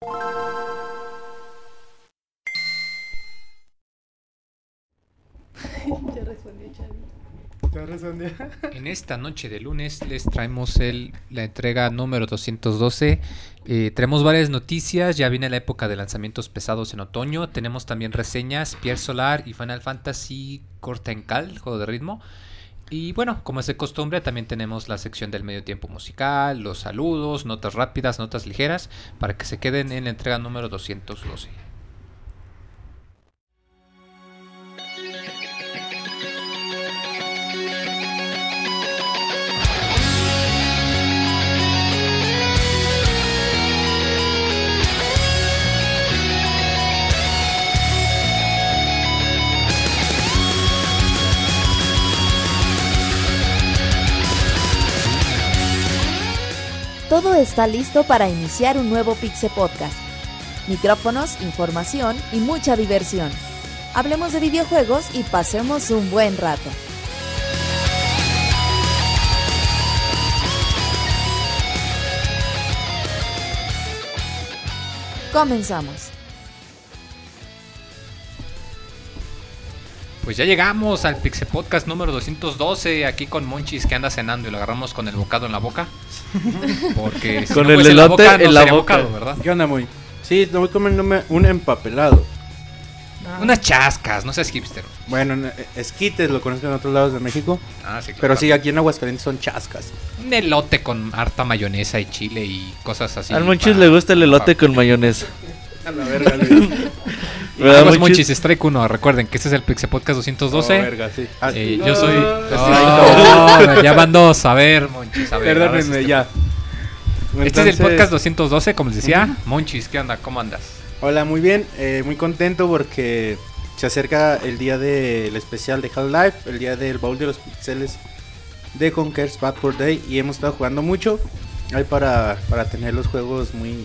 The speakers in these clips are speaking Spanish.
ya respondió Chavi. Ya respondió. En esta noche de lunes les traemos el, la entrega número 212. Eh, tenemos varias noticias, ya viene la época de lanzamientos pesados en otoño. Tenemos también reseñas, Pierre Solar y Final Fantasy Corta en Cal, juego de ritmo. Y bueno, como es de costumbre, también tenemos la sección del medio tiempo musical, los saludos, notas rápidas, notas ligeras, para que se queden en la entrega número 212. Todo está listo para iniciar un nuevo Pixe Podcast. Micrófonos, información y mucha diversión. Hablemos de videojuegos y pasemos un buen rato. Comenzamos. Pues ya llegamos al Pixel Podcast número 212, aquí con Monchis que anda cenando y lo agarramos con el bocado en la boca. Porque si Con no el elote boca, no en la sería boca. bocado, ¿verdad? ¿Qué onda, muy? Sí, no voy comiéndome un empapelado. Unas chascas, no seas hipster. Bueno, en- eh, esquites lo conozco en otros lados de México. Ah, sí, claro. Pero sí, aquí en Aguascalientes son chascas. Un elote con harta mayonesa y chile y cosas así. Al Monchis para- le gusta el elote para- con mayonesa. A la verga, güey. ¿Verdad, Aguas, Monchis? Strike 1. Recuerden que este es el Pixel Podcast 212. Oh, verga, sí. Ah, Eh, yo soy. Ah, Oh, ya van dos. A ver, Monchis, a ver. Perdónenme, este- ya. Este es el Entonces, podcast 212, como les decía. Monchis, ¿qué onda? ¿Cómo andas? Hola, muy bien. eh, muy contento porque se acerca el día del especial de Half-Life, el día del baúl de los pixeles de Conker's Bad for Day. Y hemos estado jugando mucho. Hay para, para tener los juegos muy,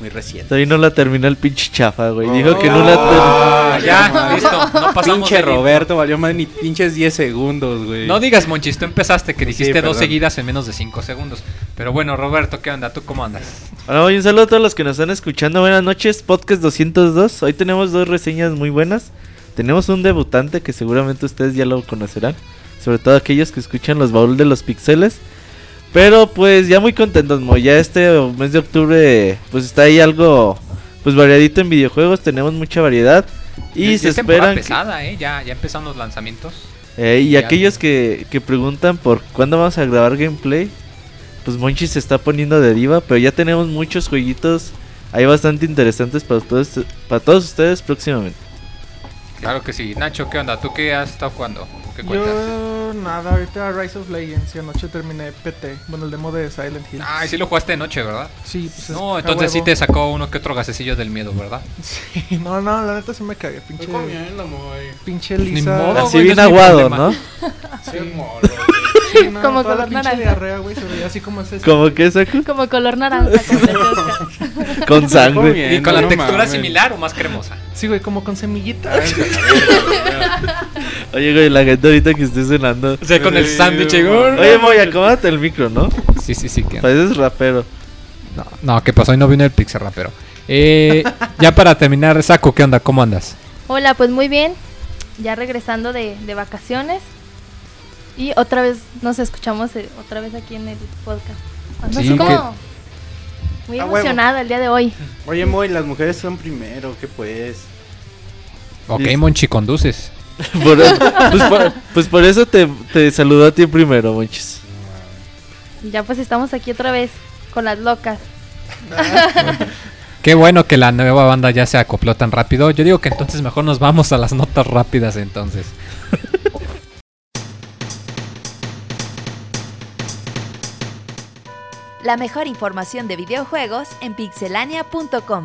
muy recientes. Todavía no la terminó el pinche chafa, güey. Dijo que no la Ah, terminó. ya, listo. No pasamos Pinche. Roberto, valió más ni pinches 10 segundos, güey. No digas, Monchis, tú empezaste que Sí, dijiste dos perdón. seguidas en menos de 5 segundos. Pero bueno, Roberto, ¿qué onda? ¿Tú cómo andas? Hola, oye, un saludo a todos los que nos están escuchando. Buenas noches, podcast 202. Hoy tenemos dos reseñas muy buenas. Tenemos un debutante que seguramente ustedes ya lo conocerán. Sobre todo aquellos que escuchan los baúl de los pixeles. Pero pues ya muy contentos, Mo. Ya este mes de octubre pues está ahí algo pues variadito en videojuegos. Tenemos mucha variedad. Y Ya se es esperan... que- ¿eh? Ya, ya empezaron los lanzamientos. Eh, y aquellos que, que preguntan por cuándo vamos a grabar gameplay, pues Monchi se está poniendo de diva, pero ya tenemos muchos jueguitos ahí bastante interesantes para todos, para todos ustedes próximamente. Claro que sí. Nacho, ¿qué onda? ¿Tú qué has estado jugando? ¿Qué cuentas? Yo nada, ahorita Rise of Legends y anoche terminé PT, bueno el demo de Silent Hill. Ay, sí lo jugaste de noche, ¿verdad? Sí, pues es No, entonces sí te sacó uno que otro gasecillo del miedo, ¿verdad? Sí, no, no, la neta sí me cagué, pinche Estoy comiendo, pinche Ni Lisa. modo, Así güey, bien no es mi aguado, problema. ¿no? Sí, molo, Sí, no, Como toda color naranja. diarrea, güey, se veía así como ese. Como que saco Como color naranja, con sangre. Bien, ¿Y con la textura similar o más cremosa? Sí, güey, como con semillitas. Oye, güey, la gente ahorita que esté cenando. O sea, con el sándwich. güey. Oye, Moy, acomódate el micro, ¿no? Sí, sí, sí. que- Pareces rapero. No, no, ¿qué pasó? Hoy no vino el Pixel Rapero. Eh, ya para terminar, Saco, ¿qué onda? ¿Cómo andas? Hola, pues muy bien. Ya regresando de, de vacaciones. Y otra vez nos escuchamos eh, otra vez aquí en el podcast. Ando Sí, así como que- muy A huevo. emocionada el día de hoy. Oye, Moy, las mujeres son primero, ¿qué pues? Ok, Listo. Monchi, conduces. Por- pues, por, pues por eso te, te saludo a ti primero, Monchis. Ya pues estamos aquí otra vez con las locas. Qué bueno que la nueva banda ya se acopló tan rápido. Yo digo que entonces mejor nos vamos a las notas rápidas entonces. La mejor información de videojuegos en pixelania.com.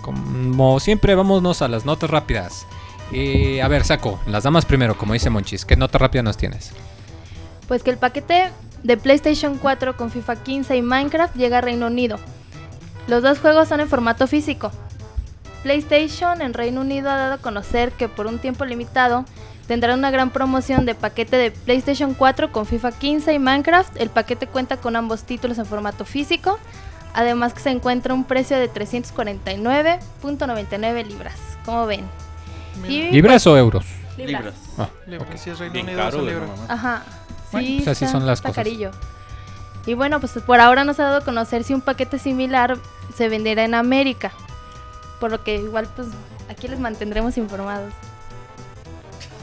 Como siempre, vámonos a las notas rápidas. Eh, a ver, Saco, las damas primero, como dice Monchis. ¿Qué nota rápida nos tienes? Pues que el paquete de PlayStation 4 con FIFA 15 y Minecraft llega a Reino Unido. Los dos juegos son en formato físico. PlayStation en Reino Unido ha dado a conocer que por un tiempo limitado tendrán una gran promoción de paquete de PlayStation 4 con FIFA 15 y Minecraft. El paquete cuenta con ambos títulos en formato físico. Además que se encuentra un precio de 349.99 libras. ¿Cómo ven? Y, ¿Libras o euros? pues, libras. Libras. Ah, Libra, ok. Si es Reino Bien Unido, caro, libras. Ajá. Bueno, Sí, pues así está- son las cosas. carillo. Y bueno, pues por ahora no se ha dado a conocer si un paquete similar se venderá en América. Por lo que igual pues aquí les mantendremos informados.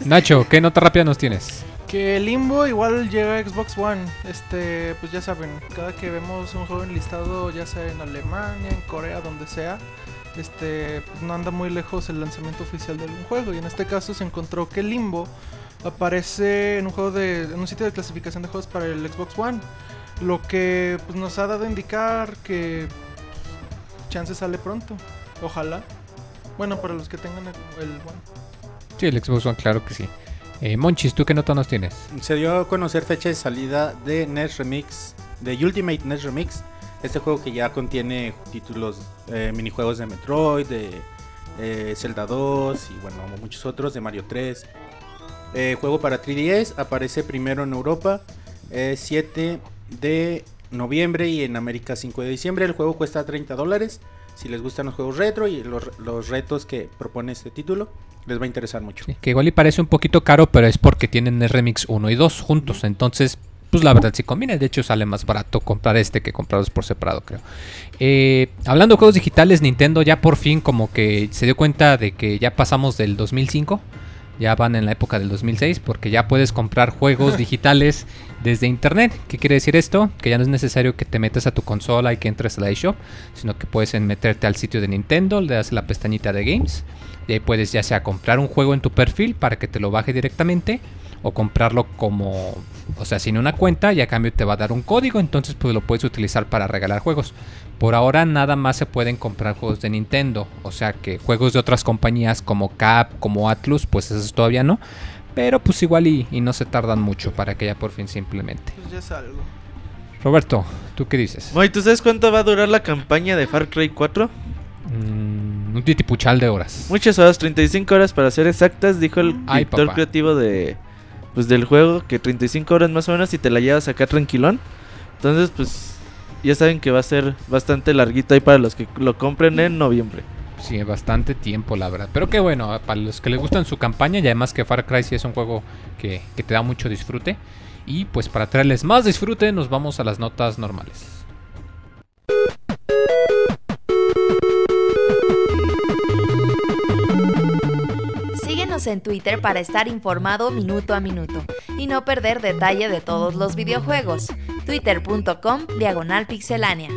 Nacho, ¿qué nota rápida nos tienes? Que Limbo igual llega a Xbox One. Este, pues ya saben, cada que vemos un juego enlistado, ya sea en Alemania, en Corea, donde sea, este, pues no anda muy lejos el lanzamiento oficial de algún juego. Y en este caso se encontró que Limbo aparece en un juego de, en un sitio de clasificación de juegos para el Xbox One. Lo que pues, nos ha dado a indicar que pues, chance sale pronto. Ojalá. Bueno, para los que tengan el, el One. Sí, el Xbox One, claro que sí. Eh, Monchis, ¿tú qué nota nos tienes? Se dio a conocer fecha de salida de NES Remix, de Ultimate NES Remix. Este juego que ya contiene títulos, eh, minijuegos de Metroid, de eh, Zelda 2 y bueno, muchos otros, de Mario 3. Eh, juego para 3DS, aparece primero en Europa, eh, 7 de noviembre y en América 5 de diciembre. El juego cuesta 30 dólares. Si les gustan los juegos retro y los, los retos que propone este título, les va a interesar mucho. Sí, que igual y parece un poquito caro, pero es porque tienen el Remix 1 y 2 juntos. Entonces, pues la verdad sí conviene. De hecho, sale más barato comprar este que comprarlos por separado, creo. Eh, hablando de juegos digitales, Nintendo ya por fin como que se dio cuenta de que ya pasamos del 2005. Ya van en la época del 2006 porque ya puedes comprar juegos digitales desde internet. ¿Qué quiere decir esto? Que ya no es necesario que te metas a tu consola y que entres a la eShop, sino que puedes meterte al sitio de Nintendo, le das la pestañita de Games y ahí puedes ya sea comprar un juego en tu perfil para que te lo baje directamente o comprarlo como, o sea, sin una cuenta y a cambio te va a dar un código, entonces pues lo puedes utilizar para regalar juegos. Por ahora nada más se pueden comprar juegos de Nintendo, o sea que juegos de otras compañías como Cap, como Atlus, pues esos todavía no. Pero pues igual y, y no se tardan mucho para que ya por fin se implemente. Pues ya es algo. Roberto, ¿tú qué dices? Moy, ¿tú sabes cuánto va a durar la campaña de Far Cry 4? Mm, un titipuchal de horas. Muchas horas, 35 horas para ser exactas, dijo el Ay, director papá. creativo de pues del juego, que 35 horas más o menos y te la llevas acá tranquilón. Entonces, pues ya saben que va a ser bastante larguito ahí para los que lo compren en noviembre. Sí, bastante tiempo, la verdad. Pero qué bueno, para los que les gustan su campaña y además que Far Cry sí es un juego que, que te da mucho disfrute. Y pues para traerles más disfrute nos vamos a las notas normales. Síguenos en Twitter para estar informado minuto a minuto y no perder detalle de todos los videojuegos. Twitter.com Diagonal Pixelánea.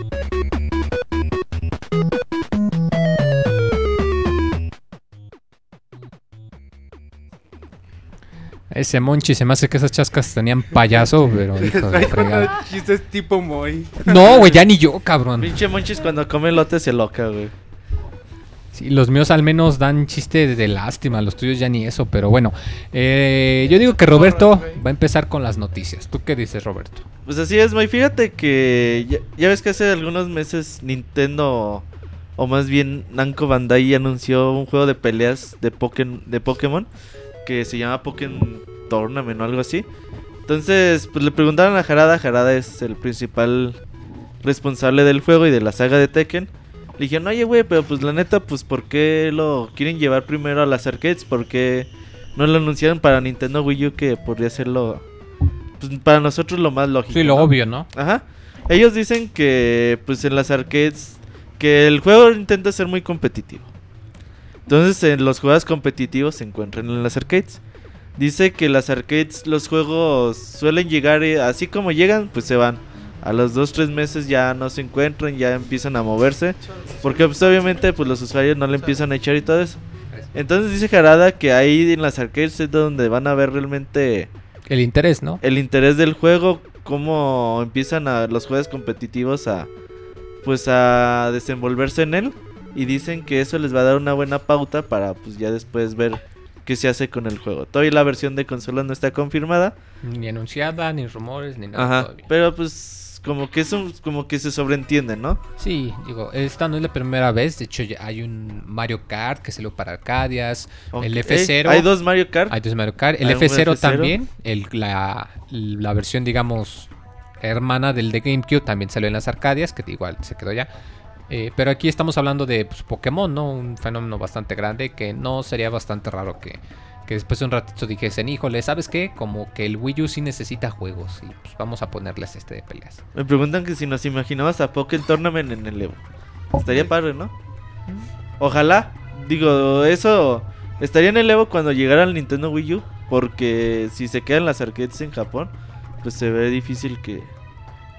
Ese Monchi se me hace que esas chascas tenían payaso, pero hijo de fregada. Chistes tipo Moy. No, güey, ya ni yo, cabrón. Pinche Monchis cuando come lote se loca, güey. Sí, los míos al menos dan chiste de lástima, los tuyos ya ni eso, pero bueno. Eh, yo digo que Roberto va a empezar con las noticias. ¿Tú qué dices, Roberto? Pues así es, Moy. Fíjate que ya, ya ves que hace algunos meses Nintendo, o más bien Namco Bandai, anunció un juego de peleas de, Pokémon, de Pokémon que se llama Pokémon Tournament o algo así. Entonces, pues le preguntaron a Harada. Harada es el principal responsable del juego y de la saga de Tekken. Le dijeron, oye, güey, pero pues la neta, pues ¿por qué lo quieren llevar primero a las arcades? ¿Por qué no lo anunciaron para Nintendo Wii U que podría ser lo... Pues para nosotros lo más lógico. Sí, lo ¿no? obvio, ¿no? Ajá. Ellos dicen que pues en las arcades que el juego intenta ser muy competitivo. Entonces en los juegos competitivos se encuentran en las arcades. Dice que las arcades, los juegos suelen llegar eh, así como llegan, pues se van. A los 2-3 meses ya no se encuentran, ya empiezan a moverse. Porque pues obviamente pues los usuarios no le empiezan a echar y todo eso. Entonces dice Jarada que ahí en las arcades es donde van a ver realmente El interés, ¿no? el interés del juego, cómo empiezan a los juegos competitivos a pues a desenvolverse en él y dicen que eso les va a dar una buena pauta para pues ya después ver qué se hace con el juego. Todavía la versión de consola no está confirmada, Ni anunciada, ni rumores, ni nada ajá, todavía. pero pues como que es un, como que se sobreentiende, ¿no? Sí, digo, esta no es la primera vez. De hecho, hay un Mario Kart que salió para Arcadias. El Ok, F0. Hay dos Mario Kart. Hay dos Mario Kart. El Hay un F0, F0. también. El, la, la versión, digamos, hermana del de GameCube también salió en las Arcadias, que igual se quedó ya. Eh, pero aquí estamos hablando de pues, Pokémon, ¿no? Un fenómeno bastante grande que no sería bastante raro que, que después de un ratito dijesen, híjole, ¿sabes qué? Como que el Wii U sí necesita juegos y pues vamos a ponerles este de peleas. Me preguntan que si nos imaginabas a Pokémon Tournament en el Evo. Estaría padre, ¿no? Ojalá. Digo, eso estaría en el Evo cuando llegara al Nintendo Wii U. Porque si se quedan las arcades en Japón, pues se ve difícil que,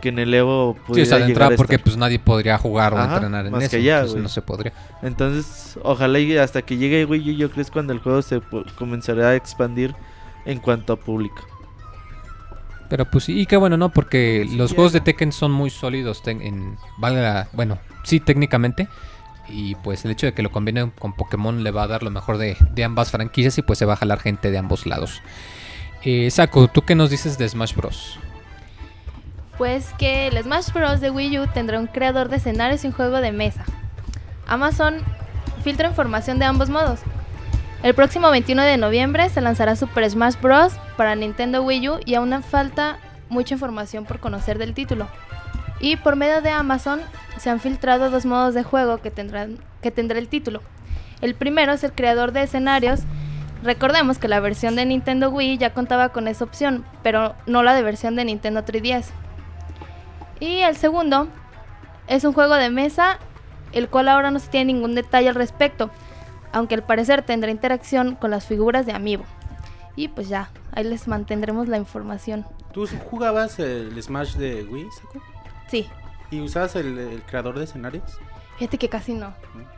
que en el Evo Sí, pudiera o sea, de llegar entrada a porque pues nadie podría jugar o Ajá, entrenar en más eso. que allá, entonces no se podría. Entonces, ojalá y hasta que llegue Wii U, yo creo que es cuando el juego se comenzará a expandir en cuanto a público. Pero pues sí, y qué bueno, ¿no? Porque los juegos de. Tekken son muy sólidos en valga, bueno, sí técnicamente y pues el hecho de que lo combinen con Pokémon le va a dar lo mejor de, de ambas franquicias y pues se va a jalar gente de ambos lados. Eh, Saco, ¿tú qué nos dices de Smash Bros? Pues que el Smash Bros. de Wii U tendrá un creador de escenarios y un juego de mesa. Amazon filtra información de ambos modos. El próximo 21 de noviembre se lanzará Super Smash Bros. para Nintendo Wii U y aún falta mucha información por conocer del título. Y por medio de Amazon se han filtrado dos modos de juego que, tendrán, que tendrá el título. El primero es el creador de escenarios. Recordemos que la versión de Nintendo Wii ya contaba con esa opción, pero no la de versión de Nintendo 3DS. Y el segundo es un juego de mesa, el cual ahora no se tiene ningún detalle al respecto, aunque al parecer tendrá interacción con las figuras de Amiibo. Y pues ya, ahí les mantendremos la información. ¿Tú jugabas el Smash de Wii, Saku? Sí, ¿Y usabas el, el creador de escenarios? fíjate que casi no.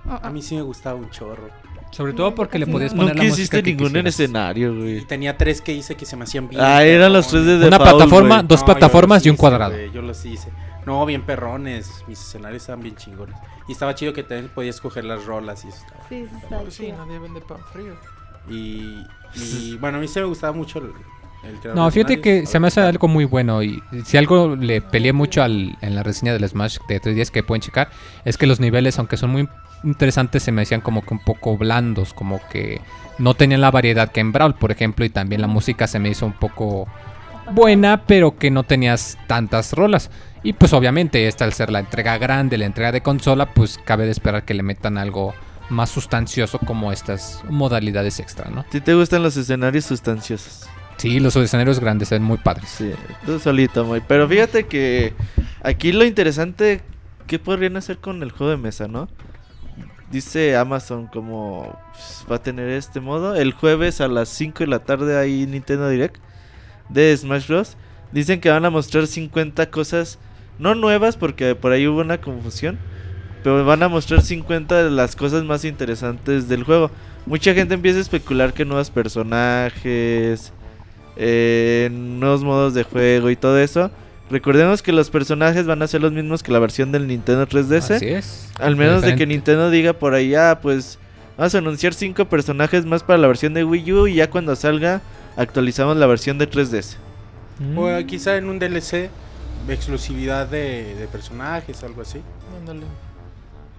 Uh-uh. A mí sí me gustaba un chorro. Sobre todo porque le podías no. poner Nunca la música hiciste que ningún quisieras. escenario, Y güey. tenía tres que hice que se me hacían bien. Ah, eran los tres de Una Paul, plataforma, güey. dos No, yo plataformas los y un hice, cuadrado. güey, yo los hice. No, bien perrones. Mis escenarios estaban bien chingones. Y estaba chido que también podías coger las rolas y eso estaba- Sí, sí, está Pues sí, chido. nadie vende pan frío. Y, y bueno, a mí sí me gustaba mucho el, No, fíjate que se me hace algo muy bueno y si algo le peleé mucho al- en la reseña del Smash de 3 días que pueden checar, es que los niveles, aunque son muy interesantes, se me hacían como que un poco blandos, como que no tenían la variedad que en Brawl, por ejemplo, y también la música se me hizo un poco buena, pero que no tenías tantas rolas. Y pues obviamente esta al ser la entrega grande, la entrega de consola, pues cabe de esperar que le metan algo más sustancioso como estas modalidades extra, ¿no? Si te gustan los escenarios sustanciosos. Sí, los escenarios grandes se ven muy padres. Sí, tú solito, muy. Pero fíjate que aquí lo interesante, ¿qué podrían hacer con el juego de mesa, no? Dice Amazon como pues, va a tener este modo. El jueves a las 5 de la tarde hay Nintendo Direct de Smash Bros. Dicen que van a mostrar 50 cosas, no nuevas porque por ahí hubo una confusión. Pero van a mostrar 50 de las cosas más interesantes del juego. Mucha gente empieza a especular que nuevos personajes, eh, nuevos modos de juego y todo eso. Recordemos que los personajes van a ser los mismos que la versión del Nintendo 3DS. Así es. Al menos de que. Nintendo diga por ahí, ah, pues vamos a anunciar cinco personajes más para la versión de Wii U y ya cuando salga actualizamos la versión de 3DS. Mm. O eh, quizá en un DLC, exclusividad de, de personajes, algo así. Ándale.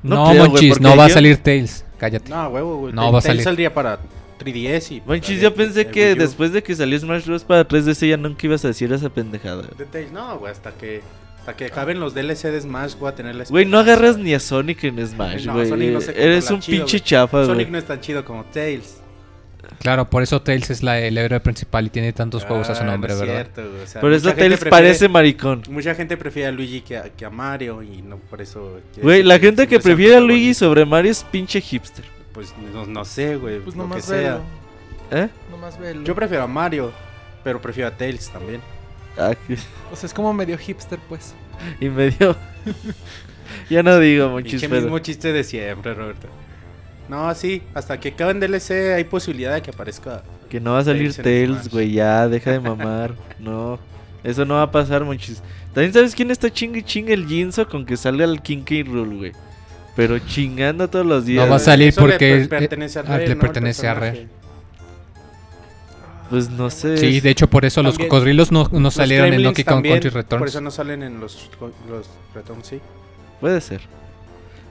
No No, creo, Monchis, no va a salir Tails. Cállate. No, huevo, güey. No, va a salir. saldría para 3DS y... Manchis, para yo pensé que después de que salió Smash Bros. para 3DS ya nunca ibas a decir esa pendejada. De Tails, no, güey, hasta que, hasta que acaben los DLC de Smash voy a tener la Güey, no agarras ni a Sonic en Smash, No, güey. Sonic no se Eres un chido, pinche güey. chafa, güey. Sonic no es tan chido como Tails. Claro, por eso Tails es la, el héroe principal y tiene tantos juegos a su Ah, nombre, no es ¿verdad? cierto, güey, o sea, Por eso Tails prefiere- parece maricón. Mucha gente prefiere a Luigi que a, que a Mario y no por eso... Güey, la gente que prefiere a Luigi sobre Mario es pinche hipster. Pues no, no sé, güey, Pues lo que sea. velo. ¿Eh? Nomás velo. Yo prefiero a Mario, pero prefiero a Tails también. Ah, O sea, es como medio hipster, pues. y medio. ya no digo, monchis, pero. mismo chiste de siempre, Roberto. No, sí, hasta que acaben DLC hay posibilidad de que aparezca. Que no va a salir Tails güey. Ya, deja de mamar. no. Eso no va a pasar, monchis. También sabes quién está chingue y chingue el Jinzo con que salga el King K. Rule, güey. Pero chingando todos los días. No va a salir Eso le porque per- es- pertenece a ah, Rare, le ¿no? El pertenece a personaje. Pues no sé. Sí, de hecho por eso los cocodrilos no, no Los salieron en Donkey Kong Country Por Returns. eso no salen en los, los Returns, sí. Puede ser.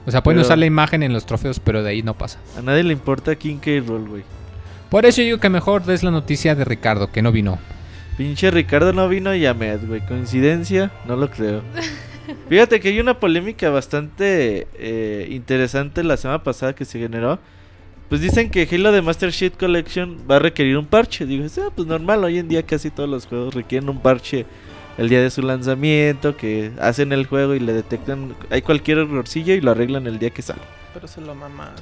O sea, pueden Pero- usar la imagen en los trofeos, pero de ahí no pasa. A nadie le importa King K. Roll, güey. Por eso digo que mejor des la noticia de Ricardo, que no vino. Pinche Ricardo no vino y Ahmed, güey. ¿Coincidencia? No lo creo. Fíjate que hay una polémica bastante eh, interesante la semana pasada que se generó. Pues dicen que Halo de Master Chief Collection va a requerir un parche. Digo, ah, pues normal, hoy en día casi todos los juegos requieren un parche el día de su lanzamiento, que hacen el juego y le detectan, hay cualquier errorcillo y lo arreglan el día que sale. Pero se lo mamaron.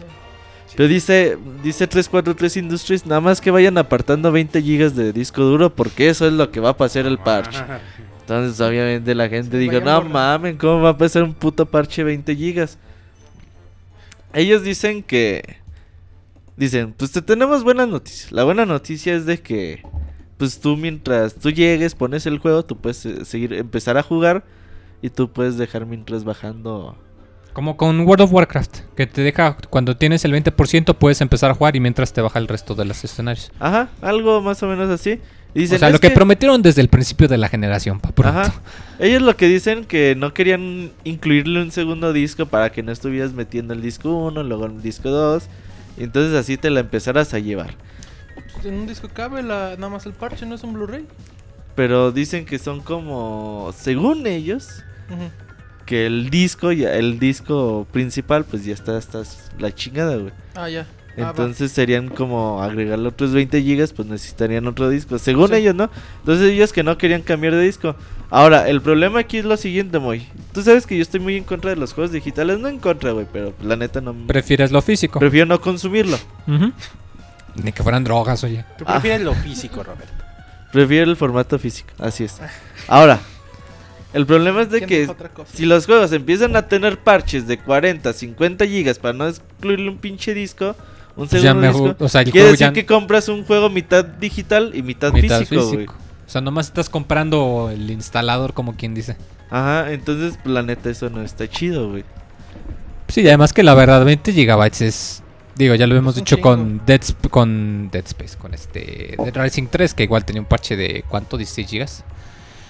Pero dice, dice 343 Industries, nada más que vayan apartando 20 gigas de disco duro porque eso es lo que va a pasar el parche. Entonces obviamente la gente Sí, dijo, no borrando". mamen, ¿cómo va a pasar un puto parche 20 gigas? Ellos dicen que... Dicen, pues te tenemos buenas noticias. La buena noticia es de que, pues tú mientras tú llegues, pones el juego, tú puedes eh, seguir, empezar a jugar y tú puedes dejar mientras bajando. Como con World of Warcraft, que te deja, cuando tienes el 20% puedes empezar a jugar y mientras te baja el resto de los escenarios. Ajá, algo más o menos así. Dicen, o sea, "Es lo que, prometieron desde el principio de la generación, pa' pronto. Ajá. Ellos lo que dicen que no querían incluirle un segundo disco para que no estuvieras metiendo el disco 1, luego el disco 2. Y entonces así te la empezaras a llevar. Pues En un disco cabe la, nada más el parche, no es un Blu-ray. Pero dicen que son como, según ellos, que el disco, ya, el disco principal, pues ya está hasta la chingada, güey. Ah, ya. Ah. Entonces serían como agregarle otros 20 gigas, pues necesitarían otro disco. Según Sí. ellos, ¿no? Entonces ellos que no querían cambiar de disco. Ahora, el problema aquí es lo siguiente, Moy. Tú sabes que yo estoy muy en contra de los juegos digitales. No en contra, güey, pero la neta no... Prefieres lo físico. Prefiero no consumirlo. Ujú. Ni que fueran drogas, oye. Tú Ah. prefieres lo físico, Roberto. Prefiero el formato físico. Así es. Ahora, el problema es de ¿Quién que si los juegos empiezan a tener parches de 40, 50 gigas para no excluirle un pinche disco, un Pues ya segundo mejor- disco, o sea, quiere decir ya- que compras un juego mitad digital y mitad, Mitad físico, físico. O sea, nomás estás comprando el instalador, como quien dice. Ajá, entonces, la neta, eso no está chido, güey. Sí, además que la verdad 20 gigabytes es... Digo, ya lo hemos dicho chingo. con Dead, Sp- con Dead Space, con este Dead Rising 3, que igual tenía un parche de ¿cuánto? 16 gigas.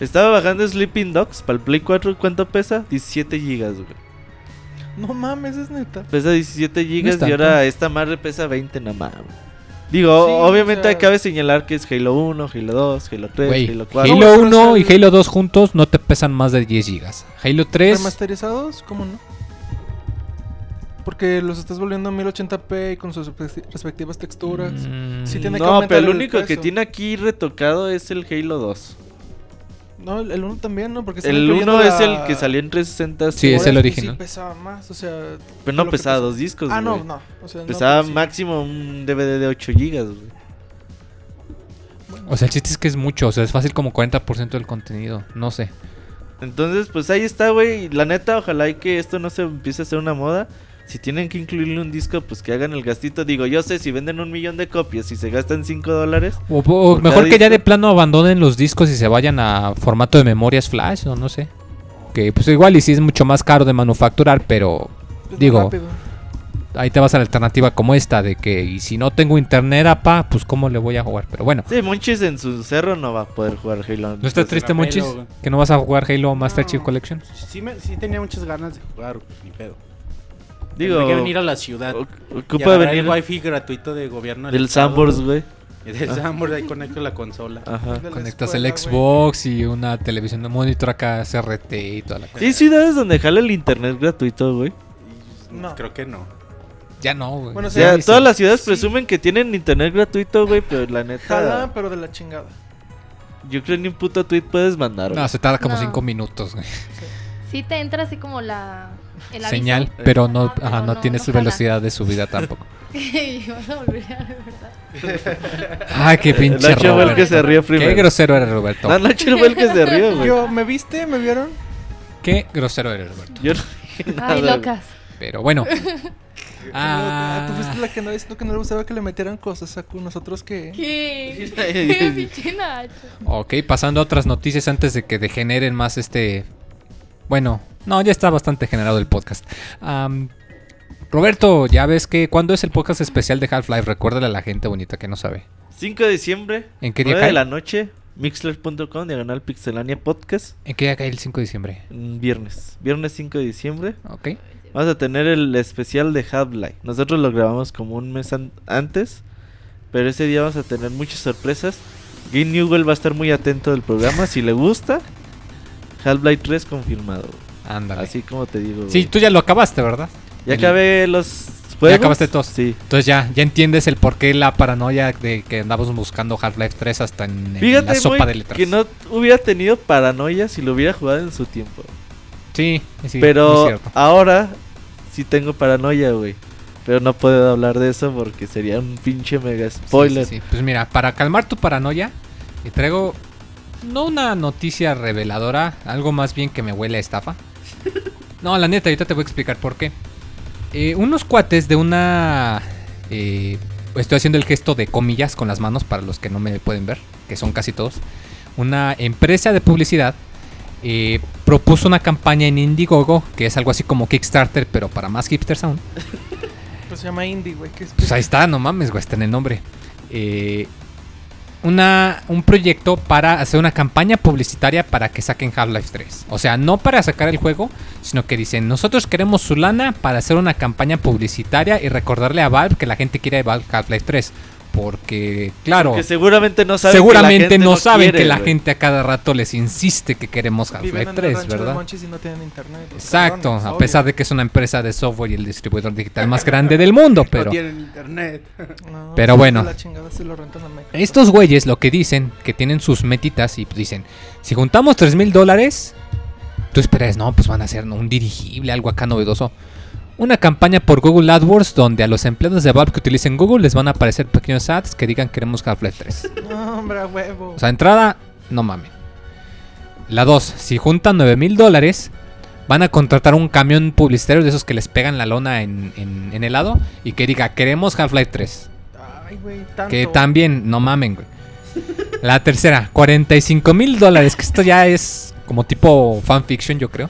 Estaba bajando Sleeping Dogs para el Play 4, ¿cuánto pesa? 17 gigas, güey. No mames, es neta. Pesa 17 gigas es y ahora esta madre pesa 20 nada más. Digo, Sí, obviamente o sea- cabe señalar que es Halo 1, Halo 2, Halo 3, Güey, Halo 4. Halo No, 1 y Halo 2 juntos no te pesan más de 10 gigas. Halo 3... ¿Remasterizados? ¿Cómo no? Porque los estás volviendo a 1080p y con sus respe- respectivas texturas. mm, Sí tiene que No, pero el el único que tiene aquí retocado es el Halo 2. No, el- el 1 también, ¿no? Porque El incluyendo 1 es la- el que salió en 360. Sí, es el original. Sí, pesaba más, o sea. Pero no lo que pesaba pesa. dos discos, Ah, no, güey. no. O sea, no, Pesaba sí. máximo un DVD de 8 gigas, güey. Bueno, O sea, el chiste es que es mucho, o sea, es fácil como 40% del contenido, no sé. Entonces, pues ahí está, güey. La neta, ojalá y que esto no se empiece a hacer una moda. Si tienen que incluirle un disco, pues que hagan el gastito. Digo, yo sé, si venden un millón de copias y se gastan 5 dólares. O, o Por mejor que ya de plano abandonen los discos y se vayan a formato de memorias flash o no sé. Que pues igual y sí es mucho más caro de manufacturar, pero es más digo, ahí te vas a la alternativa como esta de que y si no tengo internet, apa, pues cómo le voy a jugar. Pero bueno, Sí, Monchis en su cerro no va a poder jugar Halo. ¿no estás triste, Monchis? Que no vas a jugar Halo Master No. Chief Collection. Sí, me- sí tenía muchas ganas de jugar, ni pedo. Digo, que venir a la ciudad. ocupa venir el wifi gratuito de gobierno del Sambors, güey. Y del Sambors ahí conecto la consola. Ajá. La Conectas escuela, el. Xbox y una televisión de monitor acá CRT y toda la cosa. Hay ciudades donde jala el internet gratuito, güey. No. Creo que no. Ya no, güey. Bueno, O sí, sea, todas las ciudades Sí. presumen que tienen internet gratuito, güey, pero la neta. Jala, pero de la chingada. Yo creo que ni un puto tweet puedes mandar. No, güey. se tarda como No. 5 minutos, güey. Sí te entra así como la... El aviso. Señal, pero no, Ajá, pero ajá, no no- tiene no su jala. velocidad de subida tampoco. verdad. Ay, qué pinche Nacho fue el Roberto. que se rió Qué primero. grosero eres, Roberto. No, Nacho fue el que se rió, güey. Yo, ¿me viste? ¿Me vieron? Qué grosero eres, Roberto. Yo no dije nada, Ay, locas. Pero bueno. Ah, Tú ah, fuiste la que andaba diciendo que no le gustaba que le metieran cosas a nosotros que... ¿Qué? ¿Qué pinche Nacho? ok, pasando a otras noticias antes de que degeneren más este... Bueno, no, ya está bastante generado el podcast. Roberto, ya ves que... ¿Cuándo es el podcast especial de Half-Life? Recuérdale a la gente bonita que no sabe. 5 de diciembre, ¿En qué día 9 de cae? la noche, mixler.com, diagonal pixelania podcast. ¿En qué día cae el 5 de diciembre? mm, Viernes, viernes 5 de diciembre. Ok. Vamos a tener el especial de Half-Life. Nosotros lo grabamos como un mes an- antes, pero ese día vamos a tener muchas sorpresas. Game Newell va a estar muy atento del programa. Si le gusta, Half-Life 3 confirmado. Ándale. Así como te digo. Sí, tú ya lo acabaste, ¿verdad? Ya el- acabé los juegos. acabaste todos? Sí. Entonces ya, ya entiendes el por qué la paranoia de que andamos buscando Half-Life 3 hasta en, la sopa de letras. que no hubiera tenido paranoia si lo hubiera jugado en su tiempo. Sí, sí, pero ahora sí tengo paranoia, güey. Pero no puedo hablar de eso porque sería un pinche mega Sí, spoiler. sí, sí. Pues mira, para calmar tu paranoia, te traigo no una noticia reveladora, algo más bien que me huele a estafa. No, la neta, ahorita te voy a explicar por qué. Eh, unos cuates de una... eh, estoy haciendo el gesto de comillas con las manos para los que no me pueden ver, que son casi todos. Una empresa de publicidad eh, propuso una campaña en Indiegogo, que es algo así como Kickstarter, pero para más hipsters aún. Pues se llama Indie, güey. Pues ahí está, no mames, güey, está en el nombre. Eh, una, un proyecto para hacer una campaña publicitaria para que saquen Half-Life 3. O sea, no para sacar el juego, sino que dicen, nosotros queremos su lana para hacer una campaña publicitaria y recordarle a Valve que la gente quiere Half-Life 3. Porque, claro, Porque seguramente no saben seguramente que la gente no, saben quiere, que la gente a cada rato les insiste que queremos Half-Life en el 3, rancho de ¿verdad? Y no tienen internet. Exacto, cabrones, a obvio. pesar de que es una empresa de software y el distribuidor digital más grande del mundo, pero... No tienen internet. No, Pero bueno. Estos güeyes lo que dicen, que tienen sus metitas y pues dicen, si juntamos 3 mil dólares, tú esperas, no, pues van a hacer un dirigible, algo acá novedoso. Una campaña por Google AdWords donde a los empleados de Valve que utilicen Google les van a aparecer pequeños ads que digan queremos Half-Life 3. No, hombre, huevo. O sea, entrada, no mames. La 2, si juntan 9 mil dólares, van a contratar un camión publicitario de esos que les pegan la lona en, en, en helado y que diga queremos Half-Life 3. Ay, güey, tanto. Que también, no mamen, güey. La tercera, 45 mil dólares, que esto ya es como tipo fanfiction, yo creo.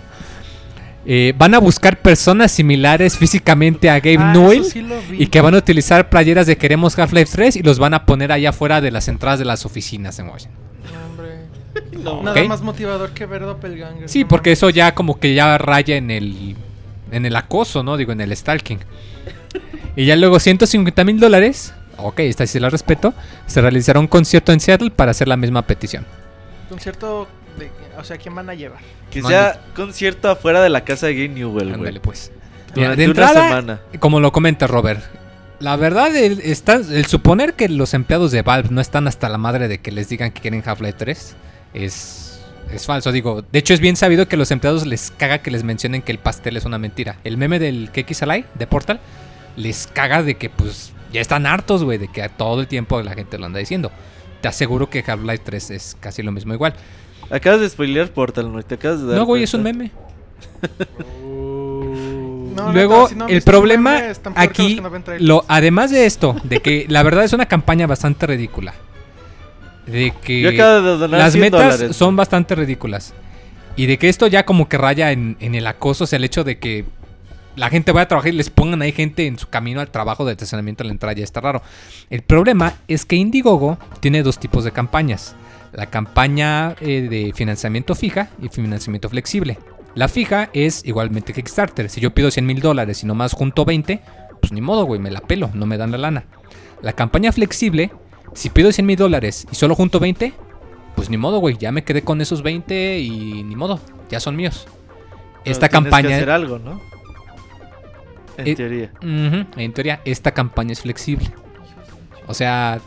Eh, van a buscar personas similares físicamente a Gabe Ah, Newell sí y que van a utilizar playeras de Queremos Half-Life 3 y los van a poner allá afuera de las entradas de las oficinas en Washington. No. Nada más motivador que ver Doppelganger. Sí, no porque mames. eso ya como que ya raya en el en el acoso, ¿no? Digo, en el stalking. Y ya luego 150 mil dólares, ok, esta sí la respeto, se realizará un concierto en Seattle para hacer la misma petición. Concierto. O sea, ¿quién van a llevar? Que sea concierto afuera de la casa de Gay Newell, güey. pues. Durante de entrada, semana. Como lo comenta Robert, la verdad, el, suponer que los empleados de Valve no están hasta la madre de que les digan que quieren Half-Life 3 es, es falso. Digo, de hecho es bien sabido que los empleados les caga que les mencionen que el pastel es una mentira. El meme del KX Alive de Portal les caga de que pues ya están hartos, güey, de que todo el tiempo la gente lo anda diciendo. Te aseguro que Half-Life 3 es casi lo mismo igual. Acabas de spoilear Portal, ¿no? Te acabas de dar No, güey, es un meme. No, Luego, no han el problema memes, aquí, no lo, además de esto, de que la verdad es una campaña bastante ridícula. De que de las 100 metas dólares. son bastante ridículas. Y de que esto ya como que raya en, en el acoso, o sea, el hecho de que la gente vaya a trabajar y les pongan ahí gente en su camino al trabajo de estacionamiento a la entrada ya está raro. El problema es que Indiegogo tiene dos tipos de campañas. La campaña eh, de financiamiento fija y financiamiento flexible. La fija es igualmente Kickstarter. Si yo pido 100 mil dólares y nomás junto 20, pues ni modo, güey, me la pelo, no me dan la lana. La campaña flexible, si pido 100 mil dólares y solo junto 20, pues ni modo, güey, ya me quedé con esos 20 y ni modo, ya son míos. Pero Esta tienes que campaña... hacer algo, ¿no? En Eh, teoría. En teoría, esta campaña es flexible. O sea,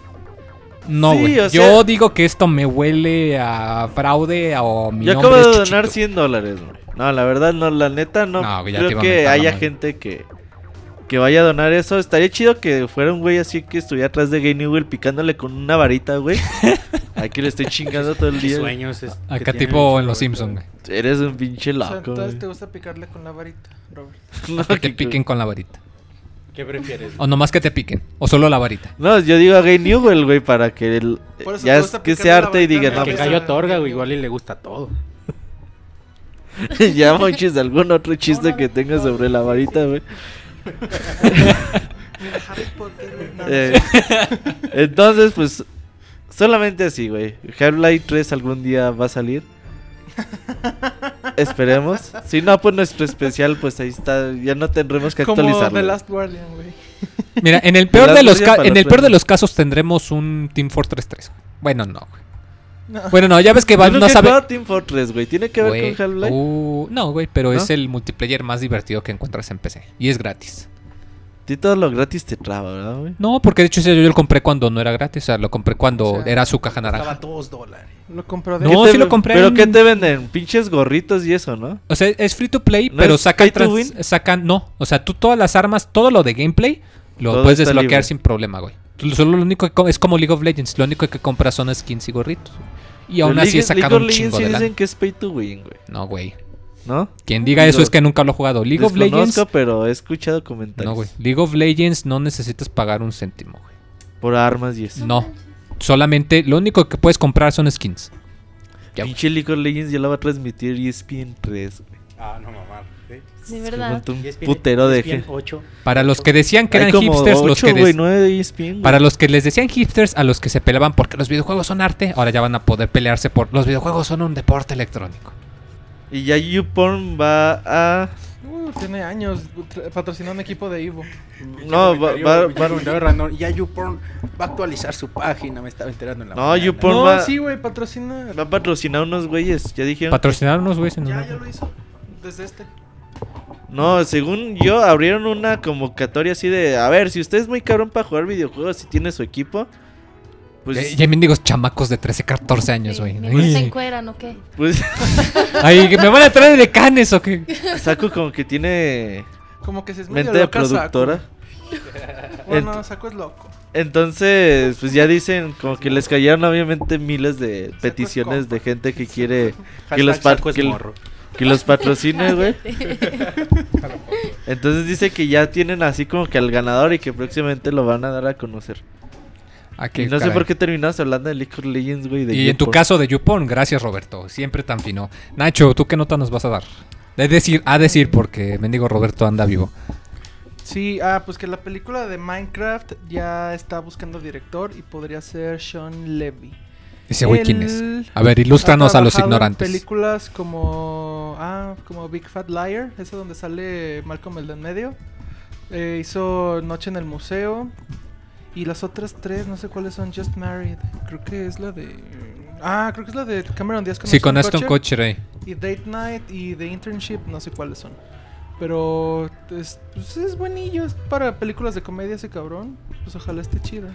no, Sí, güey. o Yo sea- digo que esto me huele a fraude o mi Yo acabo de donar Chuchito. 100 dólares, güey. No, la verdad, no, la neta, no. No, güey, ya te creo que haya gente que, que vaya a donar eso. Estaría chido que fuera un güey así que estuviera atrás de Game Newell picándole con una varita, güey. Aquí le estoy chingando todo el día. sueños es- Acá tipo en Los. Simpsons, güey. Eres un pinche O sea, loco, entonces güey. te gusta picarle con la varita, Robert. No, Que te que- piquen con la varita. ¿Qué prefieres? O nomás que te piquen. O solo la varita. No, yo digo a Game Newell, güey, para que él Por eso ya es que se arte y diga, no, que pues, a- Gallo Torga, güey, igual y le gusta todo. ya monches algún otro chiste que tenga sobre la varita, güey. Mira, Harry Potter. güey, no, Eh, entonces, pues, Solamente así, güey. Half-Life 3 algún día va a salir. Esperemos. Si no, pues nuestro especial, pues ahí está. Ya no tendremos que Como actualizarlo. The Last Guardian, güey. Mira, en el peor de los ca- en el peor de los casos tendremos un Team Fortress 3. Bueno, no, güey. No. Bueno, no, ya ves que Valve no he sabe. Team Fortress, güey. ¿Tiene que ver Güey, con Half-Life? uh, no, güey, pero ¿No? es el multiplayer más divertido que encuentras en PC. Y es gratis. A ti todo lo gratis te traba, ¿verdad, güey? No, porque de hecho ese yo lo compré cuando no era gratis. O sea, lo compré cuando O sea, era su caja Estaba naranja. dos dólares. Lo compró de No, ¿Qué te sí lo compré ¿Pero en- qué te venden? Pinches gorritos y eso, ¿no? O sea, es free to play, ¿No pero sacan, trans- sacan. No, o sea, tú todas las armas, todo lo de gameplay, lo Todo puedes desbloquear libre. sin problema, güey. Tú Solo lo único que es como League of Legends. Lo único que compras son skins y gorritos. Y aún Pero así League- he sacado League of un Legends chingo de dicen que es pay to win, güey. No, güey. ¿No? Quien diga Digo, eso es que nunca lo ha jugado. League of Legends. pero he escuchado comentarios. No, güey. League of Legends no necesitas pagar un céntimo, güey. Por armas y eso. No. Solamente lo único que puedes comprar son skins. Ya, güey. Pinche League of Legends ya la va a transmitir E ESPN 3, güey. Ah, no, mamá. De verdad. un ESPN putero de ESPN gente. 8. Para los que decían que Hay eran como hipsters, los ocho, que nueve de ESPN, güey. Para los que les decían hipsters, a los que se peleaban porque los videojuegos son arte, ahora ya van a poder pelearse por los videojuegos son un deporte electrónico. Y ya YouPorn va a... Uh, tiene años patrocinando un equipo de Evo. No, va- va- va- va, Ya YouPorn va a actualizar su página, me estaba enterando en la No, mañana. YouPorn no, va- sí, güey, patrocina. Va a patrocinar unos güeyes. Ya dijeron. Patrocinarnos, güey. si no- Ya, ya lo hizo. Desde este. No, según yo, abrieron una convocatoria así de... A ver, si usted es muy cabrón para jugar videojuegos y tiene su equipo... Pues... Eh, ya mendigos chamacos de 13, 14 años, güey. Más se Ay, encueran, ¿o qué? Pues... Ay, que me van a traer de canes o qué. Saco como que tiene... Como que se es Mente de loca Saku. productora. Bueno, Saco es loco. Entonces, pues ya dicen como que les cayeron obviamente miles de Saco es peticiones de gente que quiere que los, Saco que, morro. que los patrocine, güey. Entonces dice que ya tienen así como que al ganador y que próximamente lo van a dar a conocer. Ah, Y no sé caray. por qué terminamos hablando de League of Legends, güey. de Y en tu caso de YouPorn, gracias Roberto, siempre tan fino. Nacho, ¿tú qué nota nos vas a dar? Es decir, a decir porque mendigo Roberto anda vivo. Sí, ah, pues que la película de Minecraft ya está buscando director y podría ser Sean Levy. Ese güey, ¿quién es? A ver, ilústranos a los trabajado en ignorantes. películas como ah, como Big Fat Liar, esa donde sale Malcolm el de en medio. Eh, hizo Noche en el Museo. Y las otras tres, no sé cuáles son, Just Married. Creo que es la de... Ah, creo que es la de Cameron Díaz Sí, con Aston Kutcher, eh. Y Date Night y The Internship, no sé cuáles son. Pero es, pues es buenillo, es para películas de comedia ese cabrón. Pues ojalá esté chido.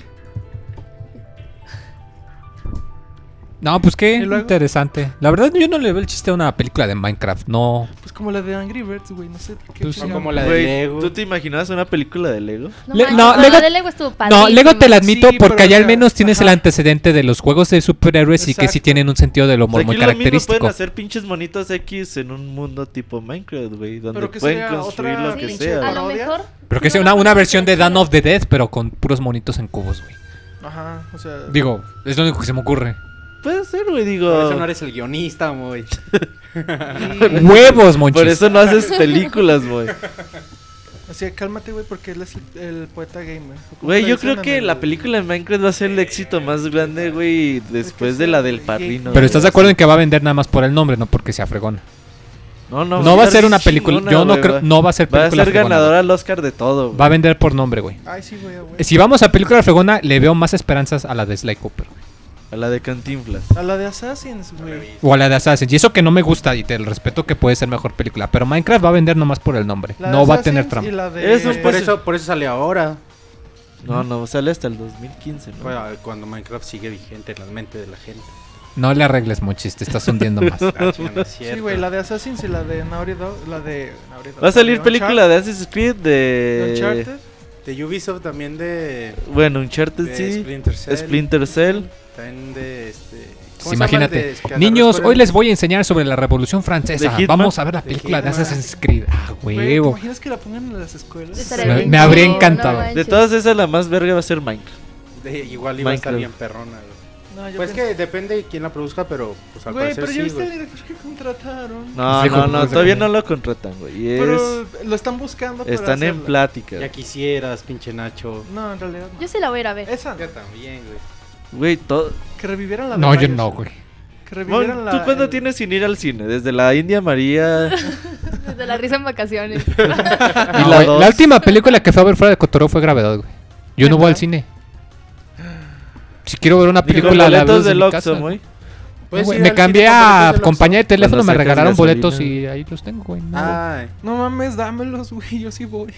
No, pues qué interesante. La verdad, yo no le veo el chiste a una película de Minecraft. No. Pues como la de Angry Birds, güey, no sé qué. Pues, chingados. como la de Lego. ¿tú te imaginabas una película de Lego? No, Le- manches, no, la Lego- de Lego estuvo No. Lego te la admito Sí, porque allá o al menos tienes el antecedente de los juegos de superhéroes y que sí Exacto. tienen un sentido del O humor sea, muy aquí lo mismo característico. pueden hacer pinches monitos X en un mundo tipo Minecraft, güey, donde Pero que pueden construir otra lo que pinche sea. A lo mejor. Pero que no sea una, una versión de Dawn of the Dead, pero con puros monitos en cubos, güey. Ajá, o sea. Digo, es lo único que se me ocurre. Puede ser, güey, digo. Por eso no eres el guionista, muy. y- ¡Huevos, monchis! Por eso no haces películas, güey. O sea, cálmate, güey, porque él es el, el poeta gamer. Güey, yo creo que la el- película de Minecraft va a ser el éxito más grande, güey, después de la del Padrino. Pero güey. estás de acuerdo en que va a vender nada más por el nombre, no porque sea fregona. No, no, No, va a ser una película. Yo no güey, creo. va- No va a ser Va a película ser fregona, ganadora güey. al Oscar de todo, güey. Va a vender por nombre, güey. Ay, sí, güey, güey. Si vamos a película fregona, le veo más esperanzas a la de Sly Cooper. güey. A la de Cantinflas. A la de Assassins, güey. O a la de Assassin's. Y eso que no me gusta y te lo respeto que puede ser mejor película. Pero Minecraft va a vender nomás por el nombre. La No va a tener trama. de- Eso, Por eso, por eso sale ahora. No, no, sale hasta el 2015, ¿no? Bueno, cuando Minecraft sigue vigente en la mente de la gente. No le arregles, Mochis. Te estás hundiendo más. Ah, Sí, güey, la de Assassins y la de Naughty Dog. La de. Naughty Dog, Va a salir película de Assassin's Creed de... Uncharted. De Ubisoft también de. Bueno, Uncharted de sí. Splinter Cell. Splinter Cell. También de este. Sí, ¿cómo se llama el imagínate. de- Niños, hoy les voy a enseñar sobre la Revolución Francesa. Vamos a ver la ¿De película de? Assassin's Creed. Ah, Güey, ¿te huevo. imaginas que la pongan en las escuelas? Me- habría encantado. De todas esas, la más verga va a ser Minecraft. De- igual iba a estar Minecraft. bien perrona. Güey. No, yo Pues pensé- que depende de quién la produzca, pero pues al Güey, parecer pero ya sí, viste el director que contrataron. No, Sí, no, no, todavía no lo contratan, güey. Es... Pero lo están buscando para Están en hacerla. plática. Ya quisieras, pinche Nacho. No, en realidad no. Yo sí la voy a ir a ver. Esa. Yo también, güey. Güey, todo... Que revivieran la No, yo no, güey. Que revivieran Mon, la. ¿Tú cuándo el- tienes sin ir al cine? Desde la India María. Desde la risa en vacaciones. Y No, la güey, la última película que fue a ver fuera de Cotorreo fue Gravedad, güey. Yo no voy al cine. Si quiero ver una película, la boletos desde del mi Oxxo, güey. Güey, me cambié a compañía de teléfono, me regalaron boletos y ahí los tengo, güey. No, Ay. No mames, dámelos, güey. Yo sí voy.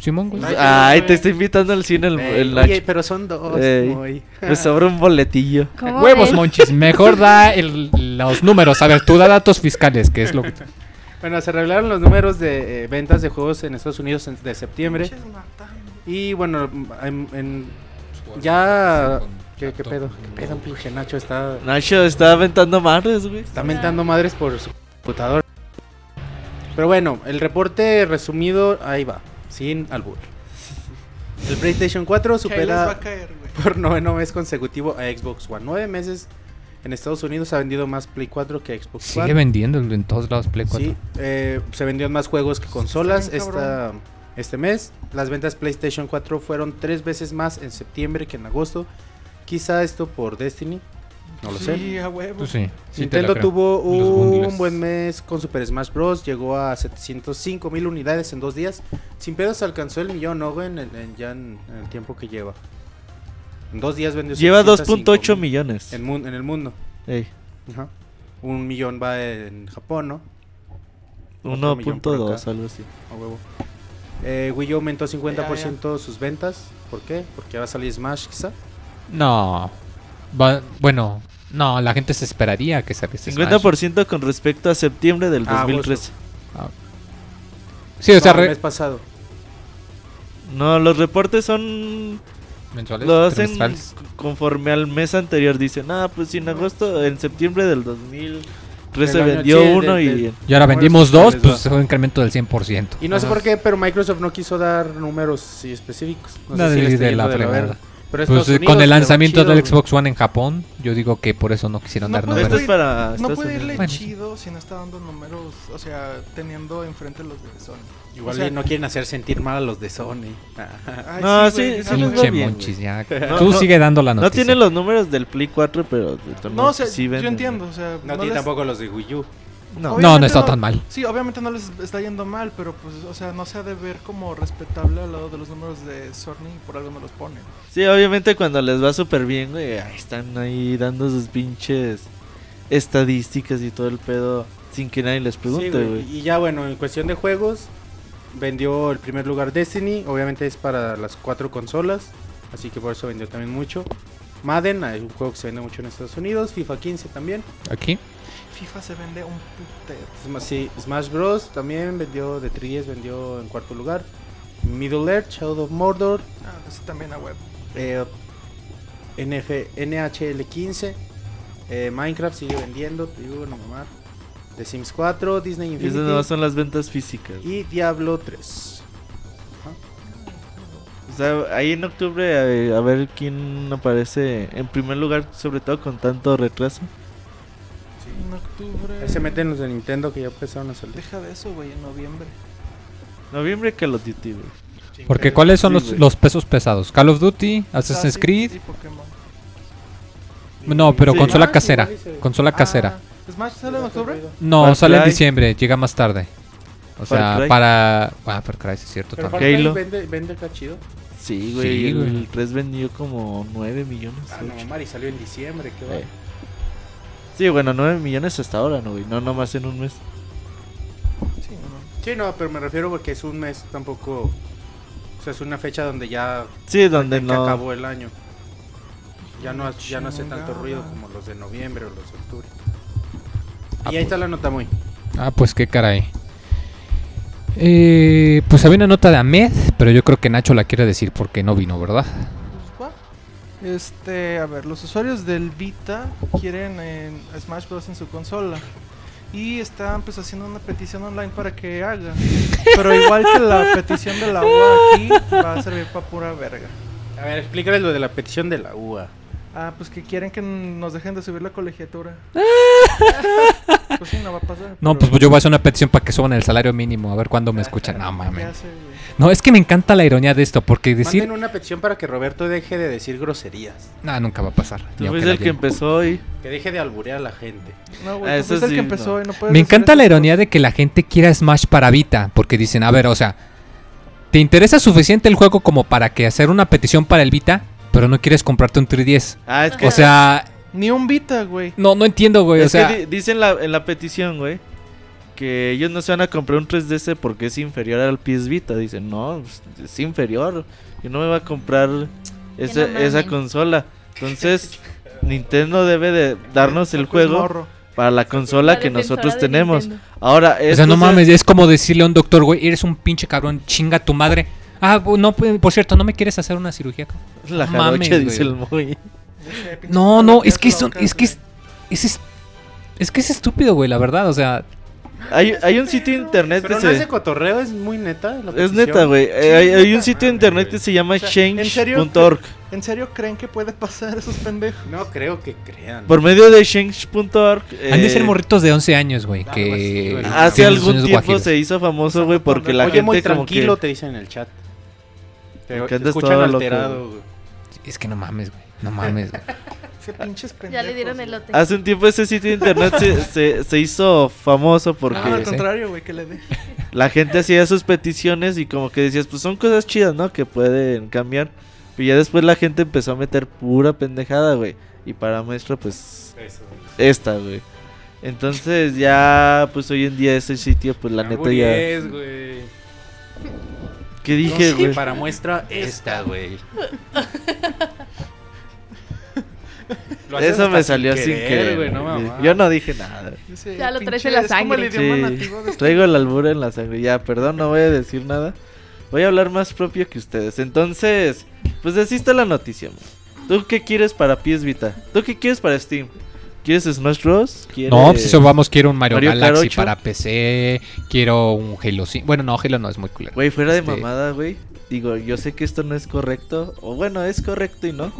Simón, güey. Ay, güey. te estoy invitando al cine el, Ey, el oye, Nacho. pero son dos. Ey. muy. Me sobra un boletillo. ¿Cómo Huevos, monchis. Mejor da el- los números. A ver, tú da datos fiscales, que es lo que... Bueno, se revelaron los números de eh, ventas de juegos en Estados Unidos en- de septiembre. Y bueno, en, en- ya... ¿Qué, qué pedo? ¿Qué pedo, pinche Nacho? Está, Nacho está aventando madres, güey. está mentando madres por su computador. Pero bueno, el reporte resumido, ahí va, sin albur. El PlayStation 4 Que ahí les va a supera caer, por noveno mes consecutivo a Xbox One. Nueve meses en Estados Unidos ha vendido más Play 4 que Xbox Sigue One. vendiendo en todos lados Play 4. Sí, eh, se vendieron más juegos que consolas bien, esta, este mes. Las ventas PlayStation 4 fueron tres veces más en septiembre que en agosto. Quizá esto por Destiny, no lo sé. Sí, a huevo. Pues sí, sí Nintendo tuvo un buen mes con Super Smash Bros. Llegó a 705 mil unidades en dos días. Sin pedos alcanzó el millón, ¿no, güey? En el- en- ya en, en el tiempo que lleva. En dos días vendió Lleva 705 2.8 mil millones. En, el mundo. Ey, Ajá. Un millón va en Japón, ¿no? Otro millón por 1.2, acá. algo así. A huevo. Eh, Wii U aumentó 50% sus ventas. ¿Por qué? Porque va a salir Smash, quizá. No. Va- bueno, no, la gente se esperaría que saliese Smash. 50% con respecto a septiembre del Ah, 2013. Sí, o sea, No, el re- mes pasado. No, los reportes son. mensuales, Lo hacen conforme al mes anterior. Dicen, ah, pues si en agosto, en septiembre del 2013 Del año, vendió sí, uno y. Y ahora vendimos dos, pues fue un incremento del 100%. Y no sé por qué, pero Microsoft no quiso dar números sí, específicos. No, No, sé si de- la de la. Pero Pues eh, Unidos con el lanzamiento chido, del. Xbox One en Japón, yo digo que por eso no quisieron No dar puede- números. es para. No puede irle. Bueno, sí. chido si no está dando números, o sea, teniendo enfrente los de Sony. Igual O sea, y no quieren hacer sentir mal a los de Sony. ay, No, sí, sí les va Pinche ver. bien, monchis, güey. ya. No, Tú no- sigue dando la No noticia. tiene los números del Play 4, pero. No, o sea, sí yo entiendo, o sea, No, no tiene les- tampoco los de Wii U. No. No, Obviamente no está tan mal. Sí, obviamente no les está yendo mal, pero pues, o sea, no se ha de ver como respetable al lado de los números de Sony y por algo no los ponen. Sí, obviamente cuando les va súper bien, güey, ahí están ahí dando sus pinches estadísticas y todo el pedo sin que nadie les pregunte, güey. güey. y ya bueno, en cuestión de juegos, vendió el primer lugar Destiny. Obviamente es para las cuatro consolas. Así que por eso vendió también mucho. Madden, hay un juego que se vende mucho en Estados Unidos. FIFA 15 también. Aquí. FIFA se vende un putero. Sí, Smash Bros. también vendió de 3 vendió en cuarto lugar. Middle Earth, Shadow of Mordor. Ah, eso también a web. eh, NF, NHL 15. eh, Minecraft sigue vendiendo, te digo, no mamar. The Sims 4, Disney Infinity. esas no son las ventas físicas. Y Diablo 3. O sea, ahí en octubre eh, a, ver quién aparece en primer lugar, sobre todo con tanto retraso. En octubre. Ahí se meten los de Nintendo que ya empezaron a salir. Deja de eso, güey, en noviembre. Noviembre Call of Duty, güey. Porque ¿cuáles son Sí, los, los pesos pesados? Call of Duty, Assassin's Ah, sí, Creed. Pokémon. No, pero Sí. consola Ah, casera. Consola casera. Ah, ¿Smash sale en octubre? No, Far sale en Cry. diciembre, llega más tarde. O Far sea, Cry. para. Ah, Far Cry, sí es cierto Pero Far también. Cry vende, vende acá chido. Sí, güey. Sí, el, güey. el 3 vendió como 9 millones. Ah, ocho. no, Mari salió en diciembre, qué va. Sí, bueno, 9 millones hasta ahora, ¿no, güey? No, nomás en un mes. Sí, no. Sí, no, pero me refiero porque es un mes tampoco. O sea, es una fecha donde ya Sí, donde que no. acabó el año. Ya no, ya no hace tanto ruido como los de noviembre o los de octubre. Ah, y ahí está la nota muy. Ah, pues qué caray. Eh, pues había una nota de Ahmed, pero yo creo que Nacho la quiere decir porque no vino, ¿verdad? Este, a ver, los usuarios del Vita quieren en Smash Bros. en su consola. Y están pues haciendo una petición online para que haga. Pero igual que la petición de la UA aquí, va a servir para pura verga. A ver, explícales lo de la petición de la UA. Ah, pues que quieren que nos dejen de subir la colegiatura. Pues sí, no va a pasar. No, pero- pues yo voy a hacer una petición para que suban el salario mínimo, a ver cuándo me escuchan. No, ¿Qué mames. No, es que me encanta la ironía de esto, porque decir... Manden una petición para que Roberto deje de decir groserías. No, nunca va a pasar. Tú fuiste el que empezó y... Que deje de alburear a la gente. No, güey, Ah, tú eso fuiste el sí, que empezó no. y no puedes Me encanta la ironía de que la gente quiera Smash para Vita, porque dicen, a ver, o sea, ¿te interesa suficiente el juego como para que hacer una petición para el Vita, pero no quieres comprarte un 3DS? Ah, es que... O sea. Ni un Vita, güey. no, no entiendo, güey. O sea, que di- dicen la, en la petición, güey, que ellos no se van a comprar un 3DS porque es inferior al PS Vita. Dicen, no, pues, es inferior. Yo no me voy a comprar esa, no esa consola. Entonces, Nintendo debe de darnos el Pues, juego morro. para la consola La que nosotros tenemos. Nintendo. Ahora, o sea, no se- mames, es como decirle a un doctor, güey, eres un pinche cabrón, chinga tu madre. Ah, no, pues, por cierto, ¿no me quieres hacer una cirugía? La No mames, dice el muy. No, no, es que, son, es que güey. es, es, es, es que es estúpido, güey, la verdad, o sea, Hay, hay un sitio de internet Pero que no se... es de cotorreo, es muy neta. la Es neta, güey. Eh, hay, hay un sitio de internet que se llama change.org. ¿En serio creen que puede pasar esos pendejos? No creo que crean. Por medio de change.org. han de eh, ser morritos de 11 años, güey, que... así. Hace algún tiempo guajiros. se hizo famoso, güey, porque la Oye, gente muy como tranquilo, que... te dicen en el chat. Te, te escuchan alterado, güey. Es que no mames, güey, no mames, güey. Qué pinches pendejos. Ya le dieron elote. Hace un tiempo ese sitio de internet se, se, se hizo famoso porque No, al sí. contrario, güey, que le dé. la gente hacía sus peticiones y como que decías, pues son cosas chidas, ¿no? Que pueden cambiar. Pero ya después la gente empezó a meter pura pendejada, güey. Y para muestra, pues, Eso. esta, güey. Entonces ya, pues hoy en día ese sitio, pues la neta ya... Es, güey. ¿Qué dije, No güey? Para muestra esta, güey. Eso me salió sin querer, güey, güey. no mamá. Yo no dije nada. Ya lo traes en la sangre. Sí, traigo el albur en la sangre. Ya, perdón, no voy a decir nada. Voy a hablar más propio que ustedes. Entonces, pues así está la noticia. mo. ¿Tú qué quieres para PS Vita? ¿Tú qué quieres para Steam? ¿Quieres Smash Bros? ¿Quieres... No, pues eso vamos, quiero un Mario, Galaxy 8. para PC, quiero un Halo 5. Bueno, no, Halo no es muy culero. Güey, fuera de Este, mamada, güey. Digo, yo sé que esto no es correcto. O bueno, es correcto y no.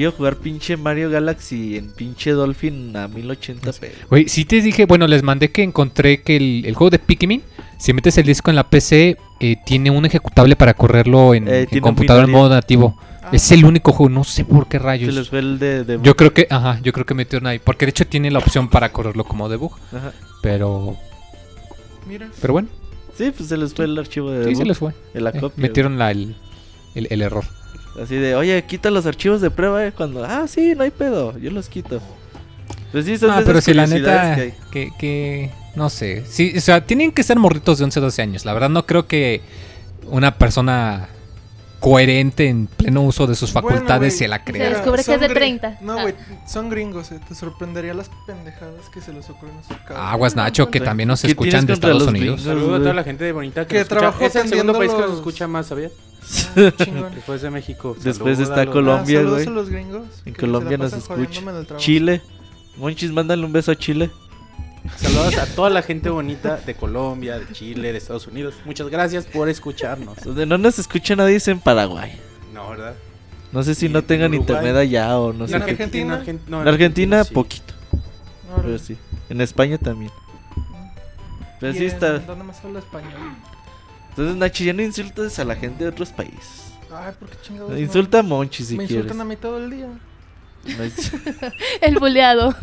Quiero jugar pinche Mario Galaxy en pinche Dolphin a 1080p. Güey, sí te dije, bueno, les mandé que encontré que el, el juego de Pikmin, si metes el disco en la PC, eh, tiene un ejecutable para correrlo en, Eh, en computadora en modo nativo. Ah, Es el único juego, no sé por qué Se rayos. les fue el de... de- Yo creo que, ajá, yo creo que metieron ahí. Porque de hecho tiene la opción para correrlo como debug. Ajá. Pero, Mira. pero bueno, Sí, pues se les fue el archivo de... sí se debug, les fue. la Eh, copia, metieron la, el, el- el error. Así de, oye, quita los archivos de prueba, eh, cuando, ah, sí, no hay pedo, yo los quito. Pues sí, son Ah, de pero si la neta, que que, que, no sé. Sí, o sea, tienen que ser morritos de 11, 12 años. La verdad no creo que una persona coherente en pleno uso de sus Bueno, facultades güey, se la Se crea. descubre que es de gri- 30. No, Ah. güey, son gringos, eh. Te sorprendería las pendejadas que se les ocurren a su cabeza. Aguas Nacho, que también nos ¿Qué escuchan de Estados Unidos. Saludo a toda la gente de bonita que, Que nos trabajo Es el segundo país que nos escucha más, ¿sabías? Ah. Después de México. Después está. Colombia, Ah, saludos güey. a los gringos. En Colombia se nos escucha. Chile. Monchis, mándale un beso a Chile. Saludos a toda la gente bonita de Colombia, de Chile, de Estados Unidos. Muchas gracias por escucharnos. Donde no nos escucha nadie es en Paraguay. No, ¿verdad? No sé si no en tengan Uruguay. internet allá o no ¿Y sé en qué. Argentina? Argen- no, En Argentina, sí. poquito. Pero sí. En España también. Pero ¿Y sí está. ¿Dónde más habla español? Entonces, Nachi, ya no insultes a la gente de otros países. Ay, ¿por qué chingados? no? Insulta a Monchi si Me quieres. insultan a mí todo el día. No es- El buleado.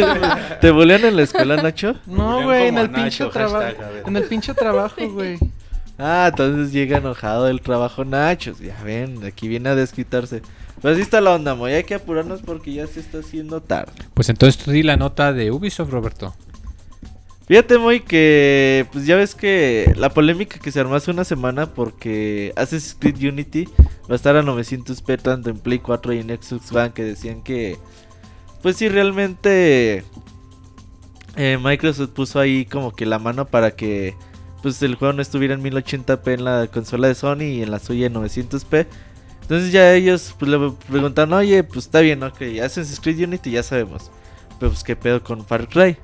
¿Te bolean en la escuela, Nacho? No, güey, en el pinche trabajo. En el pinche trabajo, güey. Ah, entonces llega enojado del trabajo Nacho. Ya ven, aquí viene a desquitarse. Pues así está la onda, Moy. Hay que apurarnos porque ya se está haciendo tarde. Pues entonces tú di la nota de Ubisoft, Roberto. Fíjate, Moy, que pues ya ves que la polémica que se armó hace una semana porque Assassin's Creed Unity va a estar a 900p tanto en Play 4 y en Xbox One que decían que pues sí realmente eh, Microsoft puso ahí como que la mano para que pues el juego no estuviera en 1080p en la consola de Sony y en la suya en 900p. Entonces ya ellos pues, le preguntan, oye, pues está bien, ok, Assassin's Creed Unity ya sabemos. Pero pues qué pedo con Far Cry.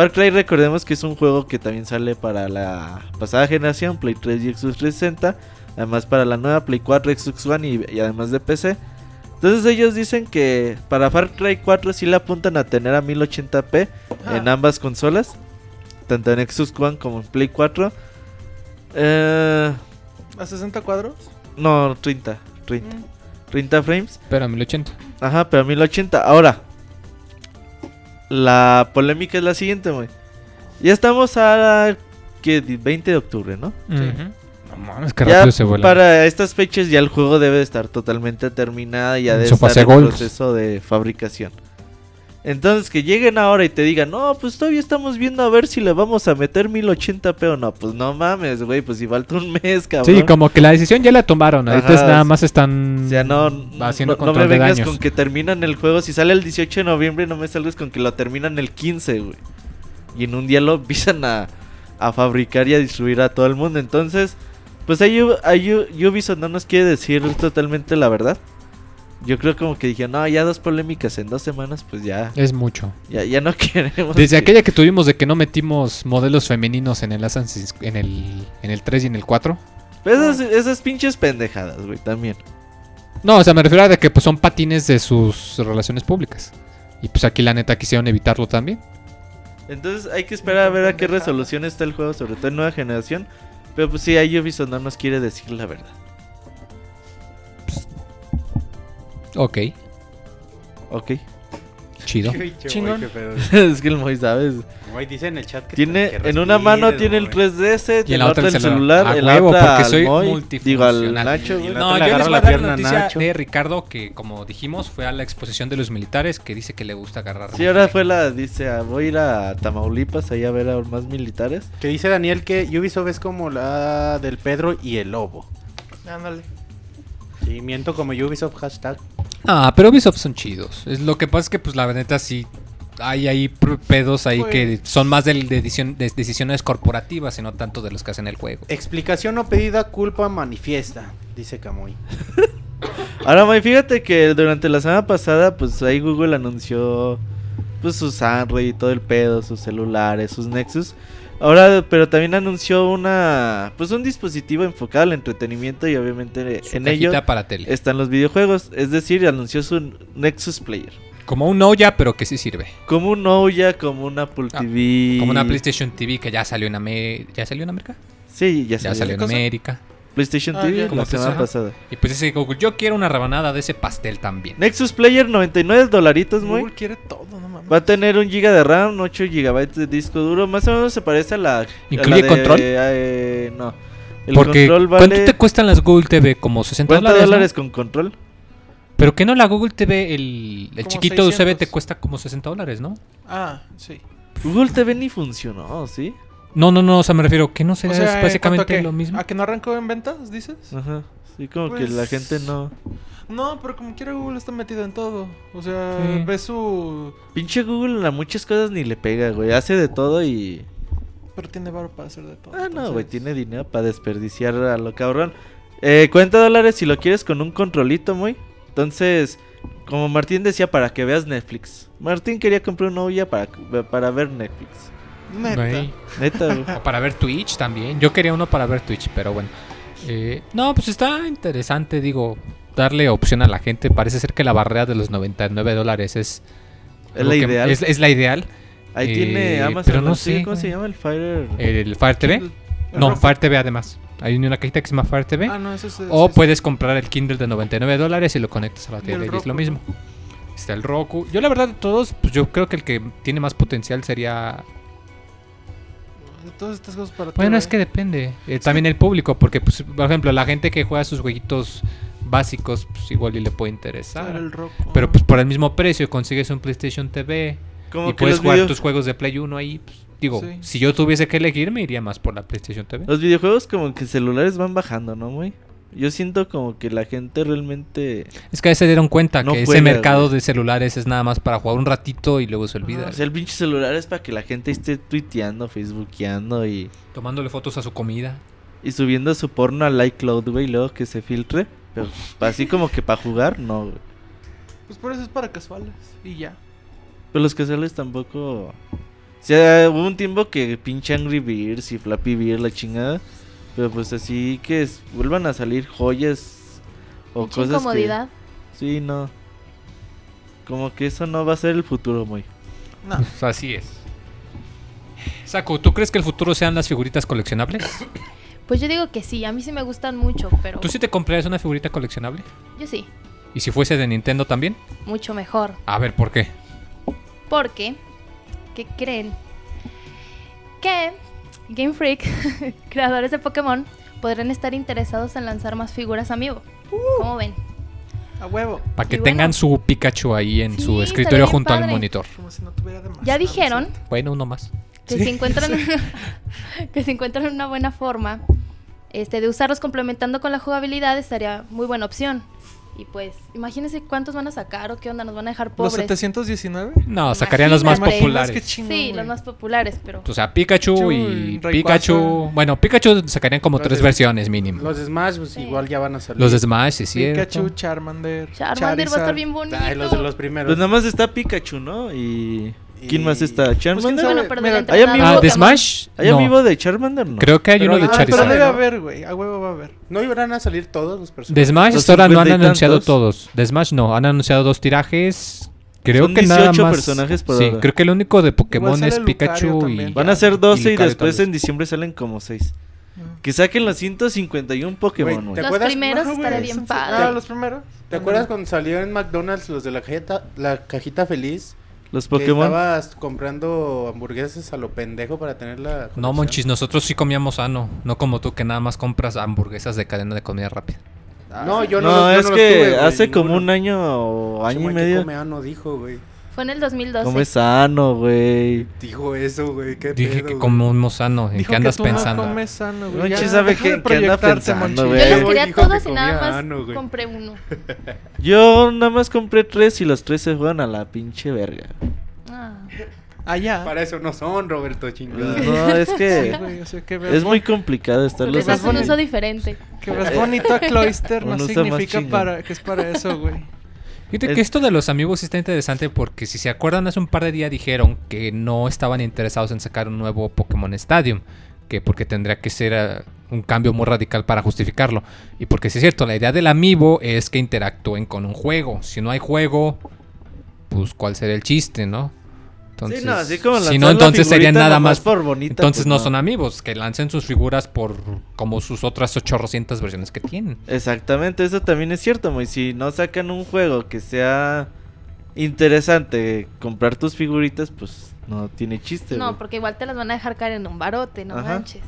Far Cry recordemos que es un juego que también sale para la pasada generación, Play 3 y Xbox 360. Además para la nueva Play 4, Xbox One y, y además de PC. Entonces ellos dicen que para Far Cry 4 sí le apuntan a tener a 1080p en Ah. ambas consolas. Tanto en Xbox One como en Play 4. Eh, ¿A 60 cuadros? no, 30. 30, Mm. 30 frames. Pero a 1080. Ajá, pero 1080. Ahora, la polémica es la siguiente, güey. Ya estamos a que 20 de octubre, ¿no? No mames, qué Ya rápido se vuela. para estas fechas ya el juego debe de estar totalmente terminada y ya En debe estar en proceso de fabricación. Entonces que lleguen ahora y te digan, no, pues todavía estamos viendo a ver si le vamos a meter 1080p o no. Pues no mames, güey, pues si falta un mes, cabrón. Sí, como que la decisión ya la tomaron. Ahorita Ajá, nada más están O sea, no, haciendo no, no me de vengas con que terminan el juego. Si sale el 18 de noviembre, no me salgas con que lo terminan el 15, güey. Y en un día lo empiezan a, a fabricar y a distribuir a todo el mundo. Entonces, pues ahí, ahí Ubisoft no nos quiere decir totalmente la verdad. Yo creo como que dije, no, ya dos polémicas en dos semanas, pues ya, Es mucho. ya, ya no queremos. Desde que- aquella que tuvimos de que no metimos modelos femeninos en el Assassin's en el en el 3 y en el 4. Pues esas, esas pinches pendejadas, güey, también. No, o sea, me refiero a de que pues son patines de sus relaciones públicas. Y pues aquí la neta quisieron evitarlo también. Entonces hay que esperar a ver a qué resolución está el juego, sobre todo en nueva generación. Pero pues sí, ahí Ubisoft no nos quiere decir la verdad. Ok, Ok. chido. Chingón. es que el Moy, ¿sabes? Güey, dice en el chat que Tiene, que en una mano tiene el güey. 3DS, Y en la la otra el el celular. A en la huevo, otra porque soy Moy, digo al. Nacho, Y No, yo le les voy la a dar la noticia Nacho. de Ricardo que como dijimos fue a la exposición de los militares que dice que le gusta agarrar. Sí, ahora fue la, dice, ah, voy a ir a Tamaulipas ahí a ver a más militares. Que dice Daniel que Ubisoft es como la del Pedro y el Lobo. Ándale. Sí, miento como Ubisoft hashtag. Ah, pero Ubisoft son chidos. Es lo que pasa es que pues la neta sí hay ahí pedos ahí que Pues- son más de, edición- de decisiones corporativas y no tanto de los que hacen el juego. Explicación no pedida, culpa manifiesta, dice Camuy. Ahora, Moy, fíjate que durante la semana pasada, pues ahí Google anunció pues sus Android y todo el pedo, sus celulares, sus Nexus. Ahora, pero también anunció una, pues un dispositivo enfocado al entretenimiento y obviamente Su en ello para tele. están los videojuegos. Es decir, anunció su Nexus Player. Como un Ouya, pero que sí sirve. Como un Ouya, como un Apple Ah, TV. Como una PlayStation TV que ya salió en América. ¿Ya salió en América? Sí, ya, Ya salió. en cosa? América. PlayStation Ah, TV ya. la Como semana PlayStation. pasada. Y pues dice Google, yo quiero una rebanada de ese pastel también. Nexus Player 99 dolaritos, muy. Google quiere todo, no. Va a tener un giga de RAM, 8 gigabytes de disco duro. Más o menos se parece a la. a ¿Incluye la de- control? eh, no. El Porque control ¿cuánto vale te cuestan las Google TV? Como 60 40 dólares. ¿no? dólares con control. Pero que no la Google TV, el, el chiquito USB 600. te cuesta como 60 dólares, ¿no? Ah, sí. Google TV ni funcionó, ¿sí? No, no, no, o sea, me refiero que no será O sea, es ¿en básicamente lo mismo. ¿A que no arrancó en ventas, dices? Ajá. Sí, como que Pues- la gente no. No, pero como quiera Google está metido en todo. O sea, Sí. ve su... Pinche Google a muchas cosas ni le pega, güey. Hace de todo y. Pero tiene varo para hacer de todo. Ah, no, güey. Tiene dinero para desperdiciar a lo cabrón. Eh, 40 dólares si lo quieres con un controlito, muy. Entonces, como Martín decía, para que veas Netflix. Martín quería comprar una olla para, para ver Netflix. Neta. Neta, güey. O para ver Twitch también. Yo quería uno para ver Twitch, pero bueno. Eh, no, pues está interesante, digo, darle opción a la gente. Parece ser que la barrera de los 99 dólares es... Es la ideal. Es, es la ideal. Ahí Eh, tiene Amazon. pero no sé ¿Cómo se llama el Fire? El Fire TV. No. Fire TV además. Hay una cajita que se llama Fire TV. Ah, no, ese es... O puedes comprar el Kindle de 99 dólares y lo conectas a la tele y es lo mismo. Está el Roku. Yo la verdad de todos, pues yo creo que el que tiene más potencial sería... Todas estas cosas para Bueno, es que depende. Eh, también el público, porque pues, por ejemplo, la gente que juega sus jueguitos básicos, pues igual y le puede interesar. el. Pero pues por el mismo precio consigues un PlayStation TV Como y puedes jugar tus juegos de Play 1 ahí. pues, digo, Sí. si yo tuviese que elegir, me iría más por la PlayStation TV. los videojuegos como que celulares van bajando, ¿no, güey? Yo siento como que la gente realmente... Es que ahí se dieron cuenta No que ese mercado güey. de celulares es nada más para jugar un ratito y luego se olvida. O sea, el pinche celular es para que la gente esté tuiteando, facebookeando y, Tomándole fotos a su comida. y subiendo su porno al iCloud, güey, y luego que se filtre. Pero así como que para jugar, no, güey. Pues por eso es para casuales. Y ya. Pero los casuales tampoco... O sea, hubo un tiempo que pinche Angry Birds y Flappy Bird, la chingada. Pero pues así que es- vuelvan a salir joyas o Mucha cosas incomodidad. que... Sí, no. Como que eso no va a ser el futuro, muy. No. Pues así es. Saco, ¿tú crees que el futuro sean las figuritas coleccionables? Pues yo digo que sí, a mí sí me gustan mucho, pero ¿Tú sí te comprarías una figurita coleccionable? yo sí, ¿Y si fuese de Nintendo también? mucho mejor. A ver, ¿por qué? Porque, ¿qué creen? Que Game Freak, creadores de Pokémon, podrían estar interesados en lanzar más figuras amiibo. ¿Cómo ven? A huevo. Para que Y bueno. tengan su Pikachu ahí en Sí, su escritorio junto al monitor. Como si no tuviera demasiado. Ya dijeron Bueno, uno más. que Sí. si encuentran que si encuentran una buena forma este de usarlos complementando con la jugabilidad estaría muy buena opción. Y pues, imagínense cuántos van a sacar o qué onda, nos van a dejar ¿Los pobres. 719? No, sacarían los más populares. Sí, los más populares, pero O sea, Pikachu Chu, y Rayquaza. Pikachu. Bueno, Pikachu sacarían como Los tres de- versiones mínimo. Los Smash, pues Sí. igual ya van a salir. Los Smash, sí, Pikachu, Charmander. Charmander va a estar bien bonito. Ay, los de los primeros. Pues nada más está Pikachu, ¿no? Y. ¿Quién Y- más está? Pues, ¿quién ¿Charmander? sabe? Bueno, pero Mira, ¿hay amigo- Ah, ¿de. Smash? ¿Hay No. amigo de Charmander? No. Creo que hay Pero uno de Ah, pero Charizard. debe ¿no? haber, güey. A huevo va a haber. ¿No iban a salir todos los De personajes? Smash Los hasta ahora no han 50 y anunciado tantos. todos. De Smash no, han anunciado dos tirajes. Creo Son que nada 18 más. personajes por sí, ahora. creo que el único de Pokémon es Pikachu y. Van a ser 12 y, Lucario después en diciembre salen como 6. Ah. Que saquen los 151 Pokémon, Güey, güey. ¿te Los primeros güey, estaría bien padre. Ah, los primeros. ¿Te acuerdas cuando salió en McDonald's los de la cajita, la cajita feliz? Los Pokémon. estabas comprando hamburguesas a lo pendejo para tener la. No, colección? monchis, nosotros sí comíamos sano. No como tú que nada más compras hamburguesas de cadena de comida rápida. No, yo no, no, yo es no que tuve, güey, hace como un año o año y Chama, ¿qué medio. come ano? dijo, güey. Fue en el 2012. Come sano, güey. Dijo eso, güey. ¿Qué Dije pedo, que güey? comemos sano. ¿En Dijo qué andas que tú pensando? No comes sano, güey. Monchi sabe de que anda pensando, Monchi. Yo güey. los Güey, quería dijo que todos y nada más ano, güey. compré uno. Yo nada más compré tres y los tres se fueron a la pinche verga. Ah. Allá. Para eso no son, Roberto, Pues chingada. no, es que güey, o sea, es muy complicado estarlos Les das un bonito. uso diferente. Que veas bonito a Cloyster no Un significa para, que es para eso, güey. Fíjate Es- que esto de los amigos está interesante porque si se acuerdan hace un par de días dijeron que no estaban interesados en sacar un nuevo Pokémon Stadium, que porque tendría que ser eh, un cambio muy radical para justificarlo. Y porque sí es cierto, la idea del amiibo es que interactúen con un juego. Si no hay juego, pues cuál sería el chiste, ¿no? Entonces, sí, no, así como si no, entonces serían nada más por bonita. Entonces pues no son amigos, que lancen sus figuras por como sus otras 800 versiones que tienen. Exactamente, eso también es cierto, muy. Si no sacan un juego que sea interesante comprar tus figuritas, pues no tiene chiste. No, porque igual te las van a dejar caer en un barote, no Ajá. manches.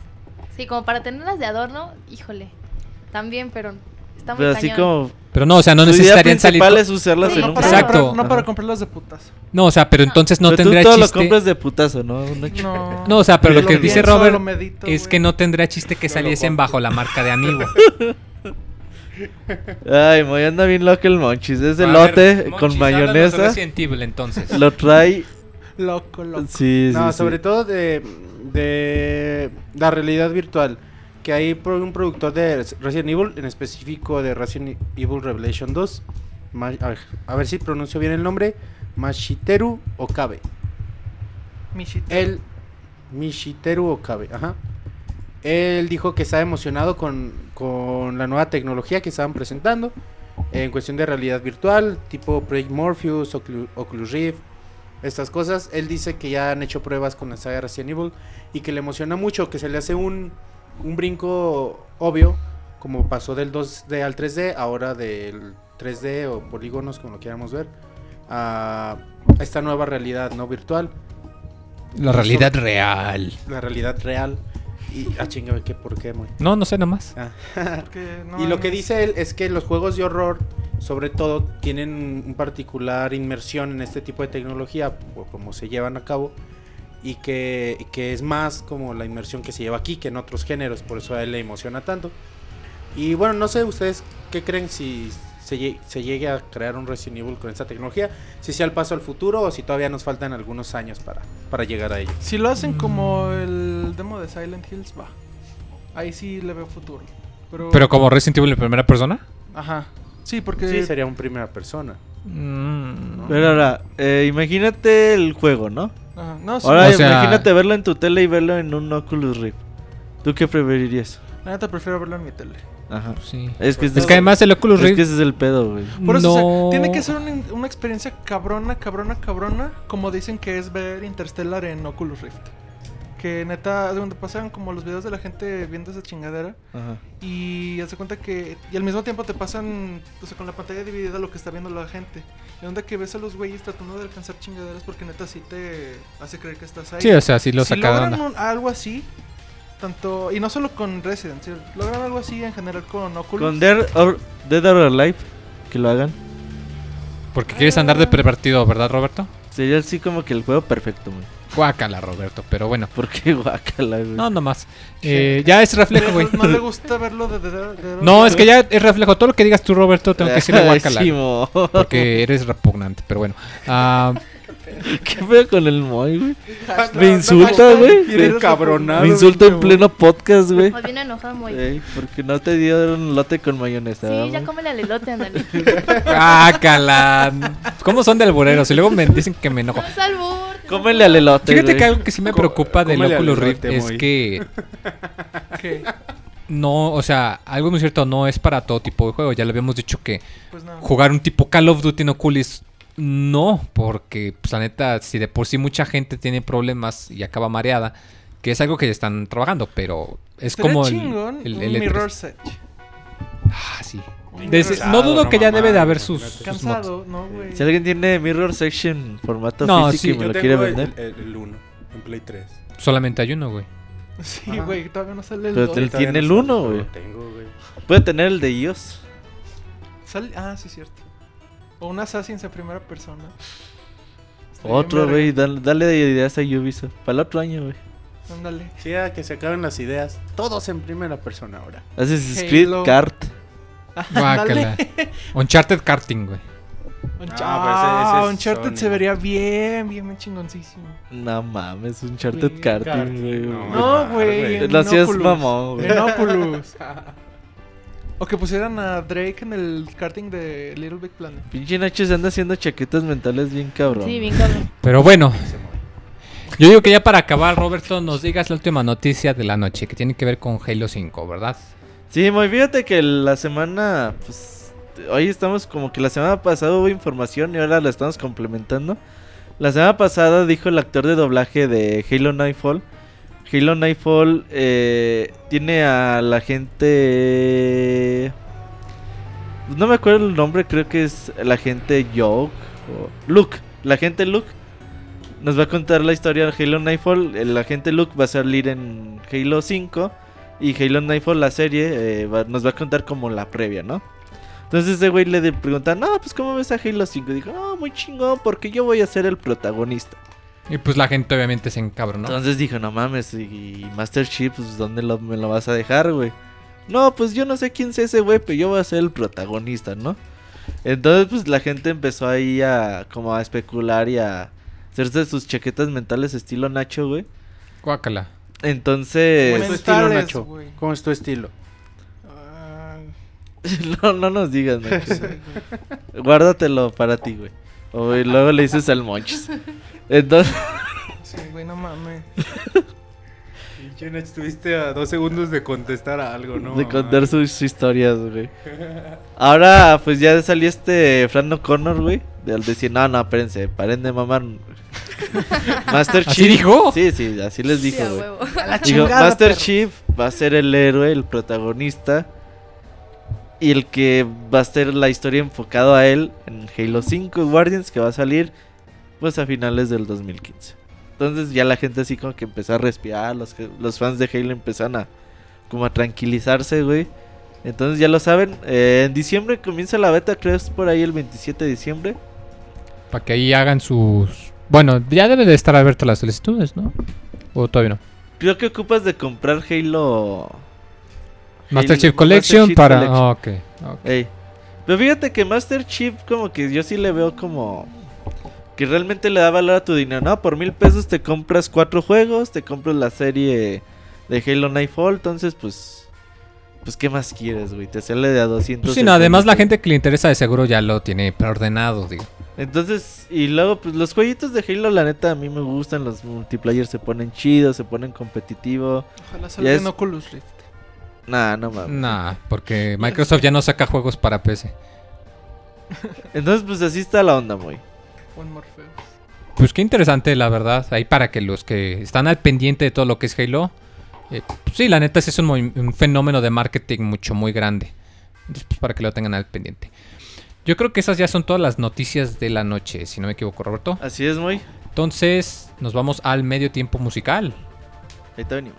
Sí, como para tenerlas de adorno, híjole. También, pero está muy Pero así como Pero no, o sea, no necesitarían salir. principal co- es usarlas Sí, en no un para. Exacto. comprar- no para comprarlas de putas. No, o sea, pero entonces no Pero tú tendría todo lo chiste. compras de putazo, ¿no? No. No, o sea, pero lo que dice Robert lo medito, es güey. que no tendría chiste que lo saliesen bajo la marca de amigo. Ay, muy anda bien loco el monchis. Es elote con mayonesa. Evil, entonces. Lo trae. Loco, loco. Sí, sí. No, sí. sobre todo de, de la realidad virtual. Que hay un productor de Resident Evil, en específico de Resident Evil Revelation 2. Ma- a, ver, si pronuncio bien el nombre. Mashiteru Okabe. Michito. Él, Mishiteru Okabe, ajá. Él dijo que estaba emocionado con, con la nueva tecnología que estaban presentando. En cuestión de realidad virtual, tipo Project Morpheus, Oclu- Oculus Rift, estas cosas. Él dice que ya han hecho pruebas con la saga Resident Evil y que le emociona mucho, que se le hace un, un brinco obvio, como pasó del 2D al 3D, ahora del 3D o polígonos, como lo quieramos ver, a esta nueva realidad no virtual, La realidad real. la realidad real. Y, ah, chinga, ¿qué, ¿por qué, muy? No, no sé nada más. Ah. No y lo que dice él es que los juegos de horror, sobre todo, tienen un particular inmersión en este tipo de tecnología, o como se llevan a cabo, y que, que es más como la inmersión que se lleva aquí que en otros géneros, por eso a él le emociona tanto. Y bueno, no sé ustedes qué creen si se, se llegue a crear un Resident Evil con esta tecnología, si sea el paso al futuro o si todavía nos faltan algunos años para, para llegar a ello. Si lo hacen como el demo de Silent Hills, va. Ahí sí le veo futuro. Pero, Pero como Resident Evil en primera persona. Ajá. Sí, porque. Sí, sería un primera persona. Mm. Pero ahora, eh, imagínate el juego, ¿no? Ajá. No, sí, Ahora O sea- imagínate verlo en tu tele y verlo en un Oculus Rift. ¿Tú qué preferirías? La neta prefiero verlo en mi tele. Ajá. Sí. Es que, Es que además el Oculus es Rift que ese es el pedo, güey. Por eso, no... o sea, tiene que ser una, una experiencia cabrona, cabrona, cabrona, como dicen que es ver Interstellar en Oculus Rift. Que neta, donde pasan como los videos de la gente viendo esa chingadera Ajá. y hace cuenta que y al mismo tiempo te pasan, o sea, con la pantalla dividida lo que está viendo la gente. Y onda que ves a los güeyes tratando de alcanzar chingaderas porque neta sí te hace creer que estás ahí. Sí, o sea, sí lo si sacaron. logran un- algo así, tanto y no solo con Resident, si logran algo así en general con Oculus. Con Dead or, Dead or Alive, que lo hagan. Porque quieres andar de pervertido, ¿verdad, Roberto? Sería así como que el juego perfecto, güey. Guácala, Roberto, pero bueno. ¿Por qué guacala, güey? No, nomás. Eh, ya es reflejo, güey. no le gusta verlo de, de- de- No, es que ya es reflejo. Todo lo que digas tú, Roberto, tengo que decirle guácala. Porque eres repugnante, pero bueno. Ah, ¿Qué feo con el Moy, güey? Me insulta, güey. Me insulta en pleno podcast, güey. Más bien enojado. Ey, porque no te dieron lote con mayonesa. Sí, ¿verdad, ya cómele al elote, ándale. guácala. ¿Cómo son de albureros? Y luego me dicen que me enojo. No es albur. Cómele al elote, Fíjate que algo que sí me Co- preocupa del Oculus Rift es Moy. que ¿Qué? no, o sea, algo muy cierto, no es para todo tipo de juego. Ya lo habíamos dicho que Pues no. jugar un tipo Call of Duty en Oculus no, porque pues, la neta, si de por sí mucha gente tiene problemas y acaba mareada, que es algo que ya están trabajando, pero es Sería como el, chingón el, un el E3. Mirror's Edge. Ah, sí. Desde- Mirror's no dudo que ya no debe de haber sus, imagínate. sus. Cansado, ¿no, güey? Si alguien tiene Mirror Section formato No, físico sí. y me Yo lo tengo quiere el- vender. El 1 en Play 3. Solamente hay uno, güey. Sí, güey, todavía no sale el Pero 2. te- Él tiene no el sé, uno, pero güey. lo tengo, güey. Puede tener el de iOS. Sale- Ah, sí, cierto. O un Assassin's en primera persona. Otro, güey. Dale, dale de ideas a Ubisoft. Para el otro año, güey. Ándale. Sí, a que se acaben las ideas. Todos en primera persona ahora. Assassin's Halo. Creed Kart. Guácala. Uncharted Karting, güey. Unch- Ah, ah, pero ese- ese es Uncharted se vería bien, bien, bien chingoncísimo. No mames, un Charted Güey, Karting, güey. no. No, güey. No seas Oculus. mamón, güey. O que pusieran a Drake en el karting de Little Big Planet. Pinche Nacho se anda haciendo chaquetas mentales bien cabrón. Sí, bien cabrón. Pero bueno, yo digo que ya para acabar, Roberto, nos digas la última noticia de la noche, que tiene que ver con Halo 5, ¿verdad? Sí, muy fíjate que la semana, pues, hoy estamos como que la semana pasada hubo información y ahora la estamos complementando. La semana pasada dijo el actor de doblaje de Halo Nightfall. Halo Nightfall eh, tiene a la gente... No me acuerdo el nombre, creo que es la gente Yoke o Luke. La gente Luke nos va a contar la historia de Halo Nightfall. El agente Luke va a salir en Halo 5. Y Halo Nightfall, la serie, eh, nos va a contar como la previa, ¿no? Entonces ese güey le pregunta, no, pues ¿cómo ves a Halo 5? Dijo, no, muy chingón, porque yo voy a ser el protagonista. Y pues la gente obviamente se encabronó. Entonces dijo, no mames, y Master Chief, pues ¿dónde lo- me lo vas a dejar, güey? No, pues yo no sé quién es ese güey, pero yo voy a ser el protagonista, ¿no? Entonces, pues la gente empezó ahí a como a especular y a hacerse sus chaquetas mentales estilo Nacho, güey. Guácala. Entonces, ¿Cómo es tu estilo, Nacho? ¿Cómo es tu estilo? No, no nos digas, Nacho. Guárdatelo para ti, güey. O y luego le dices al Monchis. Entonces, Sí, güey, no mames. Pinche estuviste a dos segundos de contestar a algo, ¿no? de contar sus historias, güey. Ahora, pues ya salió este Fran O'Connor, güey. De al decir, no, no, espérense, paren de mamar. Master ¿Así Chief. dijo? Sí, sí, así les Sí, dijo, a güey. Digo, chingada, Master perro. Chief va a ser el héroe, el protagonista. Y el que va a ser la historia enfocado a él en Halo 5 Guardians, que va a salir pues a finales del 2015. Entonces ya la gente así como que empezó a respirar, los, los fans de Halo empezaron a como a tranquilizarse, güey. Entonces ya lo saben, eh, en diciembre comienza la beta, creo es por ahí el 27 de diciembre. Para que ahí hagan sus... Bueno, ya debe de estar abiertas las solicitudes, ¿no? O todavía no. Creo que ocupas de comprar Halo... Master Chief Collection Master para... Collection. ah, ok. ok. Ey. Pero fíjate que Master Chief como que yo sí le veo como... Que realmente le da valor a tu dinero. No, por mil pesos te compras cuatro juegos, te compras la serie de Halo Nightfall, entonces pues... Pues qué más quieres, güey. Te sale de a 200. Pues sí, no, además la gente que le interesa de seguro ya lo tiene preordenado, digo. Entonces, y luego pues los jueguitos de Halo la neta a mí me gustan, los multiplayer se ponen chidos, se ponen competitivo. Ojalá salga es- en Oculus Rift. Nah, no mames. Nah, porque Microsoft ya no saca juegos para PC. Entonces, pues así está la onda, muy. One Morpheus. Pues qué interesante, la verdad. Ahí para que los que están al pendiente de todo lo que es Halo. eh, pues sí, la neta sí es un, un fenómeno de marketing mucho, muy grande. Entonces, pues para que lo tengan al pendiente. Yo creo que esas ya son todas las noticias de la noche, si no me equivoco, Roberto. Así es, muy. Entonces, nos vamos al medio tiempo musical. Ahí te venimos.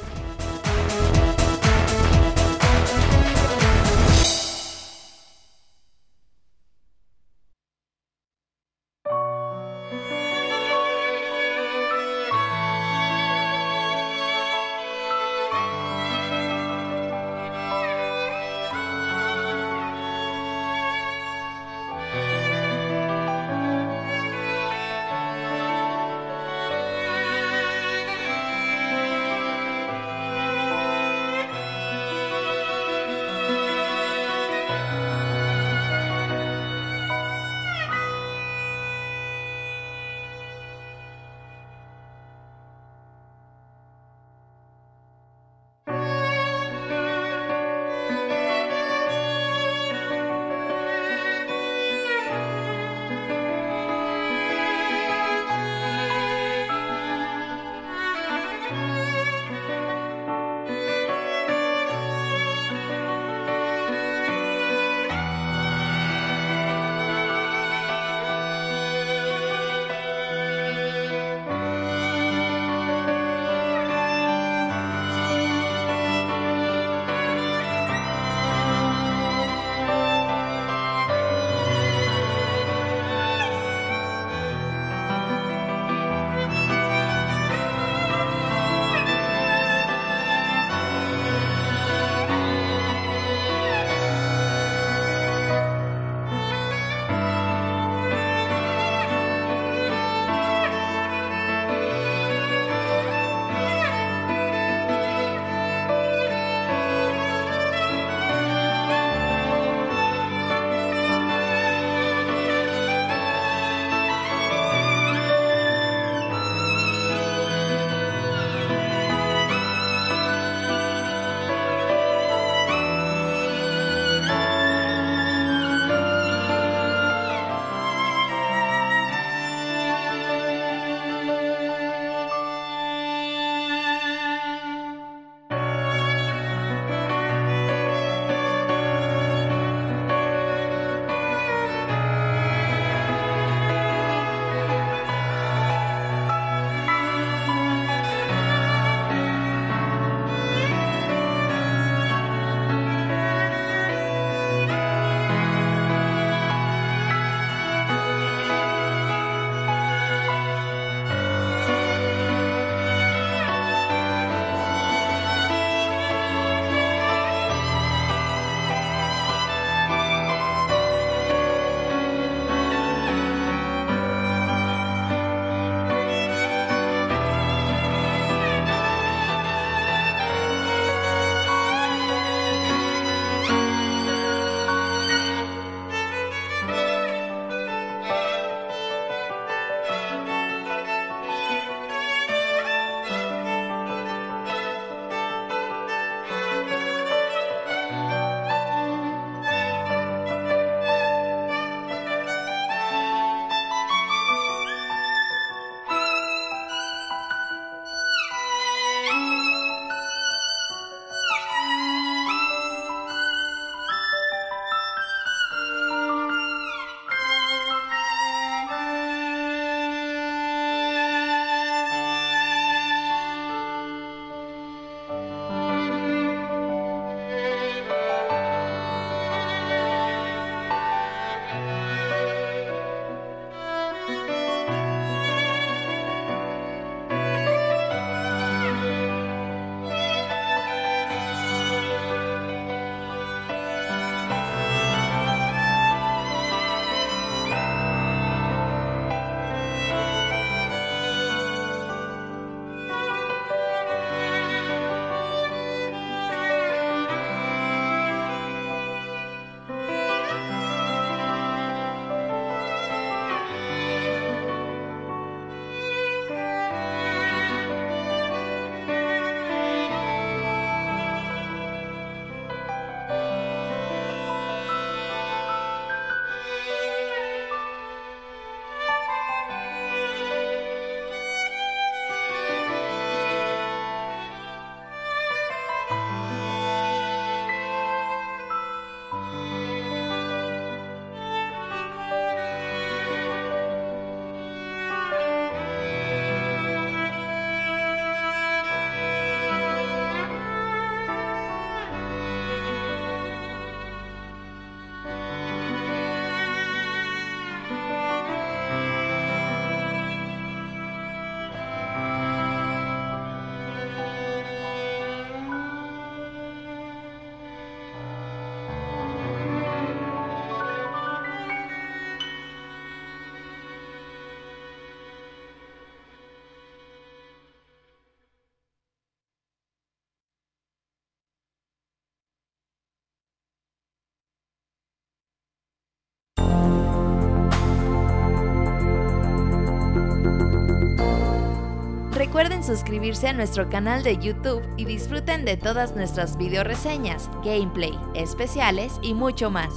suscribirse a nuestro canal de YouTube y disfruten de todas nuestras video reseñas, gameplay, especiales y mucho más.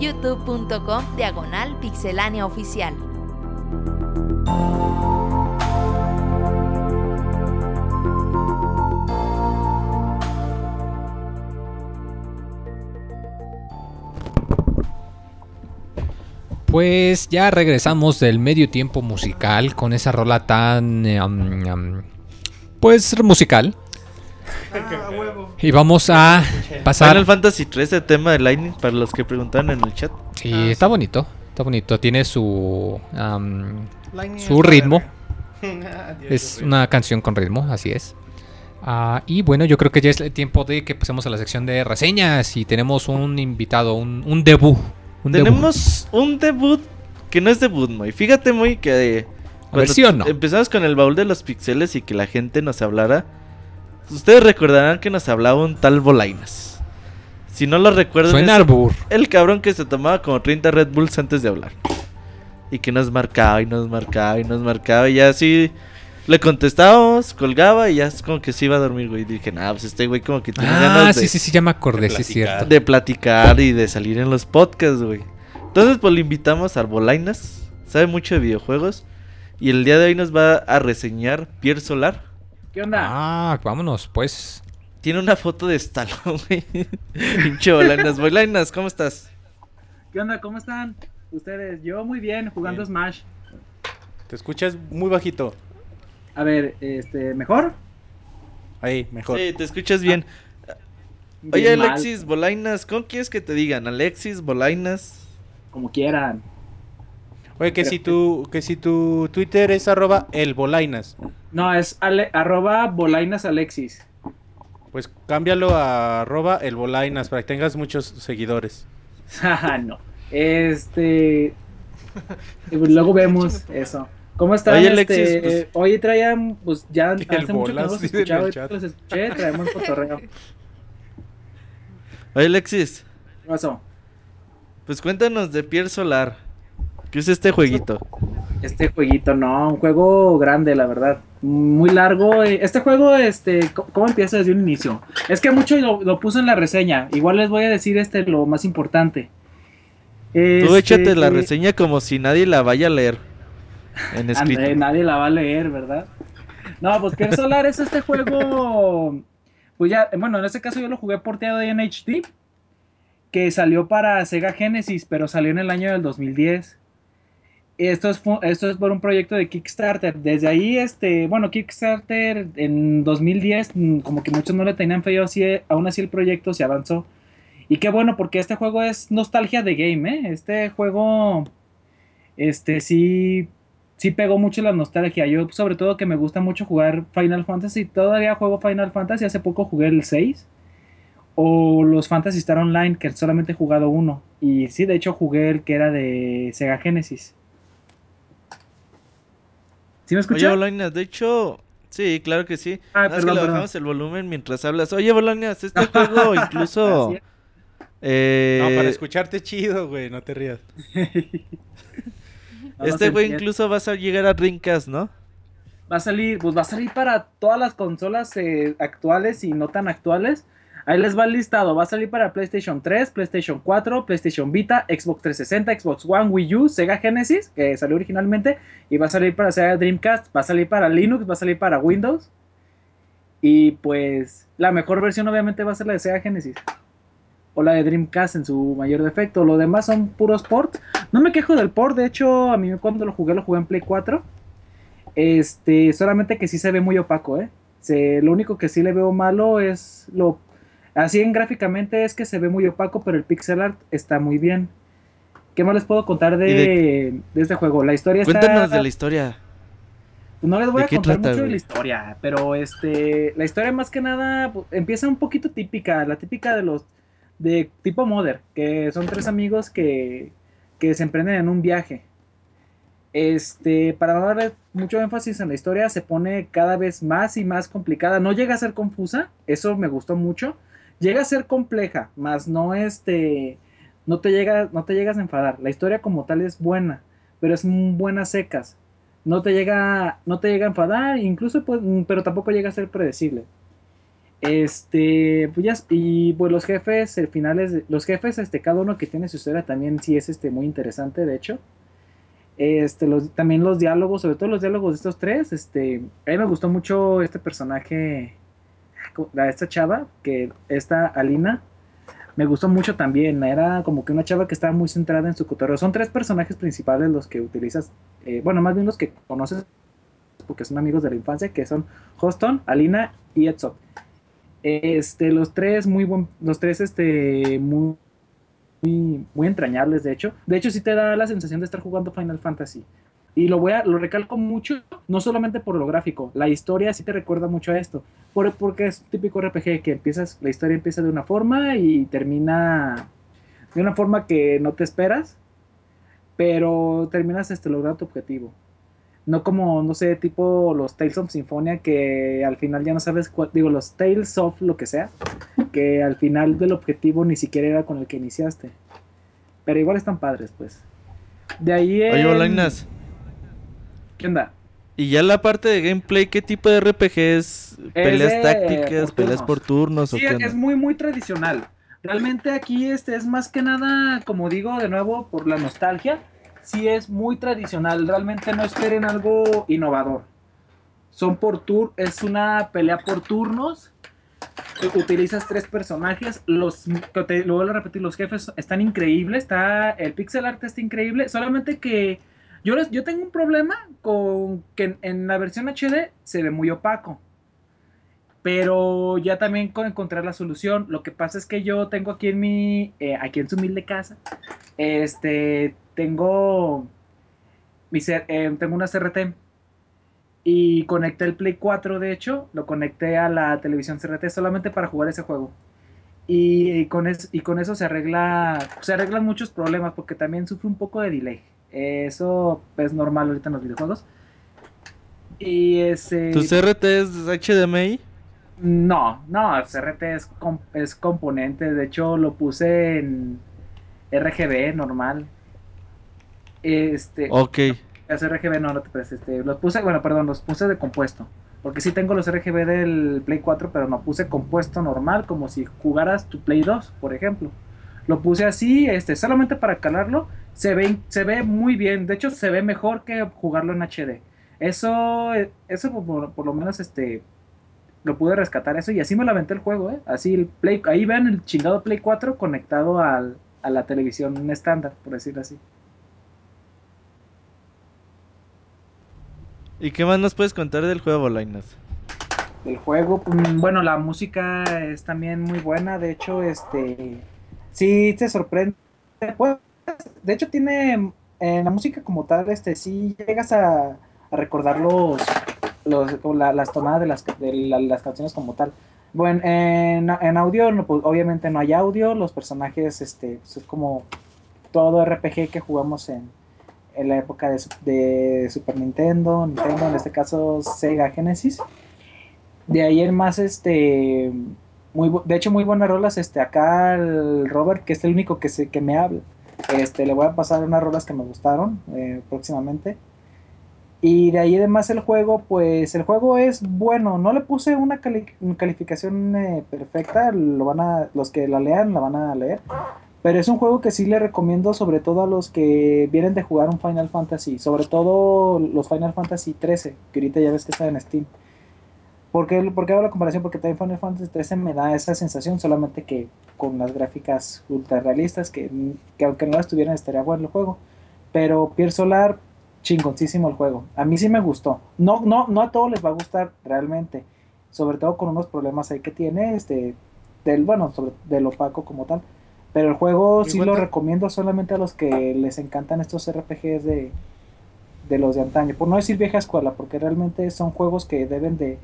youtube.com diagonal pixelánea oficial. Pues ya regresamos del medio tiempo musical con esa rola tan... eh, pues musical. Ah, huevo. Y vamos a pasar... Final Fantasy 3, el tema de Lightning, para los que preguntaron en el chat. Sí, está bonito. Está bonito. Tiene su... su ritmo. Es una canción con ritmo, así es. Ah, y bueno, yo creo que ya es el tiempo de que pasemos a la sección de reseñas y tenemos un invitado, un, un debut. Un debut. Tenemos un debut que no es debut, muy. Fíjate, muy que A ver, ¿sí o no? empezamos con el baúl de los pixeles y que la gente nos hablara. Ustedes recordarán que nos hablaba un tal Bolainas. Si no lo recuerdan, Suena es albur. el cabrón que se tomaba como 30 Red Bulls antes de hablar. Y que nos marcaba y nos marcaba y nos marcaba. Y ya así le contestábamos, colgaba y ya es como que se iba a dormir, güey. Y dije, nah, pues este güey como que tiene Ah, ganas de, sí, sí, sí, ya me acordé, sí es platicar. cierto. de platicar y de salir en los podcasts, güey. Entonces, pues le invitamos al Bolainas. Sabe mucho de videojuegos. Y el día de hoy nos va a reseñar Pierre Solar. ¿Qué onda? Ah, vámonos, pues. Tiene una foto de Stallone, güey. Pinche Bolainas. Bolainas, ¿cómo estás? ¿Qué onda? ¿Cómo están ustedes? Yo muy bien, jugando Bien. Smash. Te escuchas muy bajito. A ver, este, ¿mejor? Ahí, mejor. Sí, te escuchas bien. Oye, Bien mal, Alexis, Bolainas, ¿cómo quieres que te digan? Alexis, Bolainas. como quieran. Oye, que si tu, que si tu Twitter es arroba el Bolainas, No, es ale- arroba bolainas alexis. pues cámbialo a arroba el Bolainas para que tengas muchos seguidores. Jaja, no. Este... luego vemos eso. ¿Cómo están? Oye, este, Alexis, pues- Hoy traían, pues ya hace mucho que no los escuchaba, los escuché, traemos cotorreo. ¿Qué Oye, Alexis, pasó? pues cuéntanos de Pierre Solar. ¿Qué es este jueguito? Este jueguito, no, un juego grande, la verdad. Muy largo. eh, Este juego, este, ¿cómo empieza desde un inicio? Es que mucho lo, lo puse en la reseña. Igual les voy a decir este lo más importante. Tú Este, échate la reseña como si nadie la vaya a leer. En escrito. André, nadie la va a leer, ¿verdad? No, pues Pierre Solar es este juego. Pues ya, bueno, en este caso yo lo jugué porteado en HD. Que salió para Sega Genesis, pero salió en el año del 2010. Esto es, esto es por un proyecto de Kickstarter. Desde ahí, este, bueno, Kickstarter en 2010, mm, como que muchos no le tenían fe, así, aún así el proyecto se avanzó. Y qué bueno, porque este juego es nostalgia de game, ¿eh? Este juego, este, sí, sí pegó mucho la nostalgia. Yo, sobre todo, que me gusta mucho jugar Final Fantasy. Todavía juego Final Fantasy. Hace poco jugué el 6. O los Fantasy Star Online, que solamente he jugado uno. Y sí, de hecho, jugué el que era de Sega Genesis. ¿Sí me Oye, escuchas? Bolainas, de hecho, sí, claro que sí. Ah, que le perdón. bajamos el volumen mientras hablas. Oye, Bolainas, este juego incluso... Eh, No, para escucharte chido, güey, no te rías. No, este güey incluso vas a llegar a Dreamcast, ¿no? Va a salir, pues va a salir para todas las consolas eh, actuales y no tan actuales. Ahí les va el listado. Va a salir para PlayStation 3, PlayStation 4, PlayStation Vita, Xbox 360, Xbox One, Wii U, Sega Genesis, que salió originalmente. Y va a salir para Sega Dreamcast, va a salir para Linux, va a salir para Windows. Y pues la mejor versión obviamente va a ser la de Sega Genesis. O la de Dreamcast en su mayor defecto. Lo demás son puros ports. No me quejo del port. De hecho, a mí cuando lo jugué, lo jugué en Play 4. Este, solamente que sí se ve muy opaco, ¿eh? Lo único que sí le veo malo es lo... Así en gráficamente es que se ve muy opaco, pero el pixel art está muy bien. ¿Qué más les puedo contar de, ¿Y de- de este juego? La historia está... Cuéntanos de la historia. No les voy ¿De a contar trata, mucho de la historia, pero este, la historia más que nada pues, empieza un poquito típica, la típica de los de tipo Mother, que son tres amigos que, que se emprenden en un viaje. Este, para no darle mucho énfasis en la historia, se pone cada vez más y más complicada. No llega a ser confusa, eso me gustó mucho. Llega a ser compleja, más no este, no te llega, no te llegas a enfadar. La historia como tal es buena, pero es buenas secas. no te llega, no te llega a enfadar, incluso pues, mm, pero tampoco llega a ser predecible. Este, pues ya, y pues los jefes, el finales, los jefes, este, cada uno que tiene su historia también sí es este muy interesante, de hecho. Este, también los diálogos, sobre todo los diálogos de estos tres, este, a mí me gustó mucho este personaje, esta chava, que esta Alina, me gustó mucho también, era como que una chava que estaba muy centrada en su cotorreo. Son tres personajes principales los que utilizas, eh, bueno, más bien los que conoces porque son amigos de la infancia, que son Hoston, Alina y Edson. Este, los tres muy buen, los tres este muy muy, entrañables, de hecho. De hecho, sí te da la sensación de estar jugando Final Fantasy. Y lo voy a, lo recalco mucho, no solamente por lo gráfico, la historia sí te recuerda mucho a esto. Por, porque es típico RPG que empiezas, la historia empieza de una forma y termina de una forma que no te esperas, pero terminas este, logrando tu objetivo. No como, no sé, tipo los Tales of Symphonia que al final ya no sabes cuál, digo, los Tales of lo que sea, que al final del objetivo ni siquiera era con el que iniciaste. Pero igual están padres, pues. De ahí Oye, Bolainas. ¿Qué onda? Y ya la parte de gameplay, ¿qué tipo de RPG es? ¿Peleas tácticas? ¿Peleas por turnos? Sí, es muy, muy tradicional. Realmente aquí este es más que nada, como digo de nuevo, por la nostalgia sí es muy tradicional. Realmente no esperen algo innovador. Son por tour, es una pelea por turnos. Utilizas tres personajes. Los, lo vuelvo a repetir, los jefes están increíbles. Está, el pixel art está increíble. Solamente que yo, yo tengo un problema con que en, la versión HD se ve muy opaco. Pero ya también con encontrar la solución. Lo que pasa es que yo tengo aquí en mi, eh, aquí en su humilde casa, este, tengo, mi, eh, tengo una CRT y conecté el Play 4, de hecho, lo conecté a la televisión CRT solamente para jugar ese juego. Y, con, y con eso se arregla se arreglan muchos problemas porque también sufre un poco de delay. Eso es normal ahorita en los videojuegos. Y ese ¿Tu CRT es HDMI? No, no, CRT es, es componente. De hecho, lo puse en RGB normal. Este. Ok. Las RGB no, no te prestes. Este, los puse, bueno, perdón, los puse de compuesto. Porque sí tengo los RGB del Play 4, pero no puse compuesto normal, como si jugaras tu Play 2, por ejemplo. Lo puse así, este, solamente para calarlo. Se ve, se ve muy bien. De hecho, se ve mejor que jugarlo en HD. Eso, eso por, lo menos, este, lo pude rescatar eso y así me lo aventé el juego, ¿eh? Así el Play, ahí ven el chingado Play 4 conectado al, a la televisión estándar, por decirlo así. ¿Y qué más nos puedes contar del juego, Bolainas? El juego, mm, bueno, la música es también muy buena, de hecho, este, sí te sorprende, pues, de hecho tiene, en eh, la música como tal, este, sí llegas a, recordar los, las tonadas de las, de las canciones como tal. Bueno, en, en audio, pues, obviamente no hay audio, los personajes, este, pues, es como todo RPG que jugamos en, en la época de, Super Nintendo, Nintendo, en este caso Sega Genesis. De ahí en más, este, muy, de hecho muy buenas rolas, este, acá el Robert, que es el único que, se, que me habla, este, le voy a pasar unas rolas que me gustaron eh, próximamente. Y de ahí además el juego, pues el juego es bueno, no le puse una calificación eh, perfecta, lo van a, los que la lean la van a leer, pero es un juego que sí le recomiendo sobre todo a los que vienen de jugar un Final Fantasy, sobre todo los Final Fantasy 13, que ahorita ya ves que está en Steam. ¿Por qué, hago la comparación? Porque también Final Fantasy 13 me da esa sensación, solamente que con las gráficas ultra realistas, que, aunque no las tuvieran estaría bueno el juego. Pero Pier Solar, chingoncísimo el juego. A mí sí me gustó. No, no, no a todos les va a gustar realmente. Sobre todo con unos problemas ahí que tiene, este, del, bueno, sobre, del opaco como tal pero el juego sí lo recomiendo solamente a los que les encantan estos RPGs de, los de antaño. Por no decir vieja escuela, porque realmente son juegos que deben de,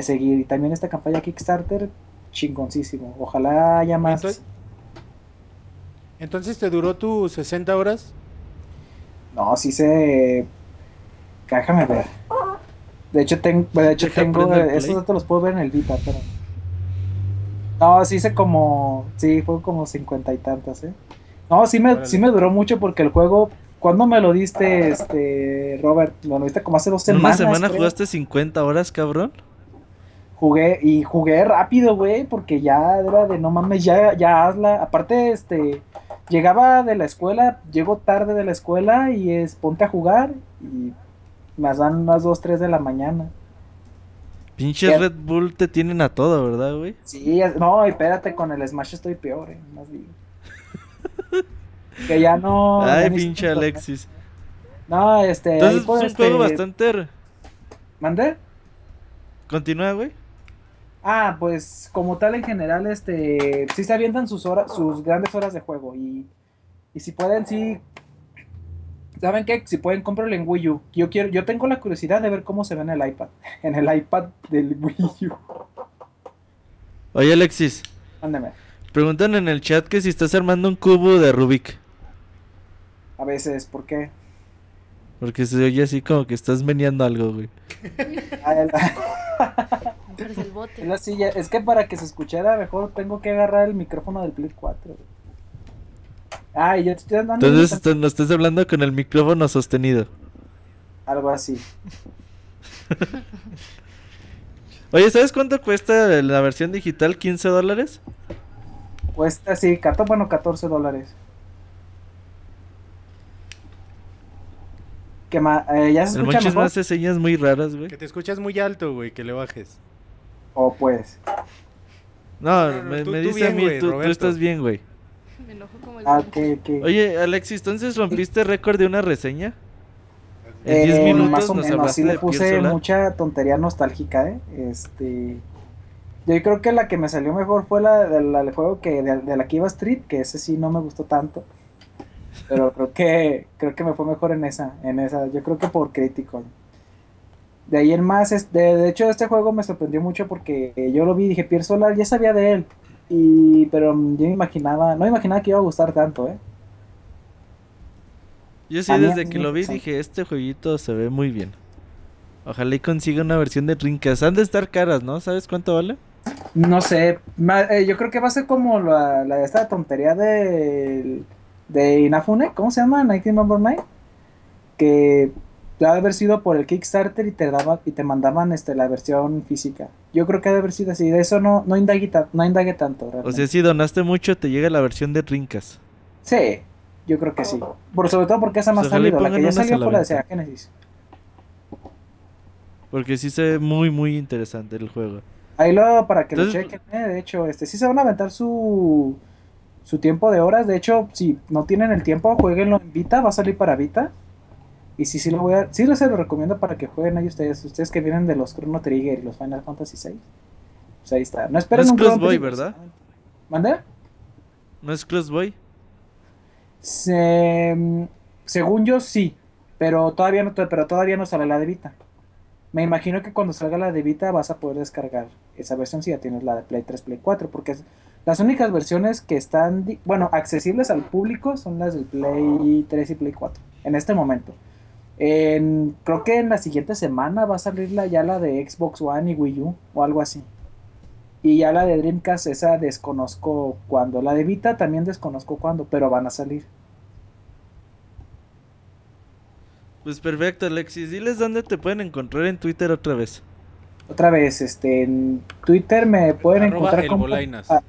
seguir. Y también esta campaña Kickstarter, chingoncísimo. Ojalá haya más. Entonces, ¿te duró tus 60 horas? No, sí se... Déjame ver. De hecho, tengo, de hecho tengo, esos datos los puedo ver en el Vita, pero... No, sí hice como. Sí, fue como cincuenta y tantas, ¿eh? No, sí me, sí me duró mucho porque el juego ¿Cuándo me lo diste, este, Robert? Me lo diste como hace dos ¿En semanas. una semana creo. jugaste 50 horas, cabrón? Jugué, y jugué rápido, güey, porque ya era de no mames, ya, ya hazla. Aparte, este, llegaba de la escuela, llego tarde de la escuela y es ponte a jugar y me dan las 2, 3 de la mañana. Pinches ¿Qué? Red Bull te tienen a todo, ¿verdad, güey? Sí, no, y espérate, con el Smash estoy peor, eh, más bien. que ya no. Ay, pinche Alexis. No, este. Entonces es un este- juego bastante... ¿Mandé? Continúa, güey. Ah, pues como tal en general, este, sí se avientan sus horas, sus grandes horas de juego y, y si pueden, sí, ¿saben qué? Si pueden, cómprenlo en Wii U. Yo quiero, yo tengo la curiosidad de ver cómo se ve en el iPad, en el iPad del Wii U. Oye, Alexis. Mándeme. Preguntan en el chat que si estás armando un cubo de Rubik. A veces, ¿por qué? Porque se oye así como que estás meneando algo, güey. El- Pero es el es bote. la silla, es que para que se escuchara mejor tengo que agarrar el micrófono del Play 4. güey. Ah, y yo te estoy dando Entonces no estás hablando con el micrófono sostenido. algo así. Oye, ¿sabes cuánto cuesta la versión digital? ¿15 dólares? Cuesta, sí, 14, bueno, 14 dólares. ¿Qué más? Eh, ¿Ya se El escucha mejor? hace señas muy raras, güey. Que te escuchas muy alto, güey, que le bajes. O pues. No, No, no, me, tú- me tú dice bien, a mí, güey, tú, estás bien, güey. Me enojo como el Ah, bote. ok, ok. Oye, Alexis, ¿entonces rompiste récord de una reseña? En 10 Eh, minutos más o nos menos, sí le puse mucha tontería nostálgica, ¿eh? Este. Yo creo que la que me salió mejor fue la del del juego que de, de la Kiva Street, que ese sí no me gustó tanto. Pero creo que creo que me fue mejor en esa, en esa. Yo creo que por crítico. De ahí en más, es- de, de hecho este juego me sorprendió mucho porque yo lo vi y dije, Pier Solar, ya sabía de él. Y, pero yo me imaginaba, no me imaginaba que iba a gustar tanto, ¿eh? Yo sí, A desde es que lo vi dije, este jueguito se ve muy bien. Ojalá y consiga una versión de Rincas. Han de estar caras, ¿no? ¿Sabes cuánto vale? No sé, ma- eh, yo creo que va a ser como la, la esta tontería de, de Inafune, ¿cómo se llama? Nighting Number 9. Que debe haber sido por el Kickstarter y te daba, y te mandaban este la versión física. Yo creo que debe haber sido así, de eso no, no indagué, no indagué tanto, O sea, si donaste mucho, te llega la versión de Rincas. Sí, yo creo que sí. Por, sobre todo porque esa más y salido, la que ya salió fue la de. Sega Genesis. Porque sí se ve muy, muy interesante el juego. Ahí lo para que Entonces- lo chequen, eh, de hecho, este sí se van a aventar su su tiempo de horas, de hecho, si no tienen el tiempo, jueguenlo en Vita, va a salir para Vita. Y sí, sí lo voy a, sí se lo recomiendo para que jueguen ahí ustedes, ustedes que vienen de los Chrono Trigger y los Final Fantasy VI. Pues ahí está. No esperen es un Crossboy, ¿verdad? ¿Mande? ¿No es Crossboy? Se- mm, según yo sí, pero todavía no pero todavía no sale la de Vita. Me imagino que cuando salga la de Vita vas a poder descargar esa versión si ya tienes la de Play 3, Play 4, porque es- las únicas versiones que están, bueno, accesibles al público son las del Play 3 y Play 4, en este momento. En- creo que en la siguiente semana va a salir la, ya la de Xbox One y Wii U o algo así. Y ya la de Dreamcast, esa desconozco cuándo. La de Vita también desconozco cuándo, pero van a salir. Pues perfecto, Alexis. Diles dónde te pueden encontrar en Twitter otra vez. Otra vez, este, en Twitter me pueden Arroba encontrar como Bolainas. a-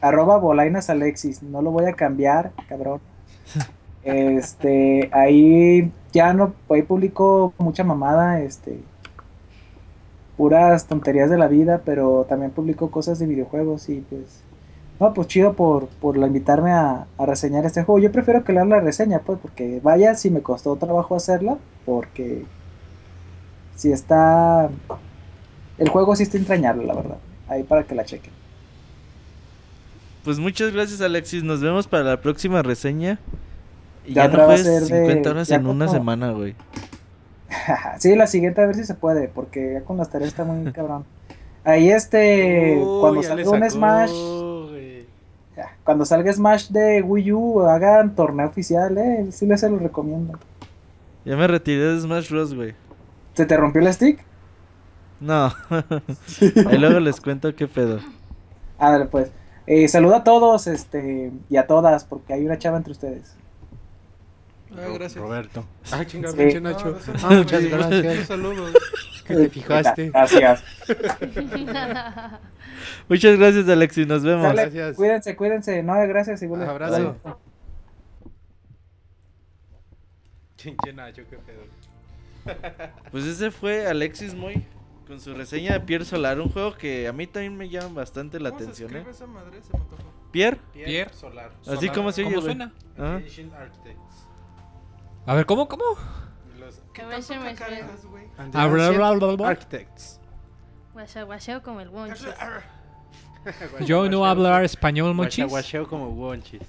arroba Bolainas Alexis. No lo voy a cambiar, cabrón. Este, ahí ya no, ahí publico mucha mamada, este, puras tonterías de la vida, pero también publico cosas de videojuegos y pues, no, pues chido por, por invitarme a, a reseñar este juego. Yo prefiero que lean la reseña, pues, porque vaya si me costó trabajo hacerla, porque si está, el juego sí está entrañable, la verdad. Ahí para que la chequen. Pues muchas gracias, Alexis. Nos vemos para la próxima reseña. Y Ya ya, no de- 50 horas ya en una como- semana, güey. sí, la siguiente a ver si se puede, porque ya con las tareas está muy cabrón. Ahí este, Uy, cuando salga un Smash, ya, cuando salga Smash de Wii U, hagan torneo oficial, eh, sí les se lo recomiendo. Ya me retiré de Smash Bros, güey. ¿Se te rompió el stick? No. Ahí luego les cuento qué pedo. A ver, pues, eh, saluda a todos, este, y a todas, porque hay una chava entre ustedes. Ah, gracias. Roberto. Ah, chingada, Sí. pinche No, Nacho. no, eso no. Ah, muchas Sí, gracias. Saludos. Que te fijaste. Gracias. Muchas gracias, Alexis. Nos vemos. Sale, Gracias. Cuídense, cuídense. No, gracias. Igual. Abrazo. Bye. Pinche Nacho, qué pedo. Pues ese fue Alexis Moy con su reseña de Pierre Solar, un juego que a mí también me llama bastante la ¿Cómo se atención, escribe ¿eh? esa madre? Se. Pierre, Pierre. Solar. así como se oye, ¿Cómo suena? Ah. A ver, ¿cómo, cómo? Los ¿Qué A tanto me cacareas, güey? And the Ah, bla, bla, bla, bla. Architects. Guachao, guachao como el Wonchis. Yo no hablar español, mochis. guachao como Wonchis.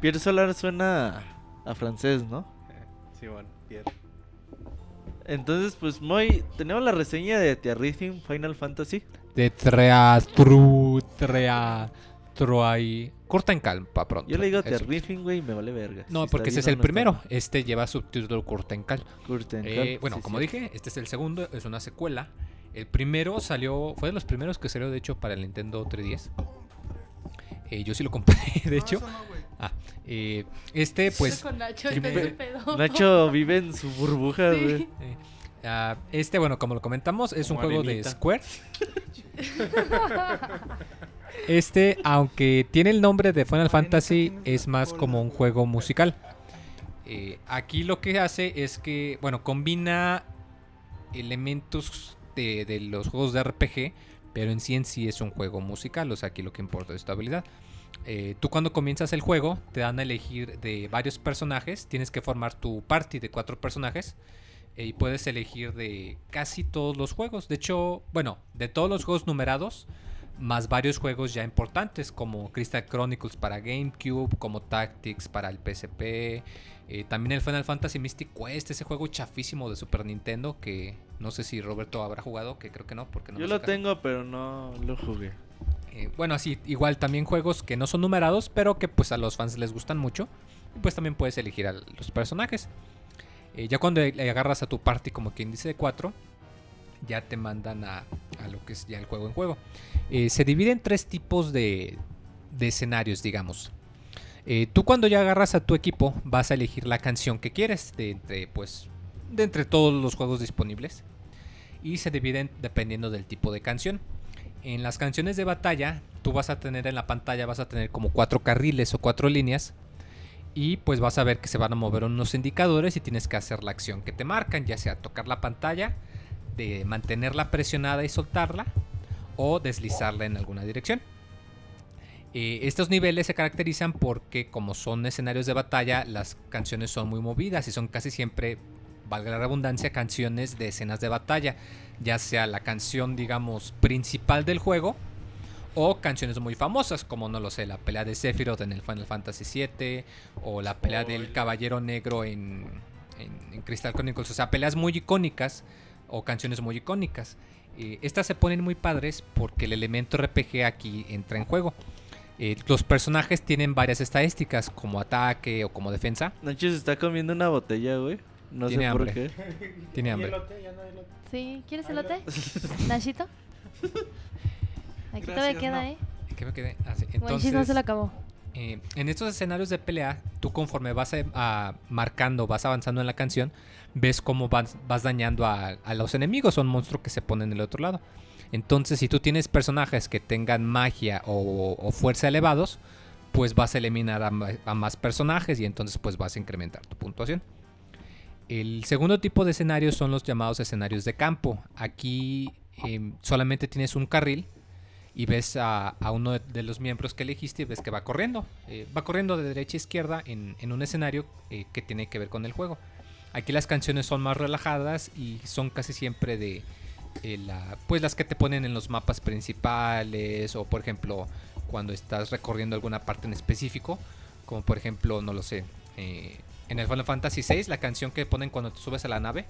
Pierre Solar suena a francés, ¿no? Sí, bueno, Pierre. Entonces, pues Moy, tenemos la reseña de Rhythm Final Fantasy. De trea, tru, trea, troai. Corta en calma pronto. Yo le digo. Rhythm, güey, y me vale verga. No, si porque ese es el no primero. Este lleva subtítulo corta en cal. Curten Eh, Call, bueno, sí, como sí. dije, este es el segundo, es una secuela. El primero salió, fue de los primeros que salió de hecho para el Nintendo 3DS. Eh, yo sí lo compré, de No, hecho. eso no. Ah, eh, este pues... Con Nacho, pedo. Nacho vive en su burbuja, güey. ah, este, bueno, como lo comentamos, es un juego de. Square. Este, aunque tiene el nombre de Final Fantasy, es más como un juego musical. Eh, aquí lo que hace es que, bueno, combina elementos de, de los juegos de RPG, pero en sí en sí es un juego musical, o sea, aquí lo que importa es tu habilidad. Eh, tú cuando comienzas el juego te dan a elegir de varios personajes, tienes que formar tu party de cuatro personajes eh, y puedes elegir de casi todos los juegos. De hecho, bueno, de todos los juegos numerados, más varios juegos ya importantes como Crystal Chronicles para GameCube, como Tactics para el PSP, eh, también el Final Fantasy Mystic Quest, ese juego chafísimo de Super Nintendo que no sé si Roberto habrá jugado, que creo que no, porque no Yo lo tengo, pero no lo jugué. eh, bueno, así, igual también juegos que no son numerados, pero que pues a los fans les gustan mucho. Y pues también puedes elegir a los personajes. Eh, ya cuando le agarras a tu party como quien dice de 4, ya te mandan a, a lo que es ya el juego en juego. Eh, se divide en tres tipos de, de escenarios, digamos. Eh, tú cuando ya agarras a tu equipo vas a elegir la canción que quieres de entre, pues, de entre todos los juegos disponibles. Y se dividen dependiendo del tipo de canción. En las canciones de batalla, tú vas a tener en la pantalla, vas a tener como cuatro carriles o cuatro líneas. Y pues vas a ver que se van a mover unos indicadores y tienes que hacer la acción que te marcan, ya sea tocar la pantalla, de mantenerla presionada y soltarla, o deslizarla en alguna dirección. Eh, estos niveles se caracterizan porque como son escenarios de batalla, las canciones son muy movidas y son casi siempre, valga la redundancia, canciones de escenas de batalla, ya sea la canción, digamos, principal del juego o canciones muy famosas, como no lo sé, la pelea de Sephiroth en el Final Fantasy VII o la pelea del Caballero Negro en, en- en Crystal Chronicles, o sea, peleas muy icónicas o canciones muy icónicas. Eh, estas se ponen muy padres porque el elemento RPG aquí entra en juego. Eh, los personajes tienen varias estadísticas, como ataque o como defensa. Nacho se está comiendo una botella, güey. No sé Tiene por hambre. qué. Tiene ¿Y hambre. elote? ¿Ya no hay elote? Sí, ¿quieres elote? ¿Nachito? Aquí todavía queda, no. ¿eh? ¿Qué me quedé? Ah, sí, no se lo acabó. eh, en estos escenarios de pelea, tú conforme vas a- a- marcando, vas avanzando en la canción, ves cómo vas, dañando a, los enemigos, son monstruos que se ponen del otro lado. Entonces, si tú tienes personajes que tengan magia o, fuerza elevados, pues vas a eliminar a, más personajes y entonces pues vas a incrementar tu puntuación. El segundo tipo de escenarios son los llamados escenarios de campo. Aquí em, solamente tienes un carril y ves a, uno de, los miembros que elegiste y ves que va corriendo. Eh, va corriendo de derecha a izquierda en, en un escenario eh, que tiene que ver con el juego. Aquí las canciones son más relajadas y son casi siempre de eh, la, pues las que te ponen en los mapas principales o por ejemplo cuando estás recorriendo alguna parte en específico, como por ejemplo, no lo sé, eh, en el Final Fantasy VI, la canción que ponen cuando te subes a la nave,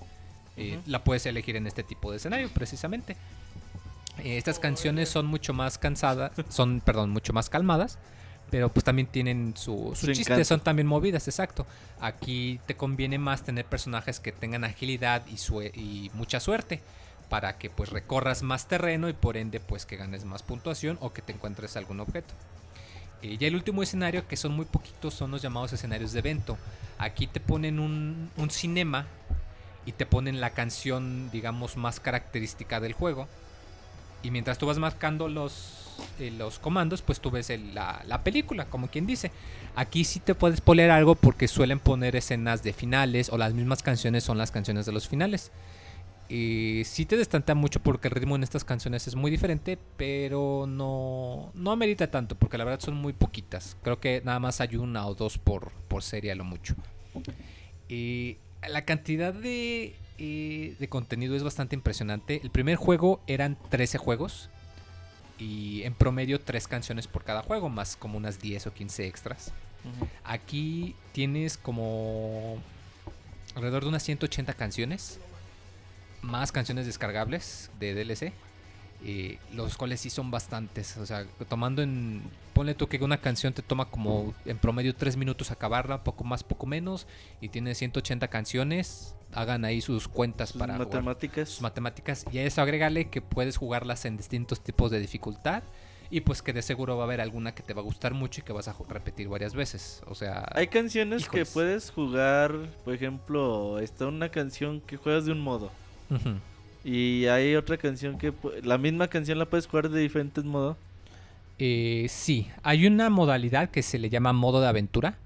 eh, la puedes elegir en este tipo de escenario precisamente. Estas canciones son mucho más cansadas, son, perdón, mucho más calmadas, pero pues también tienen su, su Su chiste, encanto. son también movidas, exacto. Aquí te conviene más tener personajes que tengan agilidad y, sue- y mucha suerte para que pues recorras más terreno y por ende pues que ganes más puntuación o que te encuentres algún objeto. Eh, ya el último escenario, que son muy poquitos, son los llamados escenarios de evento. Aquí te ponen un, un cinema y te ponen la canción, digamos, más característica del juego. Y mientras tú vas marcando los, eh, los comandos, pues tú ves la, la película, como quien dice. Aquí sí te puedes poner algo porque suelen poner escenas de finales o las mismas canciones son las canciones de los finales. Y sí te destantea mucho porque el ritmo en estas canciones es muy diferente, pero no, no amerita tanto porque la verdad son muy poquitas. Creo que nada más hay una o dos por, por serie a lo mucho. Y la cantidad de, eh, de contenido es bastante impresionante. El primer juego eran 13 juegos y en promedio 3 canciones por cada juego, más como unas 10 o 15 extras. Aquí tienes como alrededor de unas 180 canciones, más canciones descargables de DLC, eh, los cuales sí son bastantes. O sea, tomando en. Ponle tú que una canción te toma como en promedio 3 minutos acabarla, poco más, poco menos, y tiene 180 canciones. Hagan ahí sus cuentas Sus para matemáticas. sus matemáticas y a eso agrégale que puedes jugarlas en distintos tipos de dificultad y pues que de seguro va a haber alguna que te va a gustar mucho y que vas a repetir varias veces. O sea, Hay canciones Híjoles. que puedes jugar, por ejemplo, está una canción que juegas de un modo. Y hay otra canción que la misma canción la puedes jugar de diferentes modos. Eh, sí, hay una modalidad que se le llama modo de aventura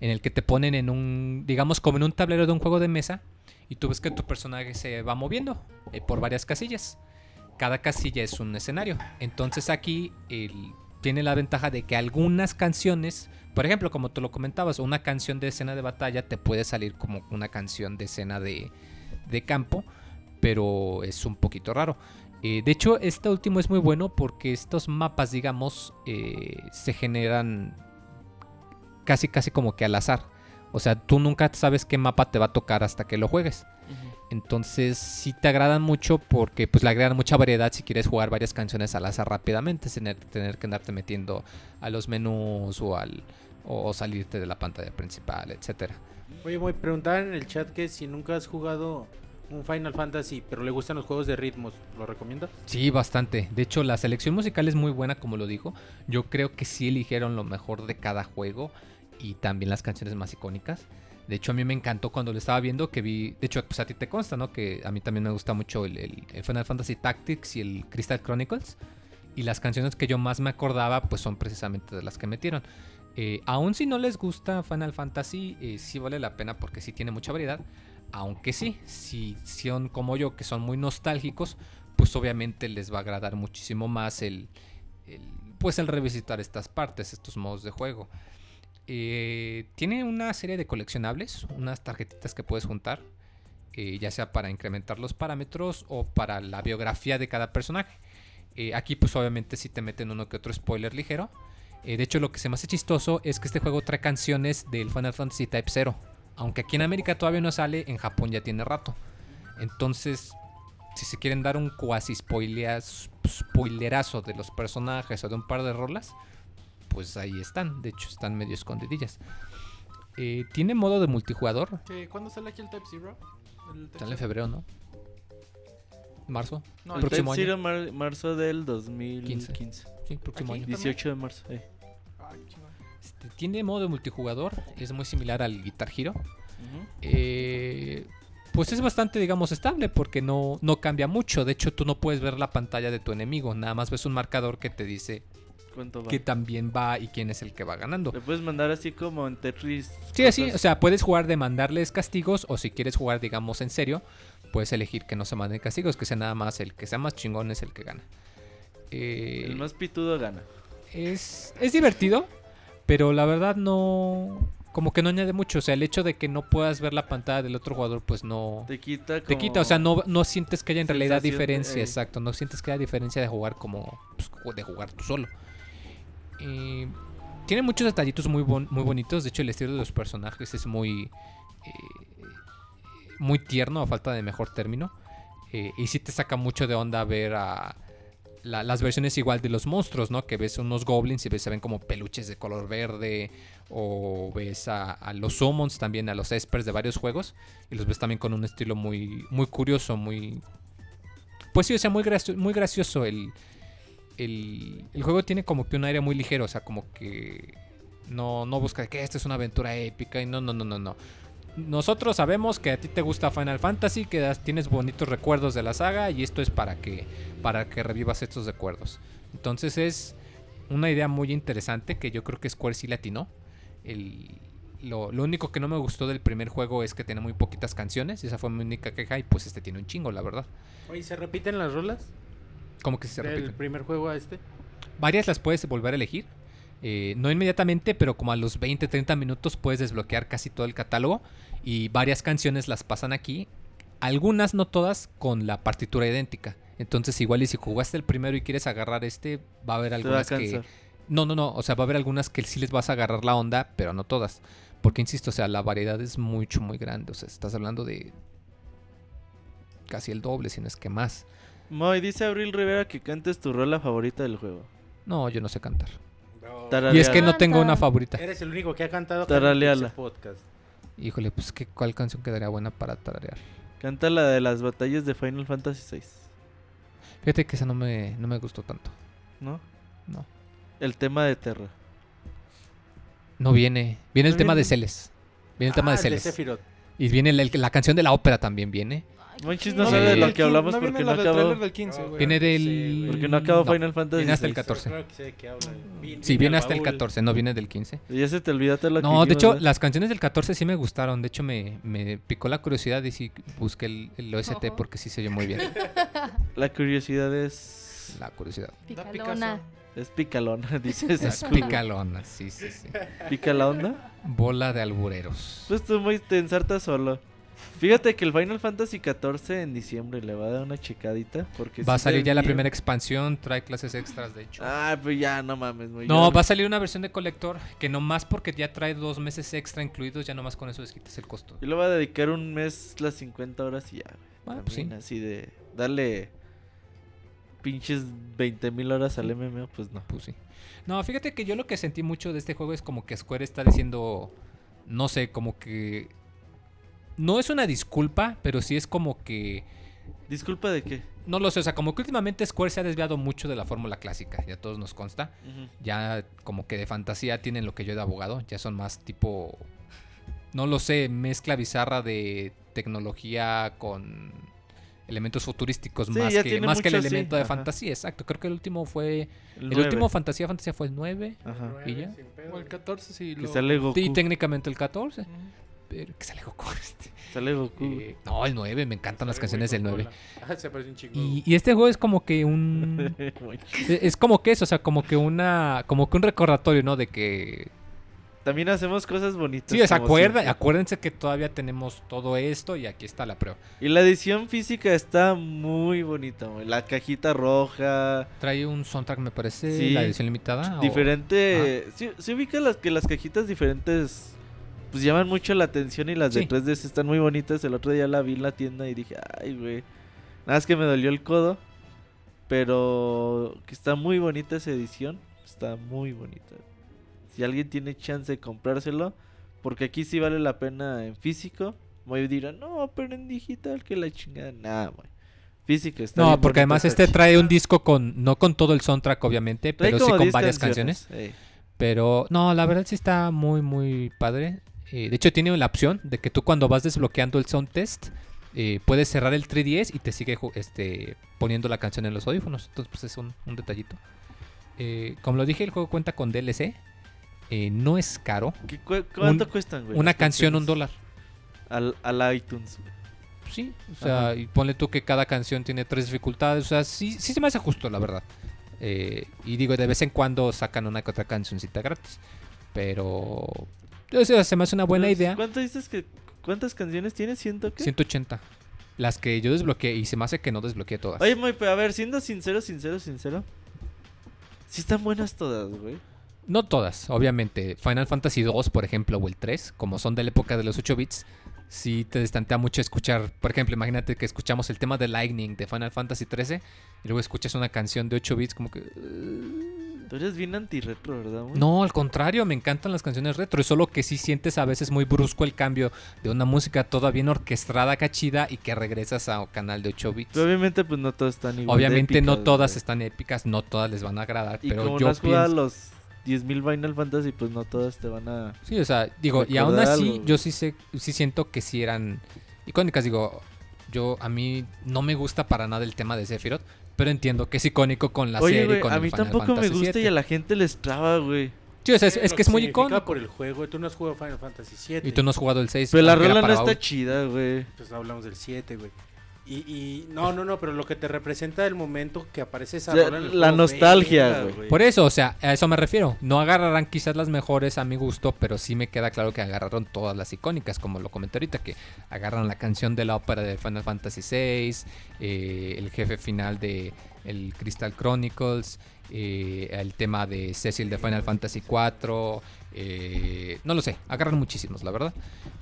en el que te ponen en un, digamos como en un tablero de un juego de mesa y tú ves que tu personaje se va moviendo eh, por varias casillas. Cada casilla es un escenario. Entonces aquí tiene la ventaja de que algunas canciones, por ejemplo, como tú lo comentabas, una canción de escena de batalla te puede salir como una canción de escena de, de campo, pero es un poquito raro. Eh, de hecho, este último es muy bueno porque estos mapas, digamos, eh, se generan casi casi como que al azar. O sea, tú nunca sabes qué mapa te va a tocar hasta que lo juegues. Entonces, sí te agradan mucho porque pues le agregan mucha variedad si quieres jugar varias canciones al azar rápidamente, sin tener, tener que andarte metiendo a los menús o al o salirte de la pantalla principal, etcétera. Oye, voy a preguntar en el chat que si nunca has jugado un Final Fantasy, pero le gustan los juegos de ritmos, ¿lo recomiendas? Sí, bastante. De hecho, la selección musical es muy buena, como lo dijo. Yo creo que sí eligieron lo mejor de cada juego y también las canciones más icónicas. De hecho, a mí me encantó cuando lo estaba viendo que vi... De hecho, pues a ti te consta, ¿no? Que a mí también me gusta mucho el, Final Fantasy Tactics y el Crystal Chronicles. Y las canciones que yo más me acordaba, pues son precisamente de las que metieron. Eh, aún si no les gusta Final Fantasy, eh, sí vale la pena porque sí tiene mucha variedad. Aunque sí, si son como yo, que son muy nostálgicos, pues obviamente les va a agradar muchísimo más el- pues el revisitar estas partes, estos modos de juego. Eh, tiene una serie de coleccionables, unas tarjetitas que puedes juntar, eh, ya sea para incrementar los parámetros o para la biografía de cada personaje. Eh, aquí pues obviamente si te meten uno que otro spoiler ligero. Eh, de hecho lo que se me hace chistoso es que este juego trae canciones del Final Fantasy Type 0. Aunque aquí en América todavía no sale, en Japón ya tiene rato. Entonces, si se quieren dar un cuasi spoilerazo de los personajes o de un par de rolas, pues ahí están. De hecho, están medio escondidillas. Eh, tiene modo de multijugador. ¿Qué- ¿Cuándo sale aquí el Type Zero? El Type Sale en febrero, ¿no? ¿Marzo? No, El el próximo Type año. Zero mar- marzo del 2015. Sí, próximo Aquí. año. 18 de marzo. eh. Chingón. Este, tiene modo de multijugador. Es muy similar al Guitar Hero. Eh, pues es bastante, digamos, estable porque no, no cambia mucho. De hecho, tú no puedes ver la pantalla de tu enemigo. Nada más ves un marcador que te dice ¿Cuánto va? que también va y quién es el que va ganando. Le puedes mandar así como en Tetris. Sí, así, o sea, puedes jugar de mandarles castigos o si quieres jugar, digamos, en serio, puedes elegir que no se manden castigos, que sea nada más el que sea más chingón es el que gana. Eh, El más pitudo gana. es, es divertido, pero la verdad no... Como que no añade mucho, o sea, el hecho de que no puedas ver la pantalla del otro jugador, pues no... Te quita Te quita, o sea, no, no sientes que haya en realidad diferencia, eh. exacto, no sientes que haya diferencia de jugar como, pues, de jugar tú solo. Eh, tiene muchos detallitos muy, muy bonitos, de hecho el estilo de los personajes es muy, eh, muy tierno, a falta de mejor término, Eh, y sí te saca mucho de onda ver a la- las versiones igual de los monstruos, ¿no? Que ves unos goblins y ves, se ven como peluches de color verde. O ves a, los summons también, a los espers de varios juegos. Y los ves también con un estilo muy, muy curioso, muy... Pues sí, o sea, muy, muy gracioso el, el, el juego tiene como que un aire muy ligero, o sea, como que no, no busca que esta es una aventura épica y no, no, no, no, no. Nosotros sabemos que a ti te gusta Final Fantasy, que tienes bonitos recuerdos de la saga y esto es para que, para que revivas estos recuerdos. Entonces es una idea muy interesante que yo creo que Square sí latinó. El, lo, lo único que no me gustó del primer juego es que tiene muy poquitas canciones. Esa fue mi única queja y pues este tiene un chingo, la verdad. Oye, ¿se repiten las rolas? Como que se del repite. primer juego a este. Varias las puedes volver a elegir. Eh, no inmediatamente, pero como a los 20, 30 minutos puedes desbloquear casi todo el catálogo. Y varias canciones las pasan aquí. Algunas, no todas, con la partitura idéntica. Entonces, igual y si jugaste el primero y quieres agarrar este, va a haber algunas que... No, no, no. O sea, va a haber algunas que sí les vas a agarrar la onda, pero no todas. Porque, insisto, o sea, la variedad es mucho, muy grande. O sea, estás hablando de casi el doble, si no es que más. Moy, dice Abril Rivera que cantes tu rola favorita del juego. No, yo no sé cantar. Y es que no tengo una favorita. Eres el único que ha cantado Taraleala. ese podcast. Híjole, pues ¿qué, ¿cuál canción quedaría buena para tararear? Canta la de las batallas de Final Fantasy VI, Fíjate que esa no me, no me gustó tanto. ¿no? No. El tema de Terra. No viene. Viene el No tema de. Celes. Viene el tema Ah, de Celes. Sephiroth. y viene la, la canción de la ópera también viene. Monchis no sabe de lo que hablamos no porque no acabó. del 15, güey. Viene del... Sí. Porque no acabó Final Fantasy Viene hasta el VI. 14. Creo que sé de qué habla. Vi- Sí, vi viene hasta el baúl. 14, no viene del 15. Y ya se te olvidó todo lo que No, de hecho, ¿verdad? las canciones del 14 sí me gustaron. De hecho, me, me picó la curiosidad y sí busqué el, el OST Ojo. porque sí se oyó muy bien. La curiosidad es... La curiosidad. Da Picalona. Es picalona, dices. Es picalona, sí, sí, sí. ¿Pica la onda? Bola de albureros. Pues tú muy te ensartas solo. Fíjate que el Final Fantasy XIV en diciembre le va a dar una checadita. Porque Va a salir ya la primera expansión, trae clases extras, de hecho. Ah, pues ya, no mames. muy No, va a salir una versión de colector que nomás porque ya trae dos meses extra incluidos, ya nomás con eso desquitas el costo. Yo le voy a dedicar un mes las 50 horas y ya. Ah, pues sí. así de darle pinches 20 mil horas al MMO, pues no. Pues sí. No, fíjate que yo lo que sentí mucho de este juego es como que Square está diciendo, no sé, como que... No es una disculpa, pero sí es como que... Disculpa de qué. No lo sé, o sea, como que últimamente Square se ha desviado mucho de la fórmula clásica, ya todos nos consta. Ya como que de fantasía tienen lo que yo de abogado, ya son más tipo, no lo sé, mezcla bizarra de tecnología con elementos futurísticos Sí, más, que, más que el sí, elemento de ajá. fantasía, exacto. Creo que el último fue, el, último fantasía, fantasía fue el 9 Ajá. y ya. O el 14 sí Que lo... sale Goku. Y técnicamente el 14, Ujú. Pero que sale Goku este. Sale Goku. Eh, no, el 9, me encantan las canciones del 9. Coca-Cola. Ah, se parece un chingo. Y, y este juego es como que un... es es como que eso, o sea, como que una... Como que un recordatorio, ¿no? De que También hacemos cosas bonitas. Sí, se acuerda, acuérdense que todavía tenemos todo esto y aquí está la prueba. Y la edición física está muy bonita, güey. La cajita roja. Trae un soundtrack, me parece, Sí. la edición limitada. o- Diferente. Sí, sí ubica las que las cajitas diferentes pues llaman mucho la atención y las de Sí. 3D están muy bonitas. El otro día la vi en la tienda y dije, ay, güey. Nada más que me dolió el codo. Pero que está muy bonita esa edición. Está muy bonita. Si alguien tiene chance de comprárselo, porque aquí sí vale la pena en físico. Muy dirá, no, pero en digital que la chingada. Nada, güey. Físico está No, porque además este trae un disco con, no con todo el soundtrack, obviamente, Trae pero sí con 10 varias canciones. Pero no, la verdad sí está muy, muy padre. Eh, de hecho, tiene la opción de que tú cuando vas desbloqueando el sound test, eh, puedes cerrar el 3DS y te sigue este, poniendo la canción en los audífonos. Entonces, pues es un, un detallito. Eh, como lo dije, el juego cuenta con DLC. Eh, no es caro. ¿Qué cu- ¿Cuánto Un- cuestan, güey? Una canción, un dólar. Al, al iTunes. Sí, o sea, Ajá. y ponle tú que cada canción tiene tres dificultades. O sea, sí, sí se me hace justo, la verdad. Y digo, de vez en cuando sacan una que otra cancioncita gratis. Pero. Se me hace una buena Pero, idea. ¿Cuánto dices que cuántas canciones tiene? ¿Siento que? 180. Las que yo desbloqueé y se me hace que no desbloqueé todas. Oye, muy, pero a ver, siendo sincero, sincero, sincero. Sí están buenas todas, güey. No todas, obviamente. Final Fantasy 2, por ejemplo, o el 3, como son de la época de los 8 bits, sí te destantea mucho escuchar. Por ejemplo, imagínate que escuchamos el tema de Lightning de Final Fantasy XIII y luego escuchas una canción de 8 bits como que... Tú eres bien anti-retro, ¿verdad? güey? No, al contrario, me encantan las canciones retro. Es solo que sí sientes a veces muy brusco el cambio de una música toda bien orquestada, cachida, y que regresas a un canal de 8 bits. Pero obviamente, pues no todas están igual. de Obviamente no todas güey. están épicas, no todas les van a agradar, Y pero como yo no pienso... los 10.000 Final Fantasy, pues no todas te van a. Sí, o sea, digo, y aún así algo. yo sí sé, sí siento que sí eran icónicas, digo, yo a mí no me gusta para nada el tema de Sephiroth, pero entiendo que es icónico con la Oye, serie güey, con a el mí Final tampoco me Fantasy gusta y VII. a la gente les traba, güey. Sí, o sea, es, es Lo que es muy icónico. por el juego. Tú no has jugado Final Fantasy VII. Y tú no has jugado el 6. Pero la rola no está chida, güey. Pues hablamos del 7, güey. Y, y no, no, no, pero lo que te representa el momento que aparece esa O sea, rola en el la nostalgia, güey. Por eso, o sea, a eso me refiero. No agarrarán quizás las mejores a mi gusto, pero sí me queda claro que agarraron todas las icónicas, como lo comenté ahorita, que agarran la canción de la ópera de Final Fantasy VI, eh, el jefe final de el Crystal Chronicles, eh, el tema de Cecil de Final Fantasy IV, eh, no lo sé, agarran muchísimos, la verdad.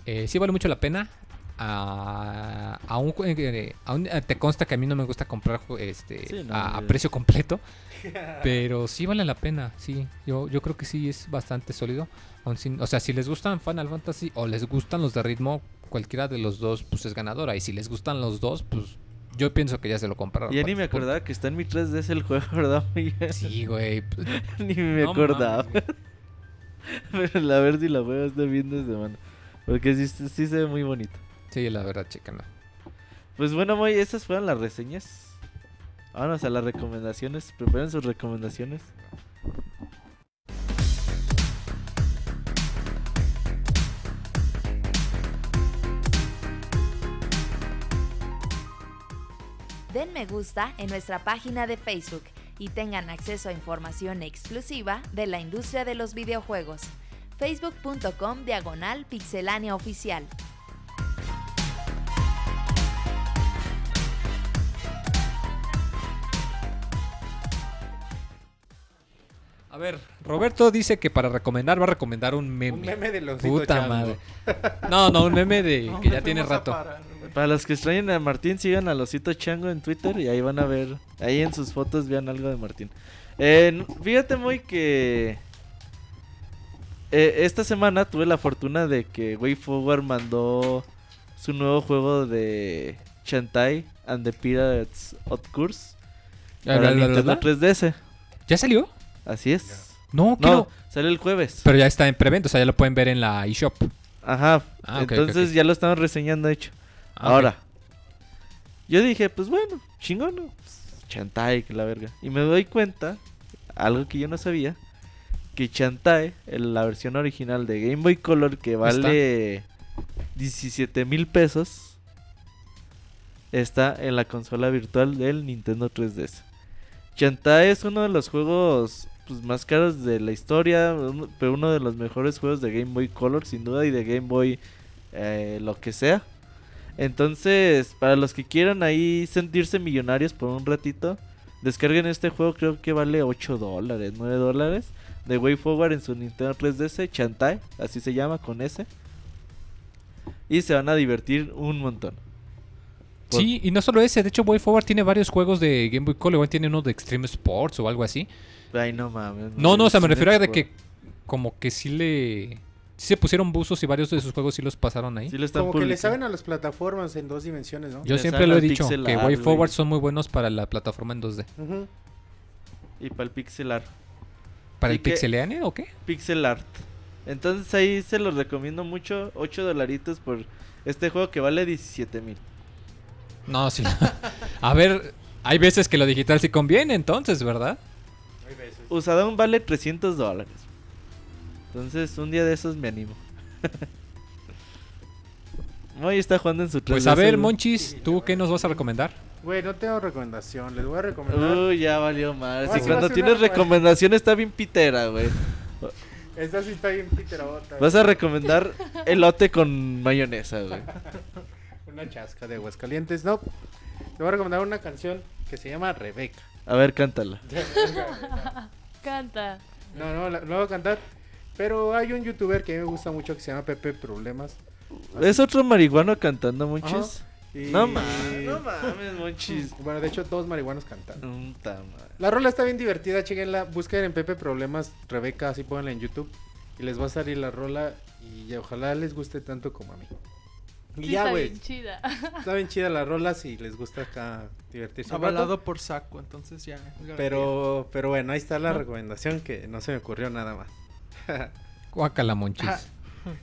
Eh, sí vale mucho la pena. A, aún, eh, aún, eh, te consta que a mí no me gusta comprar este, Sí, no, a, a precio completo. Pero sí vale la pena, sí. Yo, yo creo que sí es bastante sólido. O sea, si les gustan Final Fantasy o les gustan los de ritmo, cualquiera de los dos pues es ganadora. Y si les gustan los dos, pues yo pienso que ya se lo compraron. Ya ni para me acordaba que está en mi 3DS el juego, ¿verdad? Miguel? Sí, güey. pues, ni me no acordaba. mames. Pero la ver si la juego este fin de semana. Porque sí, sí se ve muy bonito. Sí, la verdad, chécala. Pues bueno, Moy, esas fueron las reseñas. Vámonos a las recomendaciones. Preparen sus recomendaciones. Den me gusta en nuestra página de Facebook y tengan acceso a información exclusiva de la industria de los videojuegos. facebook.com diagonal pixelánea oficial. A ver, Roberto dice que para recomendar va a recomendar un meme. Un meme de Leoncito Puta Chango. madre. No, no, un meme de No, que me ya tiene rato. Para los que extrañen a Martín, sigan a Losito Chango en Twitter y ahí van a ver. Ahí en sus fotos vean algo de Martín. Eh, fíjate, muy que. eh, esta semana tuve la fortuna de que WayForward mandó su nuevo juego de Shantae and the Pirates of Curse Bla, para bla, bla, bla, Nintendo bla. 3DS. ¿Ya salió? Así es. No, No, sale el jueves. Pero ya está en preventa, o sea, ya lo pueden ver en la eShop. Ajá. Ah, entonces ya lo estamos reseñando, de hecho. Ah, Ahora, yo dije, pues bueno, chingón. Pues, Chantae, que la verga. Y me doy cuenta, algo que yo no sabía, que Chantae, la versión original de Game Boy Color, que vale 17 mil pesos, está en la consola virtual del Nintendo 3DS. Chantae es uno de los juegos pues, más caros de la historia, pero uno de los mejores juegos de Game Boy Color, sin duda, y de Game Boy eh, lo que sea. Entonces, para los que quieran ahí sentirse millonarios por un ratito, descarguen este juego, creo que vale 8 dólares, 9 dólares. De Way Forward en su Nintendo 3DS, Chantai, así se llama, con S. Y se van a divertir un montón. Sí, y no solo ese, de hecho Way Forward tiene varios juegos de Game Boy Color, igual tiene uno de Extreme Sports o algo así. Ay, no mames. No, no, o sea, me refiero a de que como que sí le... Sí se pusieron buzos y varios de sus juegos sí los pasaron ahí. Sí lo están Como que le saben a las plataformas en dos dimensiones, ¿no? Yo le siempre lo he dicho, que Way. Forward son muy buenos para la plataforma en 2D. Ujú. Y para el pixel art. ¿Para el pixeleane o qué? Pixel art. Entonces ahí se los recomiendo mucho. 8 dolaritos por este juego que vale 17 mil. No, sí. a ver, hay veces que lo digital sí conviene entonces, ¿verdad? Usadón vale 300 dólares. Entonces un día de esos me animo. Moy está jugando en su 3DS. Pues a ver. Monchis, ¿tú qué nos vas a recomendar? Güey, no tengo recomendación. Les voy a recomendar. Uy, ya valió mal. Si cuando una- tienes recomendación está bien pitera, güey. Esta sí está bien piterabota. Vas a recomendar elote con mayonesa, güey. Una chasca de Aguascalientes. No. Te voy a recomendar una canción que se llama Rebeca. A ver, cántala. Canta. No, no, la, no voy a cantar. Pero hay un youtuber que a mí me gusta mucho que se llama Pepe Problemas. Es otro marihuano cantando, Monchis. Y- No mames, no mames, Monchis. Bueno, de hecho, todos marihuanos cantando. La rola está bien divertida, chequenla. Busquen en Pepe Problemas Rebeca, así pónganla en YouTube. Y les va a salir la rola. Y ojalá les guste tanto como a mí. Y Sí, ya, está güey. bien chida. Está bien chida la rola si les gusta acá divertirse. Avalado por saco, entonces ya. garantía. Pero, pero bueno, ahí está la ¿No? recomendación que no se me ocurrió nada más. Guácala, monchis. Ah,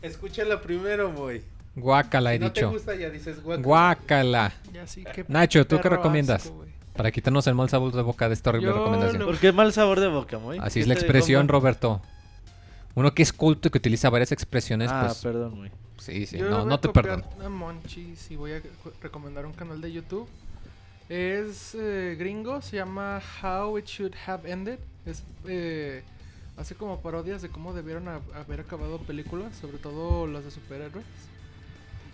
Escúchala primero, boy. Guácala, he Si no te dicho. gusta, ya dices guácala. Guácala. Ya sí, qué Nacho, ¿tú qué recomiendas? asco, güey. Para quitarnos el mal sabor de boca de esta horrible Yo recomendación. lo- ¿Por qué mal sabor de boca, Moy? Así ¿Qué es la te expresión? Roberto. Uno que es culto y que utiliza varias expresiones, Ah, pues. perdón, Moy. Sí, sí, Yo no, voy no a te perdono. A Monchis y voy a co- recomendar un canal de YouTube. Es eh, gringo, se llama How It Should Have Ended. Es, eh, hace como parodias de cómo debieron ha- haber acabado películas, sobre todo las de superhéroes.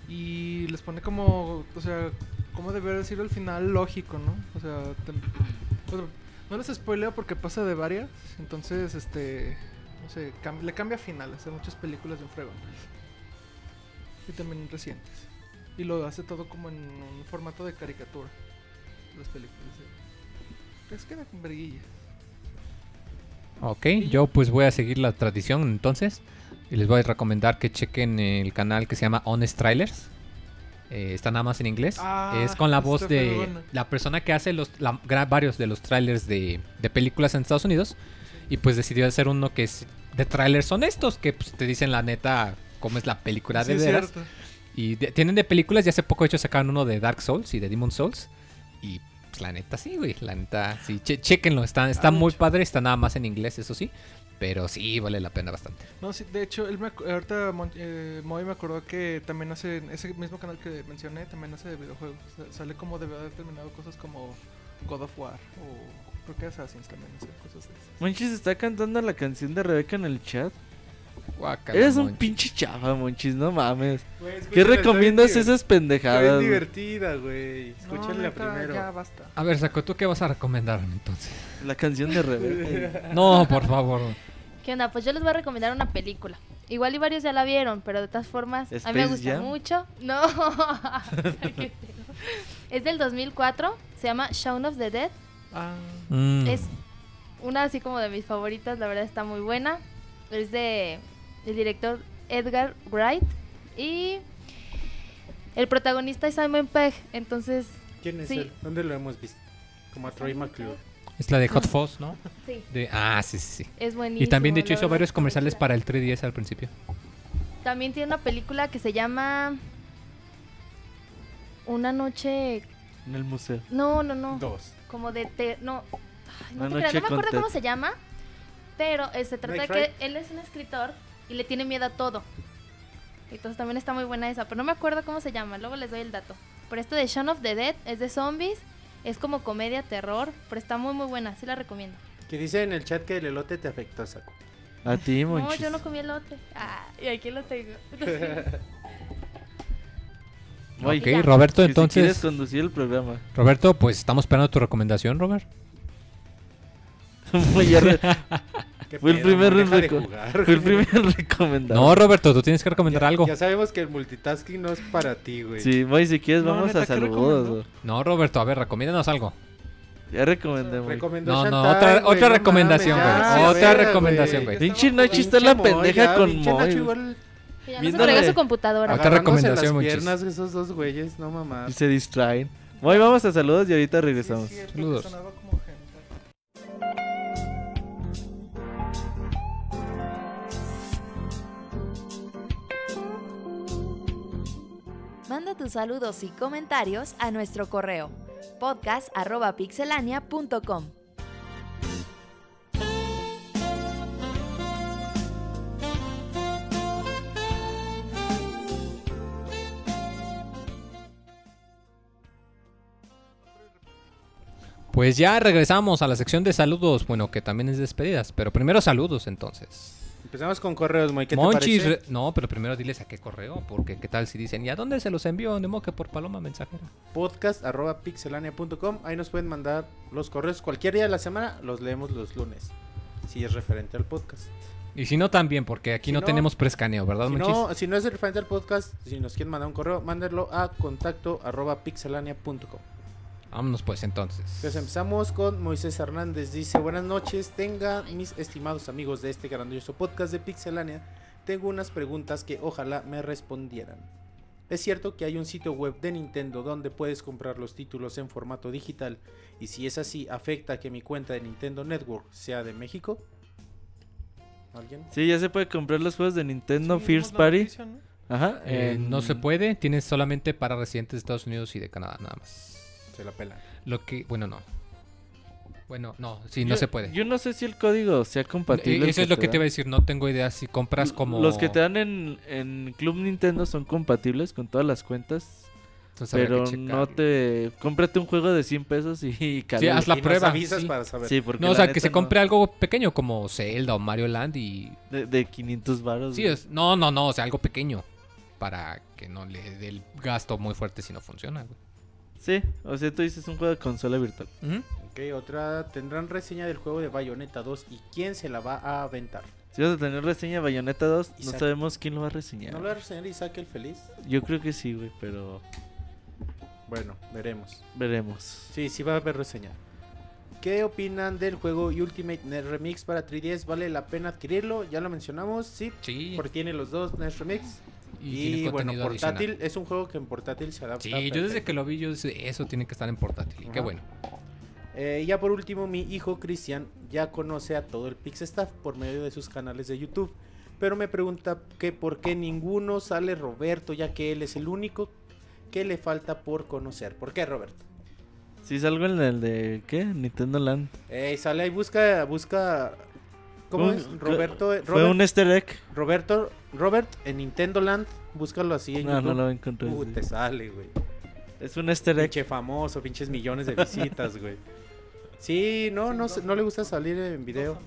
Y les pone como, o sea, cómo debería decir el final lógico, ¿no? O sea, te- pues, no les spoileo porque pasa de varias. Entonces, este, sé, cam- le cambia finales a muchas películas de un fregón. Y también recientes. Y lo hace todo como en un formato de caricatura. Las películas. Es que con verguillas. Ok, yo pues voy a seguir la tradición entonces. Y les voy a recomendar que chequen el canal que se llama Honest Trailers. Eh, está nada más en inglés. Ah, es con la voz de la persona que hace los la- varios de los trailers de, de películas en Estados Unidos. Y pues decidió hacer uno que es de trailers honestos, que pues, te dicen la neta cómo es la película Sí, de veras. cierto. Y de- tienen de películas, y hace poco de hecho sacaron uno de Dark Souls y de Demon Souls. Y pues la neta sí, güey. La neta, sí, che- chequenlo. Está, está Ah, muy mucho. padre, está nada más en inglés, eso sí. Pero sí, vale la pena bastante. No, sí, de hecho, él me, ahorita eh, Moy me acordó que también hace, ese mismo canal que mencioné, también hace de videojuegos. Sale como de haber terminado cosas como God of War o creo que Assassin's también hace cosas de esas. Monchis está cantando la canción de Rebeca en el chat. Guácala, Eres un monchis. pinche chafa, Monchis, no mames. Güey, ¿Qué escúchala, está recomiendas bien esas pendejadas? Está güey? bien divertida, güey. No, Escúchenla neta, primero. Ya basta. A ver, Saco, ¿tú qué vas a recomendar entonces? La canción de Rebeca. No, por favor. ¿Qué onda? Pues yo les voy a recomendar una película. Igual y varios ya la vieron, pero de todas formas, a mí me ¿Space gusta Jam? mucho. No. es del 2004, se llama Shaun of the Dead. Ah, Mm. Es una así como de mis favoritas, la verdad está muy buena. Es de el director Edgar Wright y el protagonista es Simon Pegg, entonces ¿Quién es Sí. él? ¿Dónde lo hemos visto? Como a Troy McClure. Es la de Hot Fuzz, ¿no? sí, De... Ah, sí, sí, sí. es buenísimo. Y también, de hecho, hizo varios comerciales para el 3DS al principio. También tiene una película que se llama Una noche En el museo. no, no, no. Dos. Como de te- no, ay, no, te creas, no me acuerdo cómo se llama, pero eh, se trata de que Fright. él es un escritor y le tiene miedo a todo. Entonces también está muy buena esa, pero no me acuerdo cómo se llama, luego les doy el dato. Pero esto de Shaun of the Dead es de zombies, es como comedia, terror, pero está muy muy buena, sí la recomiendo. Que dice en el chat que el elote te afectó, Saco. A ti, No, Monchis. yo no comí el otro. Ah, y aquí lo tengo. Ok. Roberto, que Si quieres entonces... conducir el programa. Roberto, pues estamos esperando tu recomendación, Robert. Moy, ya re- ¿Qué Fue el primer. Fue el primer recomendado. No, Roberto, tú tienes que recomendar Ya- algo. Ya sabemos que el multitasking no es para ti, güey. Sí, Moy, si quieres No, vamos neta, a ¿qué saludos. güey. No, Roberto, a ver, recomiéndanos algo. Ya recomendé. Recomendó No, no, Chantal, otra- güey, otra no recomendación, güey. Otra recomendación, güey. Pinche Nacho está la pendeja con pinche Moy. Que ya no se su computadora. Agarrándose recomendación, las Monchis. piernas esos dos güeyes, no Y mamás. se distraen. Moy, vamos a saludos y ahorita sí, regresamos. que Saludos. Manda tus saludos y comentarios a nuestro correo podcast@pixelania.com. Pues ya regresamos a la sección de saludos, bueno, que también es despedidas, pero primero saludos entonces. Empezamos con correos, Moy, ¿qué Monchis, te re- parece? no, pero primero diles a qué correo, porque qué tal si dicen, ¿y a dónde se los envió? De modo que por paloma mensajera. Podcast arroba pixelania.com. Ahí nos pueden mandar los correos cualquier día de la semana. Los leemos los lunes. Si es referente al podcast. Y si no, también, porque aquí Si no, no- tenemos prescaneo, ¿verdad, Si Monchis? no, si no es el Final Podcast, si nos quieren mandar un correo, mándenlo a contacto arroba pixelania.com. Vámonos pues entonces. Entonces empezamos con Moisés Hernández. Dice, buenas noches, tengan mis estimados amigos de este grandioso podcast de Pixelania. Tengo unas preguntas que ojalá me respondieran. ¿Es cierto que hay un sitio web de Nintendo donde puedes comprar los títulos en formato digital? Y si es así, ¿afecta a que mi cuenta de Nintendo Network sea de México? ¿Alguien? Sí, ya se puede comprar los juegos de Nintendo Sí, First Party. noticia, ¿no? Ajá. Eh, en- no se puede, tienes solamente para residentes de Estados Unidos y de Canadá, nada más. Se la pela. Lo que, bueno, no. Bueno, no, sí, no se puede. Yo no sé si el código sea compatible. Eh, Eso es lo que te iba a decir, no tengo idea si compras como... Los que te dan en, en Club Nintendo son compatibles con todas las cuentas. Entonces Pero no te. Cómprate un juego de 100 pesos y Sí, cálale. haz la Y prueba, avisas sí. para saber. Sí, porque No, o sea, que se no- compre algo pequeño como Zelda o Mario Land y... De, de 500 baros. Sí, es... No, no, no, o sea, algo pequeño. Para que no le dé el gasto muy fuerte si no funciona, güey. Sí, o sea, tú dices un juego de consola virtual. Ok, otra. Tendrán reseña del juego de Bayonetta 2 y quién se la va a aventar. Si vas a tener reseña Bayonetta 2, no sabemos quién lo va a reseñar. ¿No lo va a reseñar Isaac el Feliz? Yo creo que sí, güey, pero Bueno, veremos. veremos. Sí, sí va a haber reseña. ¿Qué opinan del juego Ultimate NES Remix para 3DS? ¿Vale la pena adquirirlo? Ya lo mencionamos, sí. Sí. Porque tiene los dos NES Remix. Y, Y, tiene bueno, contenido portátil, adicional. es un juego que en portátil se adapta. Sí, yo desde perfecto. que lo vi, yo decía, eso tiene que estar en portátil. Y qué bueno. Eh, ya por último, mi hijo Cristian ya conoce a todo el Pixestaff por medio de sus canales de YouTube. Pero me pregunta que por qué ninguno sale Roberto, ya que él es el único que le falta por conocer. ¿Por qué, Roberto? Si salgo en el de. ¿Qué? Nintendo Land. Eh, sale ahí, busca, busca. ¿Cómo es? Roberto. Fue un easter egg. Roberto, Robert en Nintendo Land. Búscalo así en No, no YouTube. lo voy a encontrar. Uh, sí. te sale, güey. Es un easter egg. Pinche famoso, pinches millones de visitas, güey. Sí, no, no, se- no le gusta salir en video.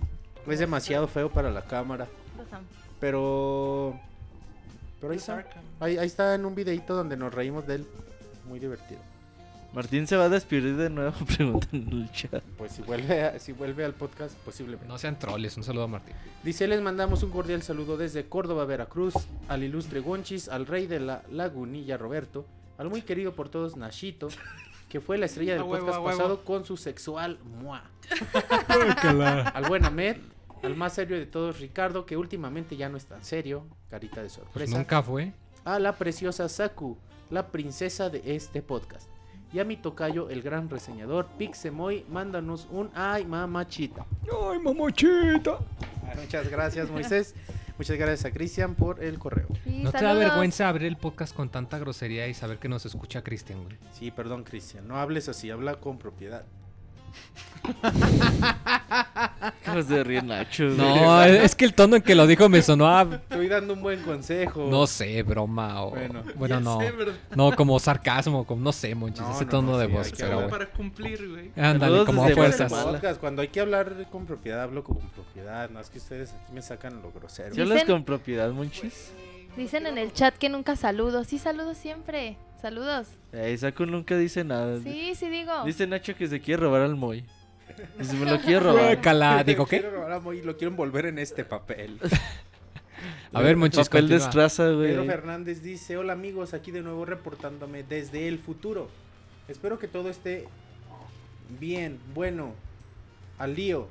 Es demasiado feo para la cámara. Pero. Pero ahí está. Sarkhan. Ahí, ahí está en un videito donde nos reímos de él. Muy divertido. Martín se va a despedir de nuevo, preguntan en el chat. Pues si vuelve, a- si vuelve al podcast, posiblemente. No sean troles, un saludo a Martín. Dice, les mandamos un cordial saludo desde Córdoba, Veracruz, al ilustre Gonchis, al rey de la lagunilla Roberto, al muy querido por todos Nashito, que fue la estrella del huevo, podcast pasado con su sexual mua. al buen Ahmed, al más serio de todos Ricardo, que últimamente ya no es tan serio, carita de Pues sorpresa. nunca fue. A la preciosa Saku, la princesa de este podcast. Y a mi tocayo, el gran reseñador Pixemoy, mándanos un ay mamachita. ¡Ay, mamochita! Muchas gracias, Moisés. Muchas gracias a Cristian por el correo. Sí, ¿No te da vergüenza abrir el podcast con tanta grosería y saber que nos escucha Cristian, güey? Sí, perdón, Cristian. No hables así, habla con propiedad. ¿Cómo se ríe Nacho? No, es que el tono en que lo dijo me sonó a... Estoy dando un buen consejo. No sé, broma o... Bueno, Bueno, no. sé, pero- No, como sarcasmo, como no sé, monchis, No, ese no, tono no, de sí, voz, pero... Para cumplir, güey. Ándale, como a fuerzas. Podcast, Cuando hay que hablar con propiedad, hablo con propiedad. No es que ustedes aquí me sacan lo grosero. ¿Sí hablas con propiedad, Monchis? Dicen en el chat que nunca saludo. Sí, saludo siempre. Saludos. Eh, Saco nunca dice nada. Sí, sí digo. Dice Nacho que se quiere robar al Moy. Si me lo quiere robar. Guácala, digo, ¿qué? Quiero robar a Moy, lo quiero envolver en este papel. A ver, monchis, Papel continúa. destraza, güey. Pedro Fernández dice, hola amigos, aquí de nuevo reportándome desde el futuro. Espero que todo esté bien, bueno, al lío.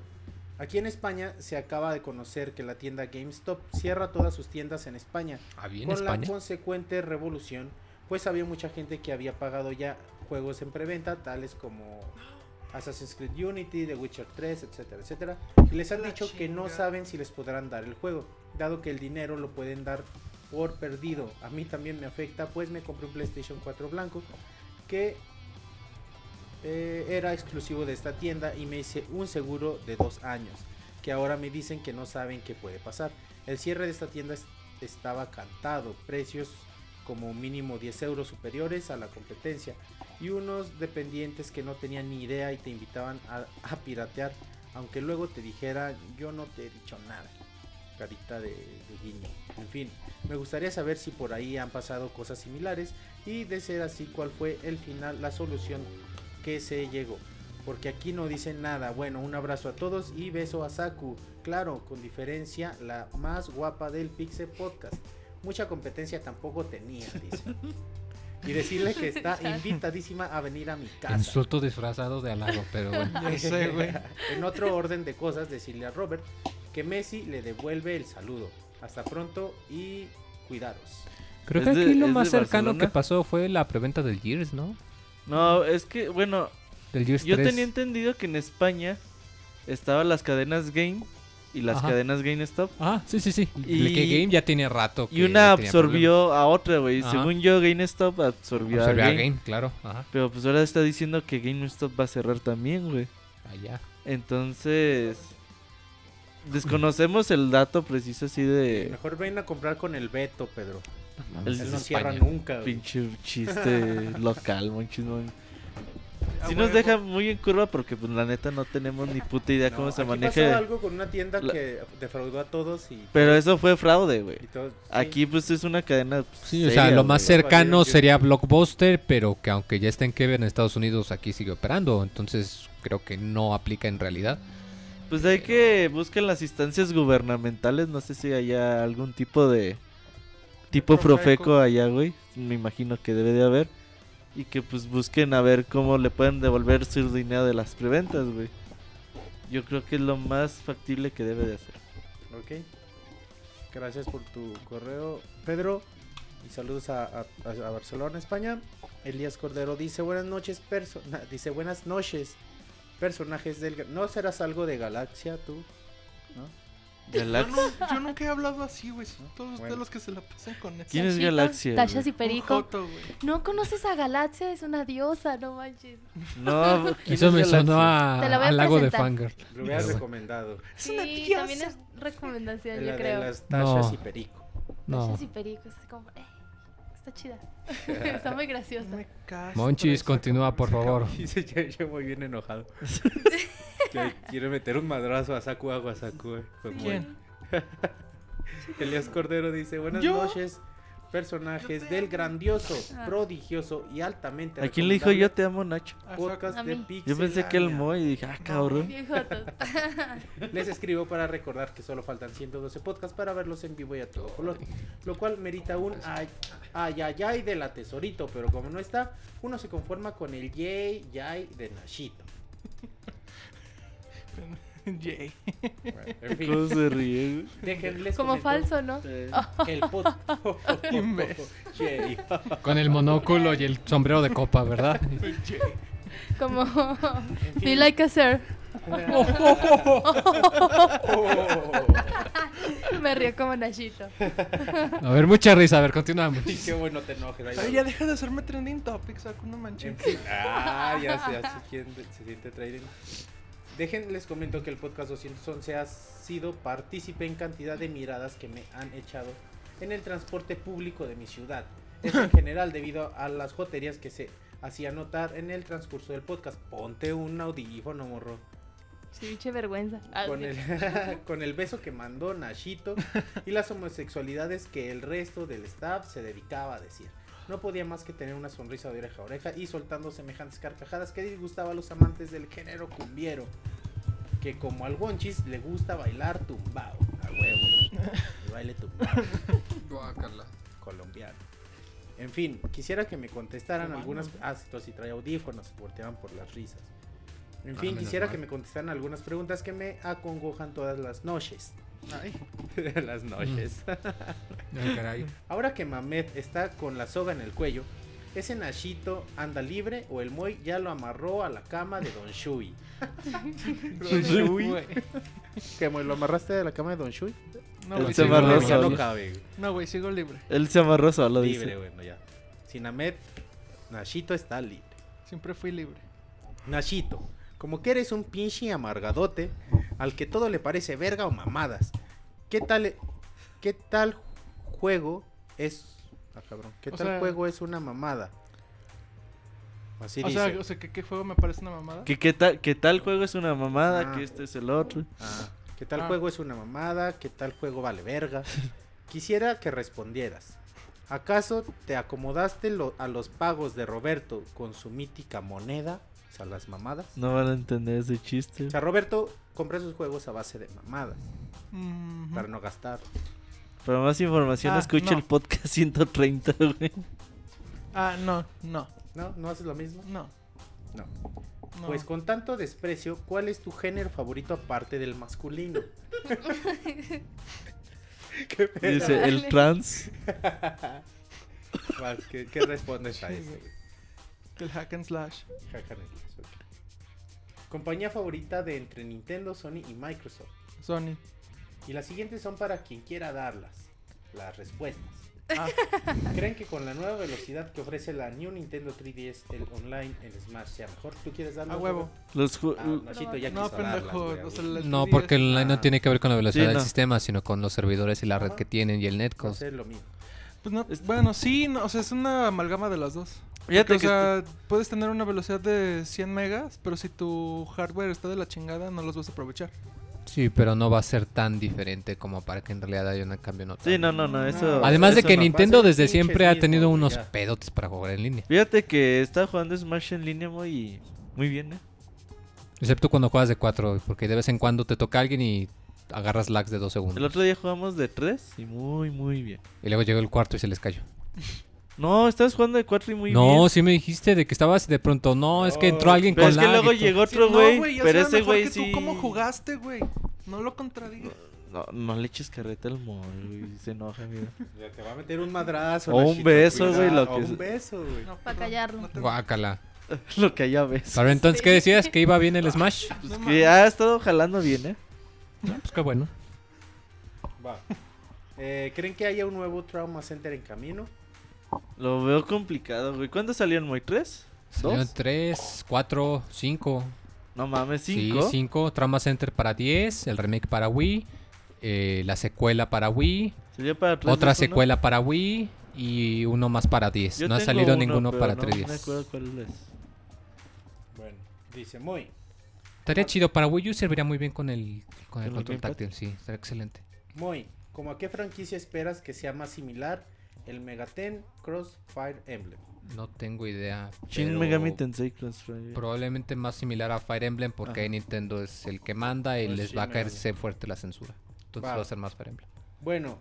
Aquí en España se acaba de conocer que la tienda GameStop cierra todas sus tiendas en España. ¿Había en con la consecuente revolución, pues había mucha gente que había pagado ya juegos en preventa, tales como Assassin's Creed Unity, The Witcher 3, etcétera, etcétera. Y les han La dicho que no saben si les podrán dar el juego, dado que el dinero lo pueden dar por perdido. A mí también me afecta, pues me compré un PlayStation 4 blanco que eh, era exclusivo de esta tienda y me hice un seguro de dos años, que ahora me dicen que no saben qué puede pasar. El cierre de esta tienda es- estaba cantado, precios como mínimo 10 euros superiores a la competencia y unos dependientes que no tenían ni idea y te invitaban a, piratear, aunque luego te dijera yo no te he dicho nada. Carita de guiño. En fin, me gustaría saber si por ahí han pasado cosas similares y de ser así cuál fue el final, la solución que se llegó. porque aquí no dicen nada. Bueno, un abrazo a todos y beso a Saku. Claro, con diferencia, la más guapa del Pixel Podcast. Mucha competencia tampoco tenía, dice. Y decirle que está invitadísima a venir a mi casa. Insulto disfrazado de halago, pero bueno. Sé, güey. en otro orden de cosas, decirle a Robert que Messi le devuelve el saludo. Hasta pronto y cuidaros. Creo que de- aquí lo más cercano Barcelona. que pasó fue la preventa del Gears, ¿no? No, es que, bueno, yo 3. tenía entendido que en España estaban las cadenas Game y las Ajá. cadenas GameStop. Ah, sí, sí, sí. Y- El que Game ya tiene rato. Y una absorbió a otra, güey. Según yo, GameStop absorbió. Absorbió a a Game. Game, claro. Ajá. Pero pues ahora está diciendo que GameStop va a cerrar también, güey. Allá. Entonces, desconocemos el dato preciso así de Mejor ven a comprar con el Beto, Pedro. El Él no España. cierra nunca. güey. pinche chiste local, monchis, mon. A Sí nos deja muy en curva porque pues la neta no tenemos ni puta idea No, cómo se aquí pasó maneja. algo con una tienda La- que defraudó a todos y, Pero eso fue fraude, güey. sí. Aquí pues es una cadena Sí, o sea, lo más cercano sería Blockbuster, pero que aunque ya está en Kevin en Estados Unidos, aquí sigue operando. Entonces creo que no aplica en realidad. Pues hay que buscar las instancias gubernamentales, no sé si haya algún tipo de tipo Profeco. allá, güey. Me imagino que debe de haber y que pues busquen a ver cómo le pueden devolver su dinero de las preventas, güey. Yo creo que es lo más factible que debe de hacer. Ok. Gracias por tu correo, Pedro. Y saludos a, a- a Barcelona, España. Elías Cordero dice buenas noches, perso na- dice buenas noches, personajes del... ¿No serás algo de Galaxia tú? ¿No? Yo, Galaxia. no- yo nunca he hablado así, güey. Son todos ustedes Bueno. los que se la pasan con eso. ¿Quién es Galaxia, Tachas y güey? Perico. Un joto, güey. No conoces a Galaxia, es una diosa, no manches. No, ¿quién Eso es me Galaxia? sonó a, Te la voy a al lago de presentar. Fangirl. Lo hubieras recomendado. Es una Sí, diosa. también es recomendación, La yo de creo. las tachas No. y Perico. No. Tachas y Perico, es como... eh, está chida. está muy graciosa. Monchis, continúa, por favor. Dice yo, yo muy bien enojado. Yo quiero meter un madrazo a Saku Agua Saku. eh. Pues muy- ¿Quién? Elías Cordero dice, buenas ¿Yo? noches, personajes del grandioso, Ah. prodigioso y altamente ¿A quién le dijo yo te amo, Nacho? Podcast de. Pixelania. Yo pensé que el Moy y dije, ah, cabrón. Les escribo para recordar que solo faltan 112 podcasts para verlos en vivo y a todo color, lo cual merita un ay ay ay, ay de la tesorito, pero como no está, uno se conforma con el yay yay de Nashito. Jay. Bueno, en fin, ¿Cómo se ríe, déjenles Como falso, ¿no? El. Yay. Con el monóculo y el sombrero de copa, ¿verdad? Como... Be like a sir. Me río como Nashito. A ver, mucha risa. A ver, continuamos. Sí, qué bueno te enojes. Ay, ya deja de hacerme trending topics, saco. En fin. Ah, ya se, ya se siente, se siente trading. Dejen, les comento que el podcast 211 ha sido partícipe en cantidad de miradas que me han echado en el transporte público de mi ciudad. Esto en general debido a las joterías que se hacía notar en el transcurso del podcast. Ponte un audífono, morro. Sí, pinche vergüenza. Ah, Con el, con el beso que mandó Nashito y las homosexualidades que el resto del staff se dedicaba a decir. No podía más que tener una sonrisa de oreja a oreja y soltando semejantes carcajadas que disgustaba a los amantes del género cumbiero. Que como al Wonchis le gusta bailar tumbao. A huevo. El baile tumbao colombiano. En fin, quisiera que me contestaran Cubano. algunas. Ah, esto sí trae audífonos, se volteaban por las risas. En Ah, fin, quisiera mal. que me contestaran algunas preguntas que me acongojan todas las noches. Ay, las noches. Ay, caray. Ahora que Mamed está con la soga en el cuello, ¿ese Nashito anda libre o el Moy ya lo amarró a la cama de Don Shui? Don Shui. ¿Que Moy, lo amarraste a la cama de Don Shui? No, Él güey, se sigo amarró libre. ya no solo. cabe. No, güey, sigo libre. Él se amarró solo, Libre, dice. bueno, ya. Sin Ahmed, Nashito está libre. Siempre fui libre. Nashito, como que eres un pinche amargadote al que todo le parece verga o mamadas. ¿Qué tal, qué tal juego es... Ah, cabrón. ¿Qué O tal sea- juego es una mamada? Así o, dice. sea, o sea, que qué juego me parece una mamada. Qué tal, qué tal juego es una mamada, Ah. que este es el otro. Ah, ¿Qué tal Ah. juego es una mamada? ¿Qué tal juego vale verga? Quisiera que respondieras. ¿Acaso te acomodaste lo- a los pagos de Roberto con su mítica moneda? Sea, las mamadas. No van a entender ese chiste. O sea, Roberto compra sus juegos a base de mamadas. Para no gastar. Para más información, Ah, escucha no. el podcast 130, güey. Ah, no, no, ¿No? ¿No haces lo mismo? no. No. no. Pues con tanto desprecio, ¿cuál es tu género favorito aparte del masculino? ¿Qué pedo? Dice, el trans. ¿Qué, qué respondes a eso? El hack and slash. Jaja, Netflix, ok. Compañía favorita de entre Nintendo, Sony y Microsoft. Sony. Y las siguientes son para quien quiera darlas. Las respuestas. Ah, ¿Creen que con la nueva velocidad que ofrece la New Nintendo 3DS, el online en Smash sea mejor? ¿Tú quieres darlo? a huevo. Los ju- Ah, Nachito ya No, quiso darlas, pendejo. güey, o sea, güey. el No, 3DS. porque el online no Ah. tiene que ver con la velocidad Sí, del no. sistema, sino con los servidores y la red Ajá. que tienen y el No netcode. sé, lo mismo. Pues no, bueno, sí, no, o sea, es una amalgama de las dos. Fíjate o que sea, puedes tener una velocidad de 100 megas, pero si tu hardware está de la chingada, no los vas a aprovechar. Sí, pero no va a ser tan diferente como para que en realidad haya un cambio notable. Sí, no, no, no, eso... Además de que no. Nintendo desde siempre ha tenido güey, unos ya. pedotes para jugar en línea. Fíjate que está jugando Smash en línea muy, muy bien, ¿eh? Excepto cuando juegas de 4, porque de vez en cuando te toca alguien y agarras lags de 2 segundos. El otro día jugamos de 3 y muy, muy bien. Y luego llegó el cuarto y se les cayó. No, estabas jugando de 4 y muy no, bien. sí me dijiste de que estabas de pronto. No, es que entró No, alguien Pero con es que luego llegó Sí, otro no, güey, yo pero sé ese güey que sí... tú cómo jugaste, güey? No lo contradigas. No, no le eches carreta al mol, güey, se enoja, mira. Ya te va a meter un madrazo. O un beso, güey, lo O que un es- beso, güey. No, Pa' perdón, callarlo. no te- Guácala. Lo que haya ves. Pero entonces, ¿qué decías? ¿Que iba bien el Smash? no Que ha estado jalando bien, ¿eh? No, pues qué bueno. Va. Eh, ¿Creen que haya un nuevo Trauma Center en camino? Lo veo complicado, güey. ¿Cuándo salió el Moy 3? Salieron ¿Dos? 3, 4, 5. No mames, Sí, 5. 5. Trauma Center para 10, el remake para Wii, eh, la secuela para Wii, para 3 otra secuela para Wii y uno más para 10. Yo no ha salido uno, ninguno pero para no 3DS. me acuerdo cuál es. Bueno, dice muy. Estaría chido para Wii U, serviría muy bien con el, con el ¿Con el control táctil, sí, estaría excelente. Muy. ¿Cómo a qué franquicia esperas que sea más similar el Megaten Cross Fire Emblem? No tengo idea. Shin Megami Tensei Crossfire. Probablemente más similar a Fire Emblem porque Ajá. Nintendo es el que manda y Pues les va a Megami. caerse fuerte la censura. Entonces Va. va a ser más Fire Emblem. Bueno,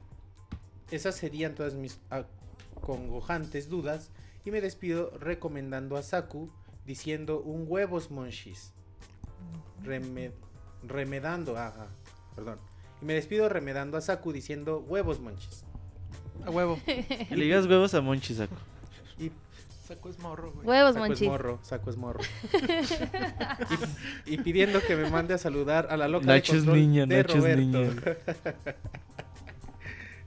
esas serían todas mis acongojantes dudas y me despido recomendando a Saku diciendo un huevos monchis. Reme- remedando, ajá, perdón. Y me despido remedando a Saku diciendo huevos monchis. A huevo. Le digas huevos a Monchi, saco. Y Saco es morro, güey. Huevos, Saco es monchis. morro, saco es morro. y, y pidiendo que me mande a saludar a la loca Nacho de es control niña, de Nacho es Roberto. niña.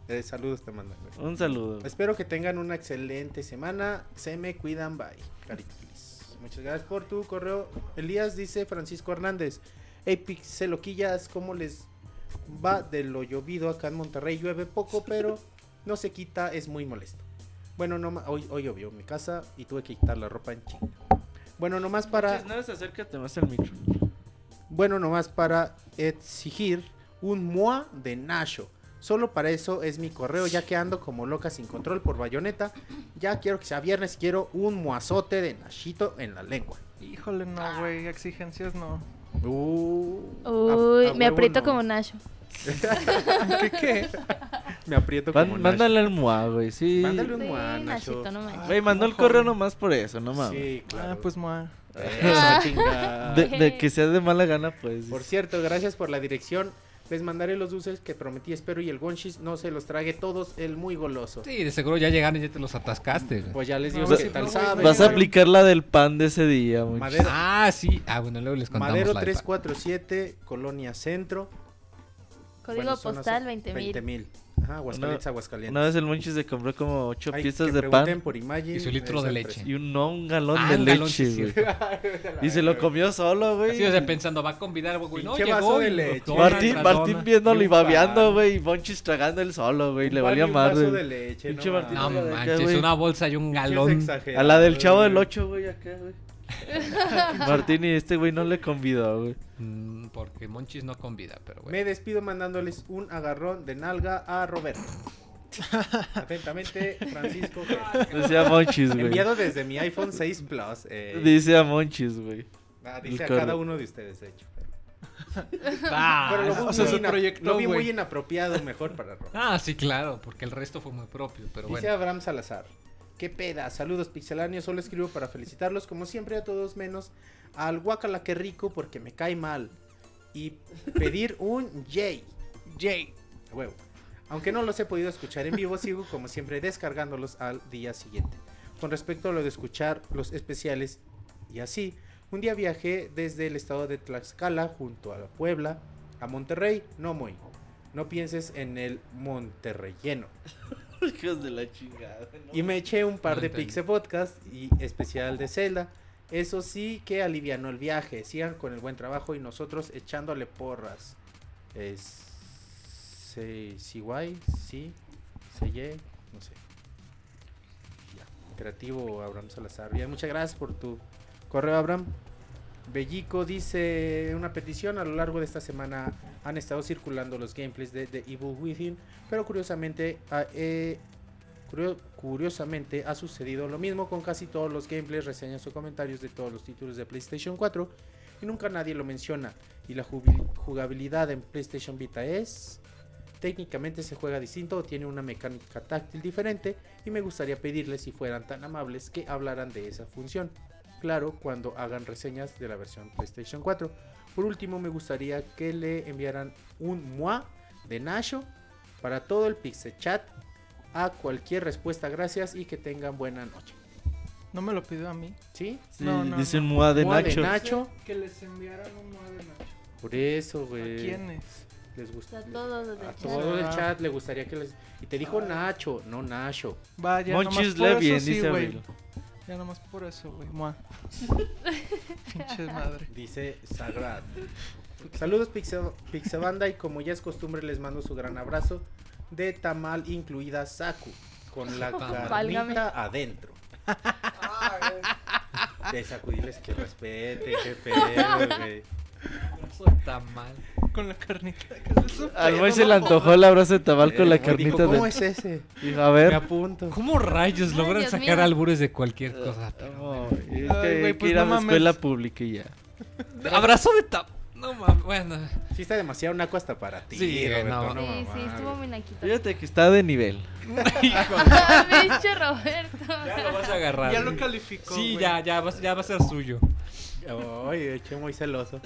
Eh, saludos te mandan. güey. Un saludo. Espero que tengan una excelente semana. Se me cuidan, bye. Carita feliz. Muchas gracias por tu correo. Elías dice Francisco Hernández. Hey, pixeloquillas, ¿cómo les va de lo llovido acá en Monterrey? Llueve poco, pero no se quita, es muy molesto. Bueno, no hoy, hoy llovió en mi casa y tuve que quitar la ropa en chinga. Bueno, nomás para... Nada, acércate más al micro. Bueno, nomás para exigir un MOA de Nacho. Solo para eso es mi correo, ya que ando como loca sin control por bayoneta. Ya quiero que sea viernes, quiero un moazote de Nachito en la lengua. Híjole, no, güey. Exigencias no. Uh, Uy, a- a me aprieto no. como Nacho. ¿Qué qué? Me aprieto Van- como mándale al Moa, güey, sí. Mándale un Sí, moa, Nacho. Nachito, no manches. Güey, mandó el correo nomás por eso, no mames. Sí, claro. Ah, pues moa. Eso, chinga. De, de que sea de mala gana, pues. Por cierto, gracias por la dirección. Les mandaré los dulces que prometí, espero y el Gonchis no se los trague todos, el muy goloso. Sí, de seguro ya llegaron y ya te los atascaste. güey. Pues ya les digo No, que sí, tal no, sabe. Vas a aplicar la del pan de ese día. Madero, Ah, sí. Ah, bueno, luego les contamos Madero la de pa- 347, Colonia Centro. Código postal las- 20.000. 20.000. Ajá, Aguascalientes, Una- Aguascalientes. Una vez el Monchis se compró como ocho Ay, piezas de pan por Imagine, Y su litro de el leche. y un, no, un galón Ah, de un galón, leche, güey. sí. Y se lo comió solo, güey. Sí, o sea, pensando, va a convidar, güey. No, llegó vaso de y leche. Martín. Martín viéndolo Y babeando, güey. Y Monchis tragando él solo, güey. Le valía más, vaso güey. de leche, no Martín. No manches, una bolsa y un galón. A la del chavo del güey. 8, güey, acá, güey. Martín y este güey no le convidó, güey. Mm, Porque Monchis no convida, pero Me güey. despido mandándoles un agarrón de nalga a Roberto. Atentamente, Francisco. Dice a Monchis, güey. Enviado desde mi iPhone 6 Plus. eh, Dice a Monchis, güey. ah, dice a el cada uno de ustedes, de hecho. Ah, Pero lo vi, o sea, muy, se ina- proyectó, lo vi muy inapropiado, mejor para Ron. ah, sí, claro, porque el resto fue muy propio, pero Dice bueno. Abraham Salazar. ¿Qué peda? Saludos pixelanios. Solo escribo para felicitarlos, como siempre, a todos menos al Guacala que rico porque me cae mal. Y pedir un Jay. Jay. A Huevo. Aunque no los he podido escuchar en vivo, sigo como siempre descargándolos al día siguiente. Con respecto a lo de escuchar los especiales y así, un día viajé desde el estado de Tlaxcala junto a la Puebla a Monterrey, no muy. No pienses en el Monterreyeno. Hijos de la chingada. ¿no? Y me eché un par No de. Pixel Podcast y especial de Zelda. Eso sí que alivianó el viaje. Sigan con el buen trabajo y nosotros echándole porras. Es. Se, si guay, sí, se ye, no sé. Ya. Interactivo Abraham Salazar. Bien, muchas gracias por tu correo, Abraham. Bellico dice una petición. A lo largo de esta semana han estado circulando los gameplays de The Evil Within, pero curiosamente, ah, eh, curio- curiosamente ha sucedido lo mismo con casi todos los gameplays, reseñas o comentarios de todos los títulos de PlayStation 4 y nunca nadie lo menciona. Y la jugabilidad en PlayStation Vita es técnicamente se juega distinto o tiene una mecánica táctil diferente y me gustaría pedirles si fueran tan amables que hablaran de esa función. Claro, cuando hagan reseñas de la versión PlayStation 4. Por último, me gustaría que le enviaran un moi de Nacho para todo el Pixel Chat. A cualquier respuesta, gracias y que tengan buena noche. No me lo pidió a mí. ¿Sí? Sí, No, no, dice no. un Mua de Mua Nacho. Nacho. Que les enviaran un nuevo de Nacho. Por eso, ¿A güey. quiénes? Les gusta. A todos los del A chat. todo el Ah. chat le gustaría que les. Y te dijo Nacho, no Nacho. Vaya, Monchis eso sí, dice. Ya nomás por eso, güey. Mua. Pinche madre. Dice Sagrad. Saludos Pixel, Pixebanda y como ya es costumbre les mando su gran abrazo de tamal incluida Saku con la Válgame. carnita adentro. De Saku diles que respete, qué pedo, güey. Eso está mal. Con la carnita. Al güey se le antojó el abrazo de tabal con Eh, la güey, dijo, carnita ¿Cómo de... es ese? Dijo, a Me ver. apunto. ¿Cómo rayos Ay, logran Dios sacar mío. albures de cualquier cosa? No, es que Ay, güey, hay que pues ir a no la mames. escuela pública y ya. Abrazo de tap. No mames, bueno. Sí está demasiado naco hasta para ti. Sí, Roberto, no. Sí, sí, mames. estuvo muy naquito. Fíjate que está de nivel. Pinche Roberto. Ya lo vas a agarrar. Ya lo calificó. Sí, güey. ya, ya, va, ya va a ser suyo. Ay, eché muy celoso.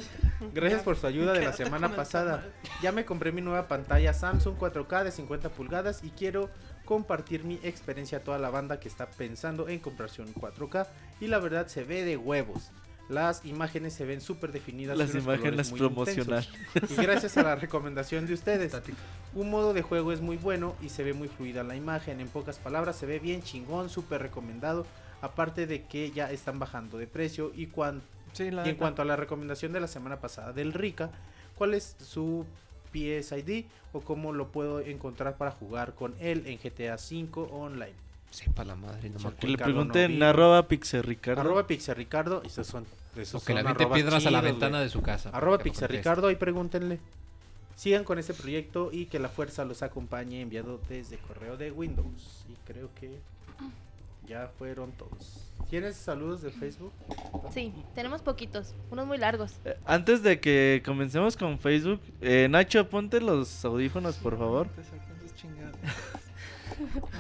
Gracias por su ayuda de la semana pasada. Ya me compré mi nueva pantalla Samsung 4K de 50 pulgadas y quiero compartir mi experiencia a toda la banda que está pensando en comprarse un 4K y la verdad se ve de huevos. Las imágenes se ven súper definidas. Las imágenes promocionales. Y gracias a la recomendación de ustedes. Un modo de juego es muy bueno y se ve muy fluida la imagen. En pocas palabras, se ve bien chingón, súper recomendado. Aparte de que ya están bajando de precio. Y, cuan- Sí, la y en cuanto a la recomendación de la semana pasada del Rica, ¿cuál es su PSID o cómo lo puedo encontrar para jugar con él en GTA V online? Sepa la madre, no me Porque Que le Ricardo no pregunten vino. arroba pixelricardo. Arroba Pixelricardo. Esos son. Esos O que le son arrobas piedras a la ventana de su casa. Arroba Pixelricardo y pregúntenle. Sigan con este proyecto y que la fuerza los acompañe enviado desde correo de Windows. Y creo que ya fueron todos. ¿Tienes saludos de Facebook? Sí, tenemos poquitos, unos muy largos. Eh, Antes de que comencemos con Facebook, eh, Nacho, ponte los audífonos, por favor.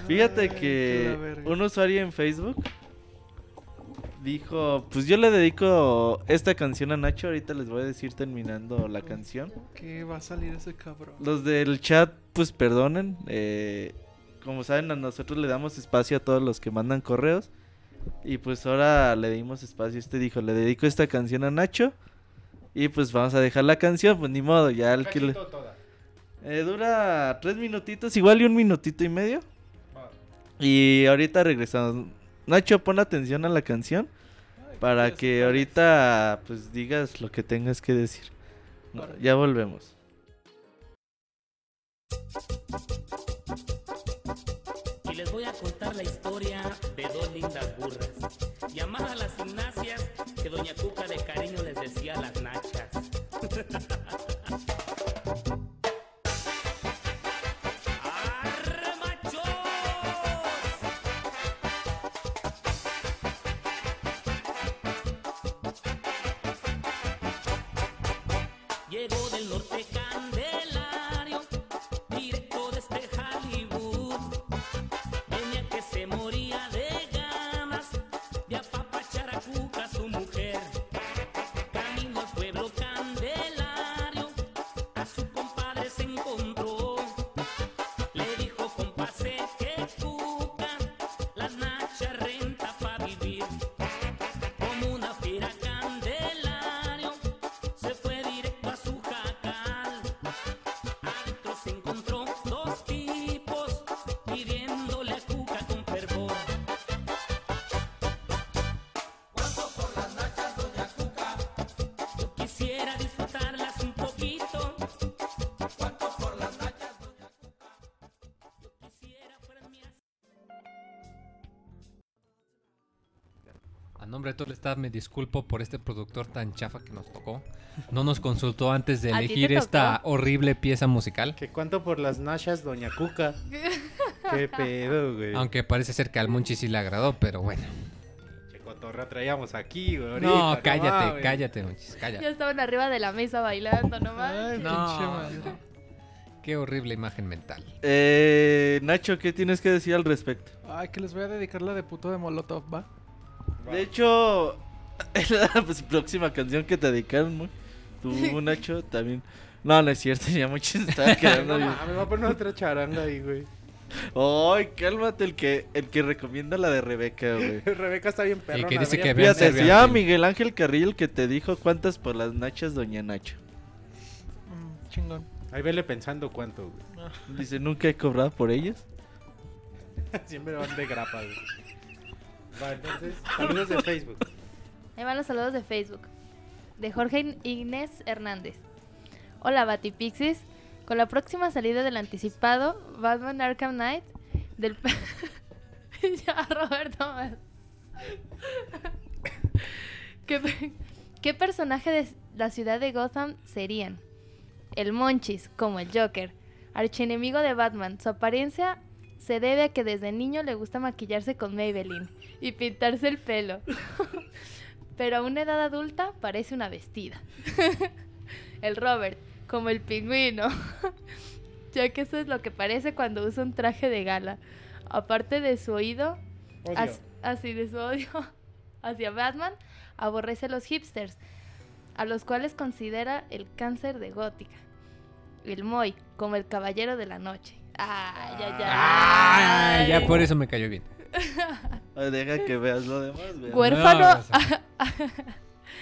Fíjate que un usuario en Facebook dijo, pues yo le dedico esta canción a Nacho, ahorita les voy a decir terminando la canción. Que va a salir ese cabrón. Los del chat, pues perdonen, eh, como saben a nosotros le damos espacio a todos los que mandan correos y pues ahora le dimos espacio, este dijo, le dedico esta canción a Nacho y pues vamos a dejar la canción, pues ni modo, ya el que le... Toda. Eh, dura tres minutitos, igual y un minutito y medio. Y ahorita regresamos. Nacho, pon atención a la canción Ay, para que ahorita pues digas lo que tengas que decir. No, ya volvemos. Y les voy a contar la historia de dos lindas burras, llamadas las gimnasias que Doña Cuca de cariño les decía las nachas. Hombre, tú le estás, me disculpo por este productor tan chafa que nos tocó. No nos consultó antes de ¿A ti te elegir esta horrible pieza musical. ¿Qué cuánto por las nachas, doña Cuca? ¿Qué pedo, güey? Aunque parece ser que al Monchi sí le agradó, pero bueno. Qué cotorra traíamos aquí, güey. No, cállate, cállate, Monchis, Ya cállate. estaban arriba de la mesa bailando nomás. Ay, No. pinche madre. Qué horrible imagen mental. Eh, Nacho, ¿qué tienes que decir al respecto? Ay, que les voy a dedicar la de puto de Molotov, ¿va? De hecho, es la pues, próxima canción que te dedicaron, ¿no? Tú, Nacho, también. No, no es cierto, ya muchos estaban quedando bien. me va a poner otra charanga ahí, güey. Ay, cálmate, el que, el que recomienda la de Rebeca, güey. Rebeca está bien perrona. que dice que vean Fíjate, se llama. Miguel Ángel Carrillo el que te dijo cuántas por las nachas, doña Nacho. Mm, chingón. Ahí vele pensando cuánto, güey. Dice, nunca he cobrado por ellas. Siempre van de grapa, güey. Saludos de Facebook. Ahí van los saludos de Facebook. De Jorge Inés Hernández. Hola Batipixis. Con la próxima salida del anticipado Batman Arkham Knight del... ya, Roberto. ¿Qué, ¿Qué personaje de la ciudad de Gotham serían? El Monchis, como el Joker. Archienemigo de Batman. Su apariencia se debe a que desde niño le gusta maquillarse con Maybelline y pintarse el pelo. Pero a una edad adulta parece una vestida. el Robert, como el pingüino. ya que eso es lo que parece cuando usa un traje de gala. Aparte de su oído, Odio. as- así de su odio hacia Batman, aborrece a los hipsters, a los cuales considera el cáncer de gótica. El Moy, como el caballero de la noche. Ay, ay, ay. Ah, ya por eso me cayó bien. Ay, deja que veas lo demás. Huérfano, No.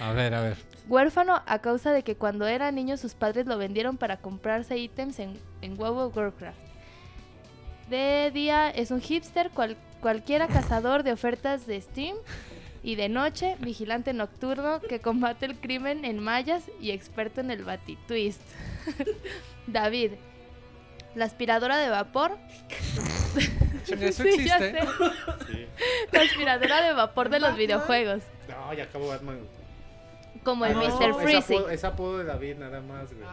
A ver, a ver. huérfano a causa de que cuando era niño sus padres lo vendieron para comprarse ítems en, en World of Warcraft. De día es un hipster, cual- cualquiera cazador de ofertas de Steam. Y de noche, vigilante nocturno que combate el crimen en mallas y experto en el batitwist. David, la aspiradora de vapor. Eso Sí, ya existe. sé. Sí. La aspiradora de vapor de los videojuegos. No, ya acabó Batman. Como el Ah, no, Mr. es Freezing. apodo- Es apodo de David, nada más, güey.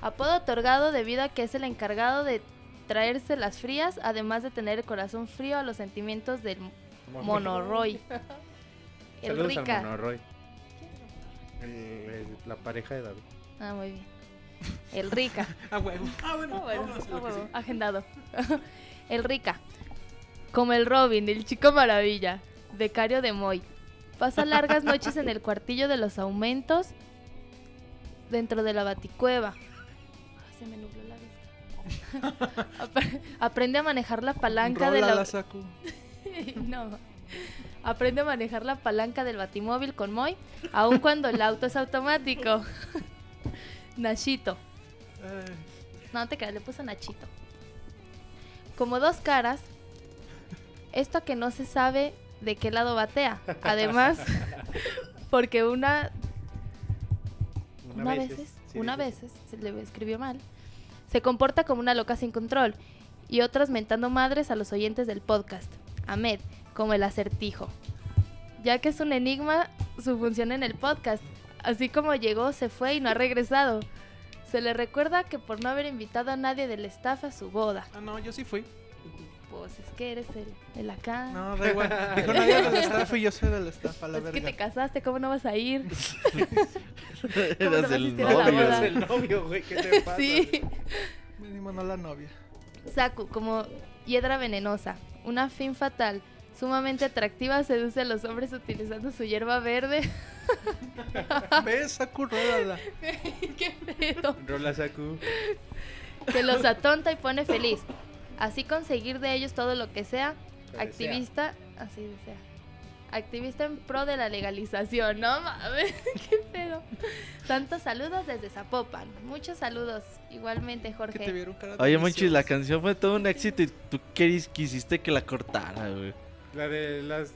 Apodo otorgado debido a que es el encargado de traerse las frías, además de tener el corazón frío a los sentimientos del Monoroy. El Saludos Rica. al Monoroy. El- el- la pareja de David. Ah, muy bien. El Rica. Ah, huevo. Ah, bueno, Ah, bueno, vámonos a ah, agendado. el Rica. Como el Robin, el chico maravilla. Becario de Moy. Pasa largas noches en el cuartillo de los aumentos dentro de la baticueva. Ah, se me nubló la vista. Apre- Aprende a manejar la palanca de la... la saco. no. Aprende a manejar la palanca del batimóvil con Moy, aun cuando el auto es automático. Nachito. No te creas, le puse Nachito. Como dos caras, esto que no se sabe de qué lado batea. Además, porque una, una, veces, sí, una veces, se le escribió mal, se comporta como una loca sin control y otras mentando madres a los oyentes del podcast. Ahmed, como el acertijo. Ya que es un enigma su función en el podcast. Así como llegó, se fue y no ha regresado. Se le recuerda que por no haber invitado a nadie del staff a su boda. Ah, no, yo sí fui. Pues es que eres el, el acá. No, da igual. Dijo nadie del staff y yo soy del staff, a la es que verga. te casaste, ¿cómo no vas a ir? ¿Cómo no Eras el novio. Eres el novio, güey. ¿Qué te pasa? sí. Mínimo no la novia. Saku, como hiedra venenosa, una fin fatal, sumamente atractiva, seduce a los hombres utilizando su hierba verde. ¿Ves? Saku, rólala. ¡Qué pedo! Rola Saku. Que los atonta y pone feliz. Así conseguir de ellos todo lo que sea. Que activista, así desea. Activista en pro de la legalización, no mames, qué pedo. Tantos saludos desde Zapopan. Muchos saludos, igualmente, Que te Jorge. vieron cara Oye, Monchis, la canción fue todo un éxito y tú quisiste que la cortara, güey. La de las.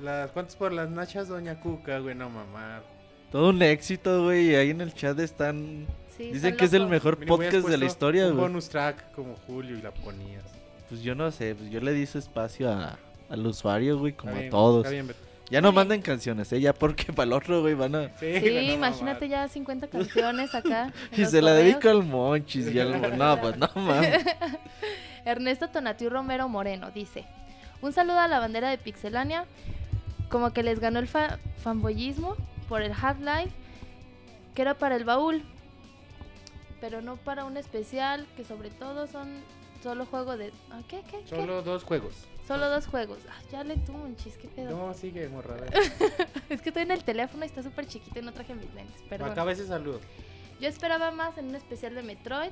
las ¿Cuántos por las nachas, doña Cuca, güey? No mamar. Todo un éxito, güey. Ahí en el chat están. Sí, Dicen están que es el mejor podcast de la historia, Un güey. bonus track como Julio y la ponías. Pues yo no sé, pues yo le di su espacio a, al usuario, güey, como a todos. Bien. Ya no manden canciones, ¿eh? Ya porque para el otro, güey, van a... Sí, no, imagínate ya 50 canciones acá. Y se la correos. dedico al Monchis y al... No, pues no, mames. Ernesto Tonatiu Romero Moreno dice: Un saludo a la bandera de Pixelania. Como que les ganó el fa- fanboyismo por el Half-Life, que era para el baúl, pero no para un especial, que sobre todo son solo juego de. ¿Ah, ¿Qué? ¿Qué? ¿Qué? Solo dos juegos. Solo dos juegos. Ah, ya le tú, Monchis, qué pedo. No, sigue, morra. a ver. Es que estoy en el teléfono y está súper chiquito y no traje mis lentes. Perdón. Acaba ese saludo. Yo esperaba más en un especial de Metroid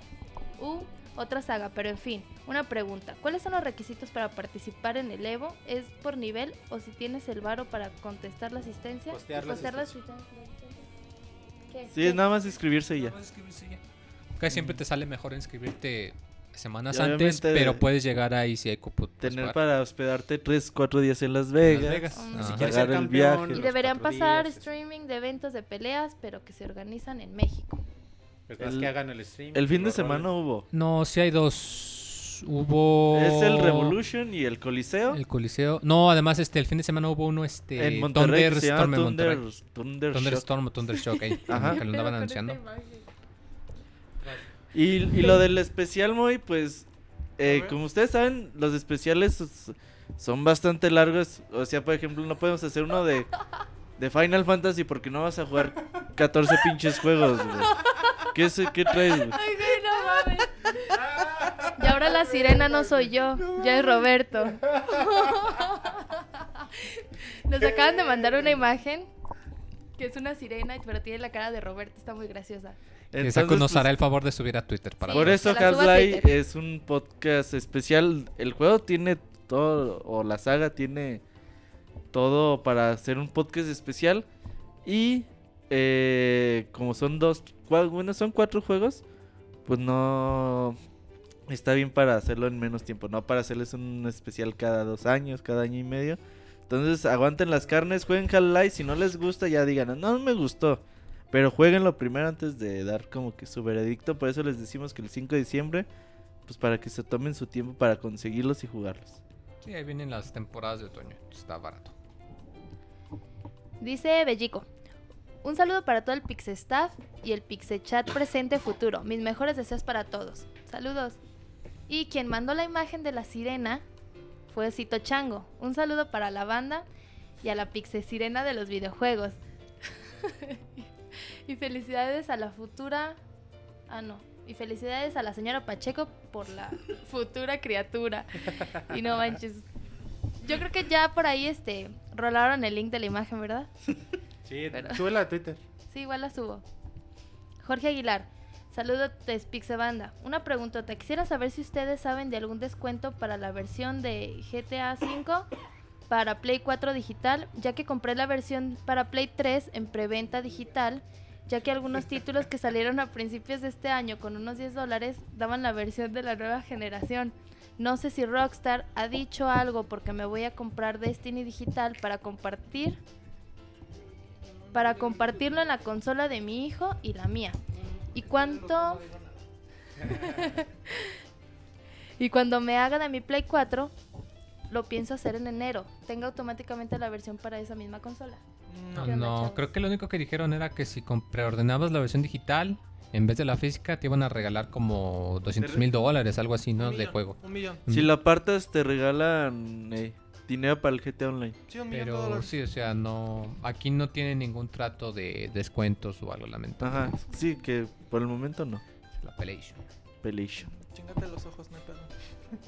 u otra saga, pero en fin, una pregunta. ¿Cuáles son los requisitos para participar en el Evo? ¿Es por nivel o si tienes el varo para contestar la asistencia? Postear Y la postear la asistencia. ¿Qué? Sí, ¿Qué? es nada más inscribirse ya. Puedes inscribirse ya. Casi siempre te sale mejor inscribirte semanas antes, pero puedes llegar ahí si hay cupo. puedes Tener para hospedarte 3, 4 días en Las Las Vegas. Vegas. Mm. Ah. Si Pagar quieres ser el viaje. Y deberían pasar días, streaming de eventos de peleas, pero que se organizan en México. El- que hagan el stream. El fin de semana roles. hubo. No, sí hay dos. Hubo. Es el Revolution y el Coliseo. El Coliseo. No, además, este, el fin de semana hubo uno, este. en Monterrey. Thunderstorm en Thunder, Monterrey. Thunder Shock. Thunderstorm o Thundershock ahí. Ajá. Que lo andaban anunciando. Y, y lo del especial, muy, pues, eh, como ustedes saben, los especiales s- son bastante largos. O sea, por ejemplo, no podemos hacer uno de, de Final Fantasy porque no vas a jugar 14 pinches juegos, güey. ¿Qué, es- ¿Qué traes, güey? Ay, güey, no mames. Y ahora la sirena no soy yo, ya es Roberto. Nos acaban de mandar una imagen que es una sirena, pero tiene la cara de Roberto, está muy graciosa. Saku nos pues, hará el favor de subir a Twitter para Sí. Por eso Half-Life es un podcast especial. El juego tiene todo, o la saga tiene todo para hacer un podcast especial. Y eh, como son dos, bueno, son cuatro juegos, pues no está bien para hacerlo en menos tiempo, no para hacerles un especial cada dos años, cada año y medio. Entonces aguanten las carnes, jueguen Half-Life, si no les gusta ya digan, no, no me gustó. Pero jueguenlo primero antes de dar como que su veredicto. Por eso les decimos que el 5 de diciembre, pues para que se tomen su tiempo para conseguirlos y jugarlos. Sí, ahí vienen las temporadas de otoño. Está barato. Dice Bellico. Un saludo para todo el Pixestaff y el Pixechat presente futuro. Mis mejores deseos para todos. Saludos. Y quien mandó la imagen de la sirena fue Cito Chango. Un saludo para la banda y a la Pixe Sirena de los videojuegos. y felicidades a la futura. Ah, no. Y felicidades a la señora Pacheco por la futura criatura. Y no manches. Yo creo que ya por ahí este rolaron el link de la imagen, ¿verdad? Sí, Pero- súbela a Twitter. Sí, igual la subo. Jorge Aguilar. Saludos de Banda. Una preguntota. Quisiera saber si ustedes saben de algún descuento para la versión de GTA V para Play 4 digital, ya que compré la versión para Play 3 en preventa digital, ya que algunos títulos que salieron a principios de este año con unos 10 dólares daban la versión de la nueva generación. No sé si Rockstar ha dicho algo porque me voy a comprar Destiny digital para compartir para compartirlo en la consola de mi hijo y la mía. ¿Y cuánto? y cuando me haga de mi Play 4, lo pienso hacer en enero. Tenga automáticamente la versión para esa misma consola. No, ¿Qué onda, no, creo que lo único que dijeron era que si preordenabas la versión digital, en vez de la física, te iban a regalar como 200 mil dólares, algo así, ¿no? Un De juego. Un millón. Si lo apartas, te regalan eh, dinero para el GTA Online. Sí, un millón de Pero dólares. sí, o sea, no. Aquí no tiene ningún trato de descuentos o algo, lamento. Ajá, sí, que por el momento no. La Pelation. Pelation. Chingate los ojos, no hay pedo.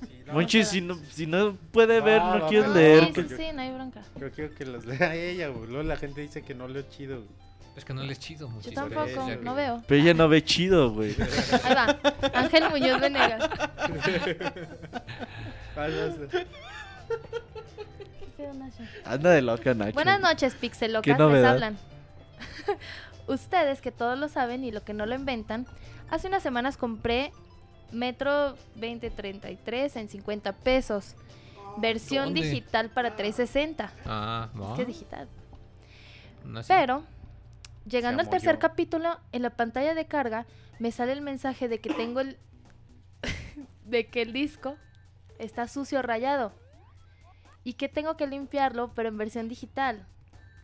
Sí, no, Monchi, si no, si no puede ver, no va, quieres leer. sí, que- sí, sí, no hay bronca. Yo quiero que los lea ella. Luego la gente dice que no leo chido. güey. Es que no le es chido, Yo muchísimo. tampoco, no veo. Pero ella no ve chido, güey. Ahí va. Ángel Muñoz Venegas. Anda de loca, Nacho. Buenas noches, Pixelocas, ¿Qué les hablan. Ustedes, que todos lo saben y lo que no lo inventan, hace unas semanas compré Metro 2033 en 50 pesos. Versión ¿Dónde? digital para 360. Ah, no. Es que es digital. no sé. Pero, llegando al tercer capítulo, en la pantalla de carga me sale el mensaje de que tengo el. de que el disco está sucio rayado. Y que tengo que limpiarlo, pero en versión digital.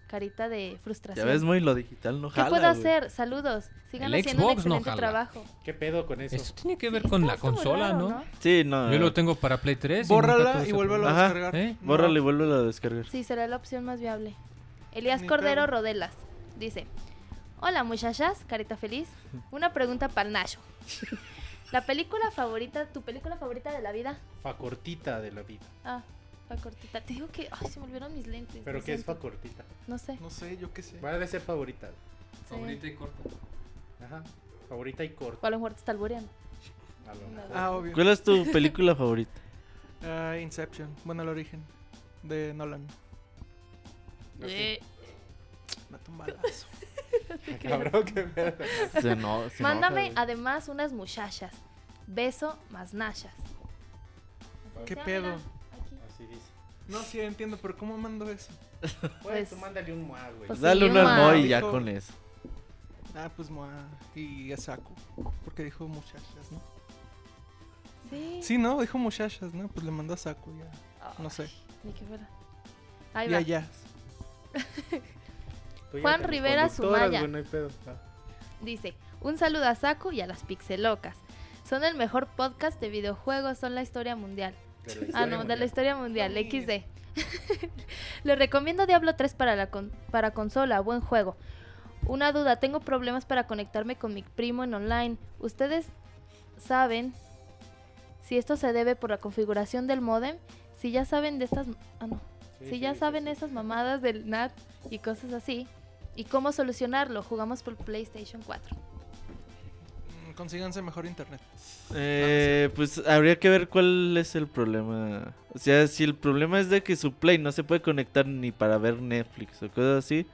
carita de Ya frustración. ves, muy lo digital no ¿Qué jala, puedo güey. hacer? Saludos. Sigan El haciendo un Xbox excelente jala. trabajo. ¿Qué pedo con eso? Eso tiene que ver Sí, con la consola, raro, ¿no? Sí, no. Yo eh, lo tengo para Play 3. y nunca Bórrala y vuélvelo a descargar. ¿Eh? No. Y vuélvelo a descargar. Sí, será la opción más viable. Elías Ni Cordero pedo. Rodelas dice: Hola muchachas, carita feliz. Una pregunta para el Nacho. La película favorita, tu película favorita de la vida? Fa cortita de la vida. Ah, fa cortita. Te digo que. Ay, se me olvidaron mis lentes. ¿Pero qué es siento. fa cortita? No sé. No sé, yo qué sé. Va a ser favorita. Sí. Favorita y corta. Ajá. Favorita y corta. O a lo mejor te está albureando. A lo mejor. Ah, obvio. ¿Cuál es tu película favorita? Ah, Inception. Bueno, el origen. De Nolan. No sé. Eh, Me tumbalazo. Cabrón, qué pedo. Se no- se Mándame enoja, además unas muchachas. Beso más nachas. ¿Qué pedo? mira, aquí. Así dice. No, sí, entiendo, pero ¿cómo mando eso? Pues, Pues- tú mándale un mua, güey. pues. Dale Sí, un ma. y ya Dijo- con eso. Ah, pues Moa y a Saku. Porque dijo muchachas, ¿no? Sí. Sí, no, dijo muchachas, ¿no? Pues le mandó a Saku ya. No sé. Ni que fuera. Ahí va. ya Juan Rivera Sumaya. hay pedo. Dice, un saludo a Saku y a las Pixelocas. Son el mejor podcast de videojuegos, son la historia mundial. Ah, no, de la historia mundial. XD. Les recomiendo Diablo 3 para, la con- para consola, buen juego. Una duda, tengo problemas para conectarme con mi primo en online. ¿Ustedes saben si esto se debe por la configuración del modem? Si ya saben de estas... Ah, no. Sí, si sí, ya sí, saben esas mamadas del NAT y cosas así. ¿Y cómo solucionarlo? Jugamos por PlayStation 4. Mm, Consíganse mejor internet. Eh, pues habría que ver cuál es el problema. O sea, si el problema es de que su Play no se puede conectar ni para ver Netflix o cosas así,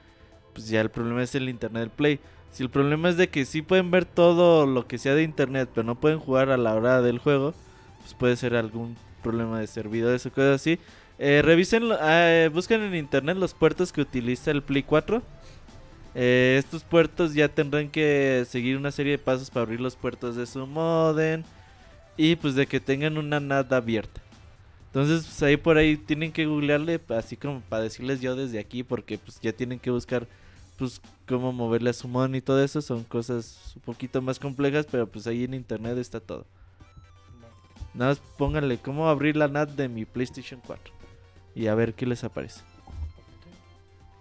pues ya el problema es el internet del Play. Si el problema es de que sí pueden ver todo lo que sea de internet, pero no pueden jugar a la hora del juego, pues puede ser algún problema de servidores o cosas así. Eh, revisen, lo- eh, busquen en internet los puertos que utiliza el Play 4. Eh, estos puertos ya tendrán que seguir una serie de pasos para abrir los puertos de su modem y pues de que tengan una NAT abierta. Entonces pues ahí por ahí tienen que googlearle así como para decirles yo desde aquí porque pues ya tienen que buscar pues cómo moverle a su modem y todo eso son cosas un poquito más complejas pero pues ahí en internet está todo. Nada más pónganle cómo abrir la NAT de mi PlayStation 4 y a ver qué les aparece.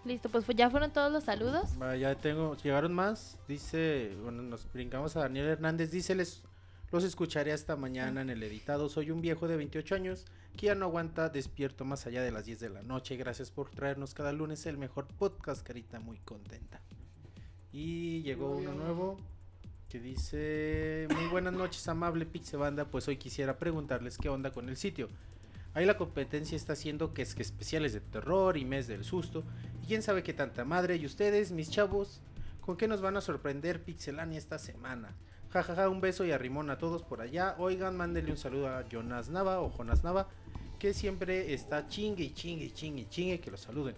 Listo, pues ya fueron todos los saludos. Ya tengo, llegaron más. Dice, bueno, nos brincamos a Daniel Hernández. Dice, les, los escucharé hasta mañana en el editado. Soy un viejo de 28 años que ya no aguanta despierto más allá de las 10 de la noche. Gracias por traernos cada lunes el mejor podcast, carita, muy contenta. Y llegó uno nuevo que dice, muy buenas noches, amable Pixebanda. Pues hoy quisiera preguntarles qué onda con el sitio. Ahí la competencia está haciendo que es que especiales de terror y mes del susto. Y quién sabe qué tanta madre. Y ustedes, mis chavos, ¿con qué nos van a sorprender Pixelania esta semana? Jajaja, ja, ja, un beso y arrimón a todos por allá. Oigan, mándenle un saludo a Jonas Nava o Jonas Nava, que siempre está chingue y chingue y chingue y chingue que lo saluden.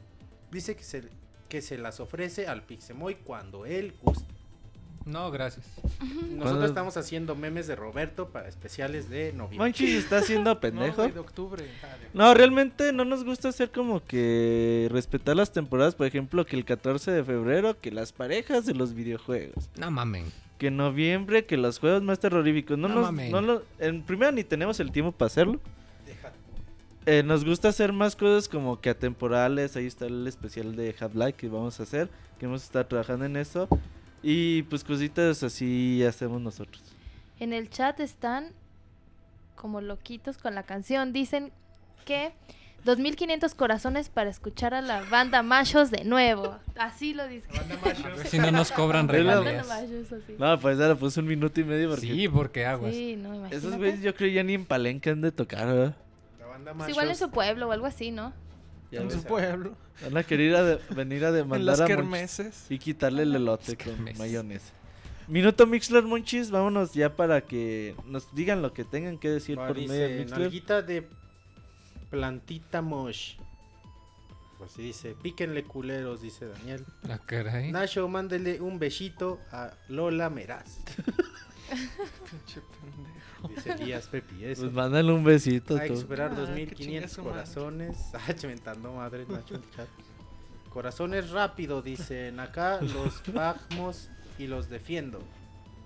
Dice que se, que se las ofrece al Pixemoy cuando él guste. No, gracias. Nosotros ¿Cuándo? estamos haciendo memes de Roberto para especiales de noviembre. Monchi está haciendo No, pendejo. güey, de octubre. No, realmente no nos gusta hacer como que respetar las temporadas, por ejemplo, que el 14 de febrero, que las parejas de los videojuegos, No mamen. que noviembre, que los juegos más terroríficos. No, No nos, mamen. no lo- en primera ni tenemos el tiempo para hacerlo. Deja- Eh, nos gusta hacer más cosas como que atemporales. Ahí está el especial de Half-Life que vamos a hacer, que hemos estado trabajando en eso. Y pues cositas así hacemos nosotros. En el chat están como loquitos con la canción. Dicen que 2500 corazones para escuchar a la banda Machos de nuevo. Así lo dice. A ver si no nos cobran la- Banda regalías. Machos, así. No, pues ya le puse un minuto y medio porque Sí, porque aguas. Sí, no, imagínate. esos güeyes yo creo ya ni en Palenque han de tocar, ¿verdad? La banda Pues igual en machos. su pueblo o algo así, ¿no? Ya en su pueblo. Van a querer ir a de- venir a En demandar las a y quitarle el elote con kermeses. mayonesa. Minuto Mixler Monchis, vámonos ya para que nos digan lo que tengan que decir Va, por medio dice, de Mixler. de plantita mosh. Pues sí dice, píquenle culeros, dice Daniel. Ah, caray. Nacho, mándele un besito a Lola Meraz. Dice Elías Pepi. Eso. Pues mándale un besito Hay que superar Ah, que chingue 2500 su madre. corazones. Ah, mentando madre, Nacho, el chat. Corazones rápido, dicen acá, los bajmos y los defiendo.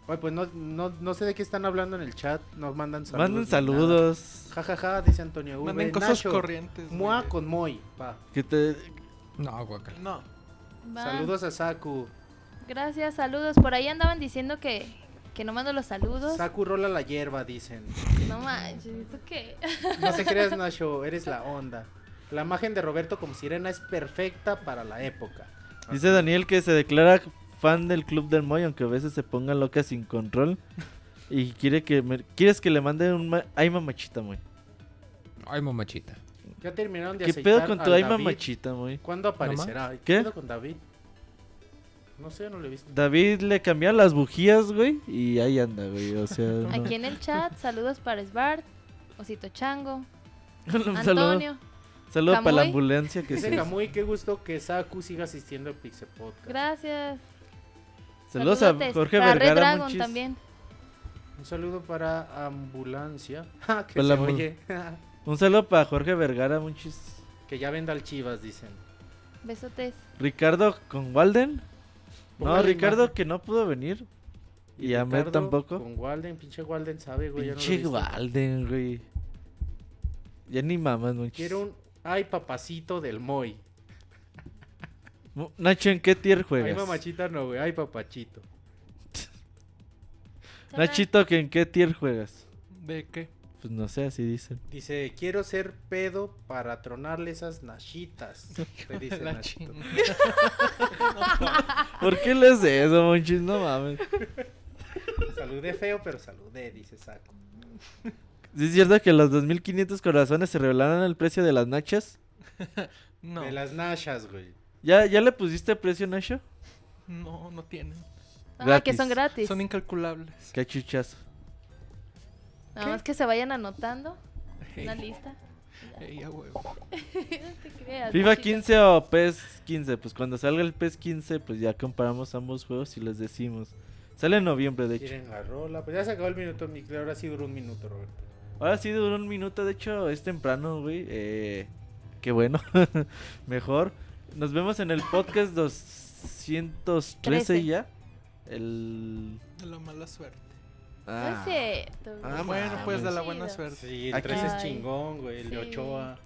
Oye, pues no, no, no sé de qué están hablando en el chat, nos mandan saludos. Manden saludos. Ja, ja, ja, dice Antonio V. Manden cosas Nacho, corrientes. Mua güey. con Moy, pa. Que te... No, guacal. No. Va. Saludos a Saku. Gracias, saludos. Por ahí andaban diciendo que, que no mando los saludos. Saku rola la hierba, dicen. No manches, ¿eso qué? No te creas, Nacho, eres la onda. La imagen de Roberto como sirena es perfecta para la época. Dice Daniel que se declara fan del club del Moy, aunque a veces se ponga loca sin control. Y quiere que me- quieres que le mande un ma- ay mamachita, Moy. Ay, mamachita. Ya terminaron de ¿Qué pedo con tu ay David. mamachita, Moy? ¿Cuándo aparecerá? ¿Qué? pedo con David? No sé, no lo he visto. David le cambiaron las bujías, güey, y ahí anda, güey. O sea, no. Aquí en el chat, saludos para Svart, Osito Chango, Antonio. saludo para la ambulancia que Dice sí. Camuy, qué gusto que Saku siga asistiendo al Pixel Podcast. Gracias. Saludos a. Jorge para Red Vergara Dragon Monchis. también. Un saludo para Ambulancia. Ja, que Para se la ambul- oye. Un saludo para Jorge Vergara, Monchis. que ya venda al Chivas, dicen. Besotes. Ricardo con Walden. No, Ricardo que no pudo venir. Y Ahmed Ricardo tampoco. Con Walden, pinche Walden sabe, güey. ya no Pinche. Walden, güey. Ya ni mamas, Monchis. Quiero un. Ay, papacito del Moy. Mo- Nacho, ¿en qué tier Ay, juegas? mamachita no, güey. Ay, papachito. Nachito, ¿que ¿en qué tier juegas? ¿De qué? Pues no sé, así dicen. Dice, quiero ser pedo para tronarle esas nachitas. Te dice La Nachito. ¿Por qué les de eso, Monchis? No mames. Saludé feo, pero saludé, dice Saco. ¿Sí ¿Es cierto que los 2500 corazones se revelaron el precio de las nachas? No. De las nachas, güey. ¿Ya, ¿Ya le pusiste precio, Nacho? No, no tienen. Ah, que son gratis. Son incalculables. Qué chuchazo. Nada más que se vayan anotando. Una lista. ey, a huevo. no te creas. ¿FIFA Nachito. 15 o PES 15? Pues cuando salga el PES 15, pues ya comparamos ambos juegos y les decimos. Sale en noviembre, de hecho. Quieren la rola. Pues ya se acabó el minuto, mi Ahora sí duró un minuto, Roberto. Ahora sí duró un minuto, de hecho es temprano, güey. Eh, qué bueno. Mejor. Nos vemos en el podcast 213 Trece. ya. El... De la mala suerte. No Ah. es cierto. Ah, bueno, pues de la buena suerte. Sí, el Aquí- 3 es chingón, güey. El de sí. Ochoa.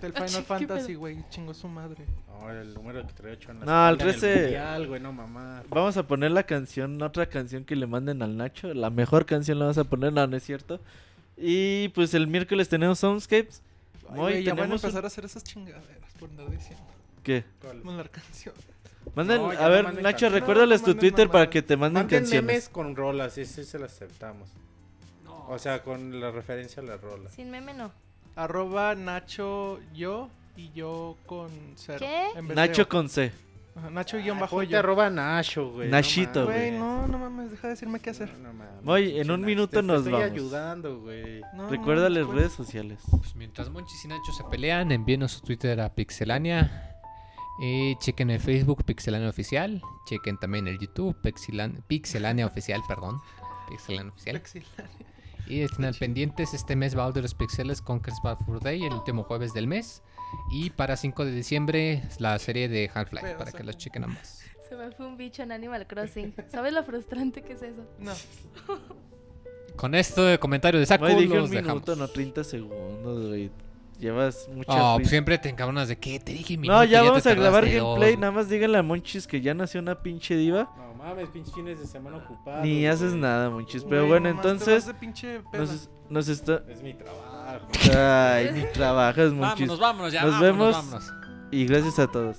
Del Ah, Final ¿qué Fantasy, güey. Chingó su madre. No, el número que trae Ochoa. en la No, el espalda en 13. mundial, güey, no mamá. Vamos a poner la canción, otra canción que le manden al Nacho. La mejor canción la vamos a poner, no, no es cierto. Y pues el miércoles tenemos Soundscapes. Ay, Moy, güey, ya van a tenemos un- empezar a hacer esas chingaderas por andar diciendo. ¿Qué? ¿Cuál? Mandar canción. Manden, No, a no ver, manden Nacho, recuérdales No, tu no manden Twitter para que te manden Manden canciones. memes con rolas, ese se lo aceptamos. O sea, con la referencia a la rola. Sin meme no. Arroba Nacho yo y yo con cero. ¿Qué? en vez de Nacho con C. Ajá, Nacho guion bajo yo. arroba Nacho, güey. no Nachito. Güey, no, no mames, deja de decirme qué hacer. No, no mames, Moy, en un minuto te- te nos estoy vamos. ayudando, güey. No, Recuérdales no, redes sociales. Pues mientras Monchis y Nacho se pelean, envíenos su Twitter a Pixelania. Eh, chequen el Facebook Pixelania Oficial. Chequen también el YouTube Pixilan- Pixelania Oficial, perdón. Pixelania Oficial. Plexilania. Y estén al pendientes, este mes va de los Pixeles Conquers Bad Fur Day, el último jueves del mes. Y para 5 de diciembre, la serie de Half-Life, para o sea, que los chequen ambos. Se me fue un bicho en Animal Crossing. ¿Sabes lo frustrante que es eso? No, Con esto de comentario de saco, los un minuto, dejamos. no 30 segundos, güey. Llevas mucha Oh, pues siempre te encabronas de que te dije No, ya vamos a grabar gameplay. dos. Nada más díganle a Monchis que ya nació una pinche diva. No mames, pinches fines de semana ocupados. Ni haces güey. nada, Monchis. Pero Güey, bueno, nomás te entonces vas de pinche peda. nos, nos está. Es mi trabajo. Ay, ni trabajas, Monchis. Vámonos, vámonos ya. Nos vámonos, vemos. vámonos. Y gracias a todos.